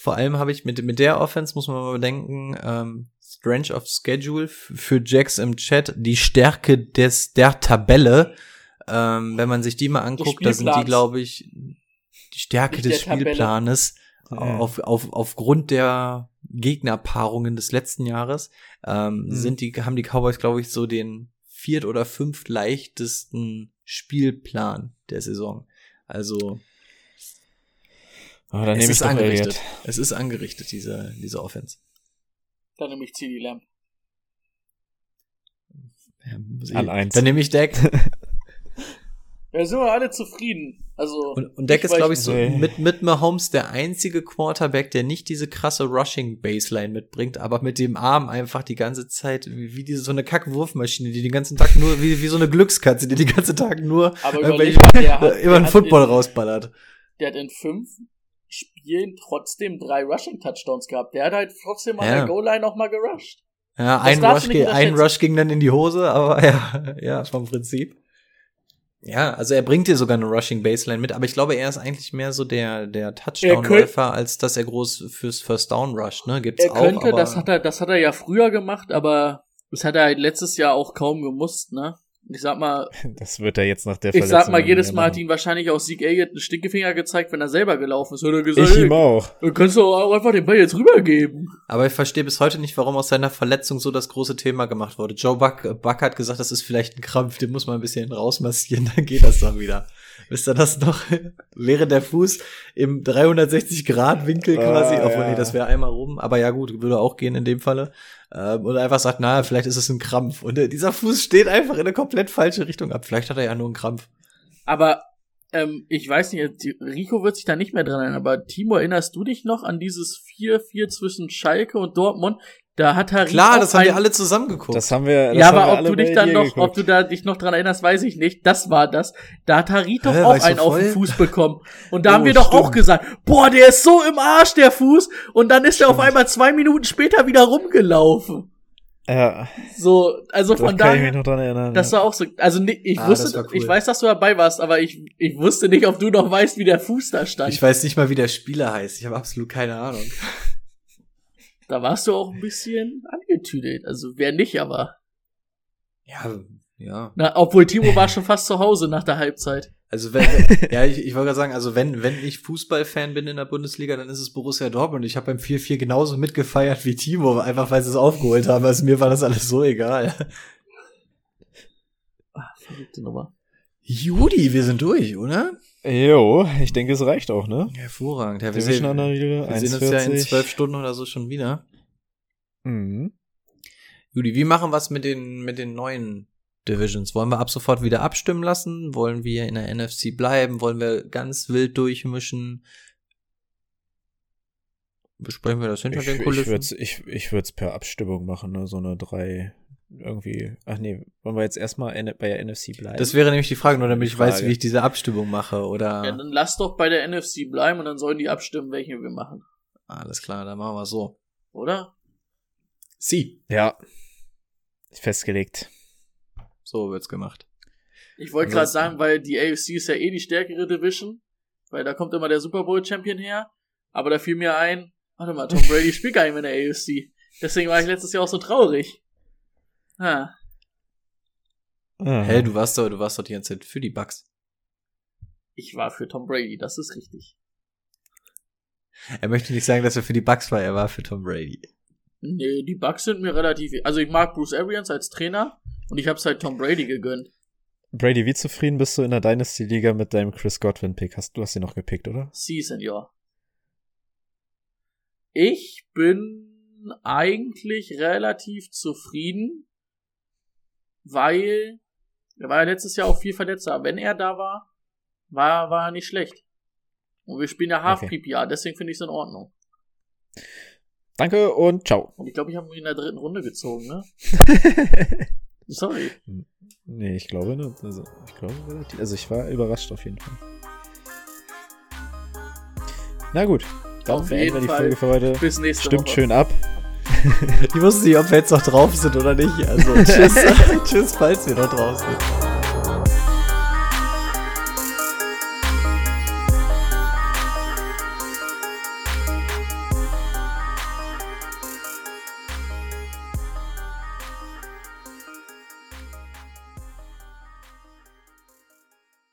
Vor allem habe ich mit, mit der Offense, muss man mal bedenken, ähm, Strange of Schedule für Jax im Chat, die Stärke des, der Tabelle. Ähm, wenn man sich die mal anguckt, da sind die, glaube ich, die Stärke Nicht des Tabelle. Spielplanes Ja. auf, auf, aufgrund der Gegnerpaarungen des letzten Jahres ähm, Mhm. sind die, haben die Cowboys, glaube ich, so den viert oder fünft leichtesten Spielplan der Saison. Also Oh, dann es nehme ich ist doch angerichtet. Elliott. Es ist angerichtet, diese, diese Offense. Dann nehme ich CD Lamb. Ja, An eins. Dann nehme ich Deck. Ja, sind wir alle zufrieden. Also. Und, und Deck ist, glaube ich, so Nee. mit, mit Mahomes der einzige Quarterback, der nicht diese krasse Rushing-Baseline mitbringt, aber mit dem Arm einfach die ganze Zeit, wie, wie diese, so eine Kackwurfmaschine, die den ganzen Tag nur, wie, wie so eine Glückskatze, die den ganzen Tag nur Aber überleg mal, der hat- über der einen Football in- rausballert. Der hat in fünf Spielen trotzdem drei Rushing-Touchdowns gehabt. Der hat halt trotzdem an Ja. der Goal-Line noch mal gerusht. Ja, Das ein Rush, ein. Rush ging dann in die Hose, aber ja, ja, vom Prinzip. Ja, also er bringt dir sogar eine Rushing Baseline mit, aber ich glaube, er ist eigentlich mehr so der, der Touchdown-Läufer, als dass er groß fürs First Down rusht, ne? Gibt's Er auch, könnte, aber das hat er, das hat er ja früher gemacht, aber das hat er halt letztes Jahr auch kaum gemusst, ne? Ich sag mal, Das wird er jetzt nach der ich Verletzung sag mal, jedes Mal hat ihn wahrscheinlich auch Sieg Elliott einen Stinkefinger gezeigt, wenn er selber gelaufen ist. Oder gesagt, Ich ihm auch. du kannst doch auch einfach den Ball jetzt rübergeben. Aber ich verstehe bis heute nicht, warum aus seiner Verletzung so das große Thema gemacht wurde. Joe Buck, Buck hat gesagt, das ist vielleicht ein Krampf, den muss man ein bisschen rausmassieren, dann geht das doch wieder. Wisst ihr das noch? Während der Fuß im 360-Grad-Winkel Ah, quasi, obwohl, ja. nee, das wäre einmal rum, aber ja gut, würde auch gehen in dem Falle. Ähm, und einfach sagt, na, vielleicht ist es ein Krampf. Und äh, dieser Fuß steht einfach in eine komplett falsche Richtung ab. Vielleicht hat er ja nur einen Krampf. Aber ähm, ich weiß nicht, Rico wird sich da nicht mehr dran erinnern, aber Timo, erinnerst du dich noch an dieses 4-4 zwischen Schalke und Dortmund? Da hat Harit Klar, auch das haben ein- wir alle zusammen geguckt. Das haben wir. Das ja, haben wir aber ob du dich dann noch, geguckt. ob du da dich noch dran erinnerst, weiß ich nicht. Das war das. Da hat Harit doch Hä, auch einen auf den? Fuß bekommen. Und da Oh, haben wir doch auch stimmt. gesagt, boah, der ist so im Arsch, der Fuß. Und dann ist er auf einmal zwei Minuten später wieder rumgelaufen. Ja, So, also da von kann ich mich daher, noch dran erinnern. das ja. war auch so, also ni- ich Ah, wusste, das cool. ich weiß, dass du dabei warst, aber ich, ich wusste nicht, ob du noch weißt, wie der Fuß da stand. Ich weiß nicht mal, wie der Spieler heißt. Ich habe absolut keine Ahnung. Da warst du auch ein bisschen angetüdelt. Also wer nicht, aber. Ja, ja. Na, obwohl Timo war schon fast zu Hause nach der Halbzeit. Also wenn, ja, ich, ich wollte gerade sagen, also wenn, wenn ich Fußballfan bin in der Bundesliga, dann ist es Borussia Dortmund. Ich habe beim 4-4 genauso mitgefeiert wie Timo, einfach weil sie es aufgeholt haben. Also mir war das alles so egal. Verrückte Nummer. Judy, wir sind durch, oder? Jo, ich denke, es reicht auch, ne? Hervorragend. Ja, wir sehen, wir sehen uns ja in 1,40. zwölf Stunden oder so schon wieder. Mhm. Judy, wie machen wir es mit den, mit den neuen Divisions? Wollen wir ab sofort wieder abstimmen lassen? Wollen wir in der NFC bleiben? Wollen wir ganz wild durchmischen? Besprechen wir das hinter Ich, den ich Kulissen? würde ich, ich würd's per Abstimmung machen, ne? So eine drei irgendwie. Ach nee, wollen wir jetzt erstmal bei der NFC bleiben? Das wäre nämlich die Frage, nur damit ich weiß, Frage. wie ich diese Abstimmung mache, oder? Ja, dann lass doch bei der NFC bleiben und dann sollen die abstimmen, welche wir machen. Alles klar, dann machen wir so. Oder? Sie. ja. Festgelegt. So wird's gemacht. Ich wollte gerade sagen, weil die AFC ist ja eh die stärkere Division, weil da kommt immer der Super Bowl Champion her. Aber da fiel mir ein, warte mal, Tom Brady spielt gar nicht mehr in der AFC. Deswegen war ich letztes Jahr auch so traurig. Ah. Hä, du warst doch, du warst doch die ganze Zeit für die Bucks. ich war für Tom Brady, das ist richtig. Er möchte nicht sagen, dass er für die Bucks war, er war für Tom Brady. Nee, die Bucks sind mir relativ. Also ich mag Bruce Arians als Trainer und ich hab's halt Tom Brady gegönnt. Brady, wie zufrieden bist du in der Dynasty-Liga mit deinem Chris Godwin-Pick? Hast, du hast ihn noch gepickt, oder? Sie, Senior. Ich bin eigentlich relativ zufrieden, weil er war ja letztes Jahr auch viel verletzter. Wenn er da war, war, war er nicht schlecht. Und wir spielen ja Half Okay. Deswegen finde ich es in Ordnung. Danke und ciao. Und ich glaube, ich habe ihn in der dritten Runde gezogen, ne? Sorry. nee, ich glaube, ne, also, ich glaube relativ, also ich war überrascht auf jeden Fall. Na gut, dann beenden wir die Fall. Folge für heute. Bis nächste Stimmt Woche. schön ab. Ich wusste nicht, ob wir jetzt noch drauf sind oder nicht. Also tschüss, tschüss, falls wir noch drauf sind.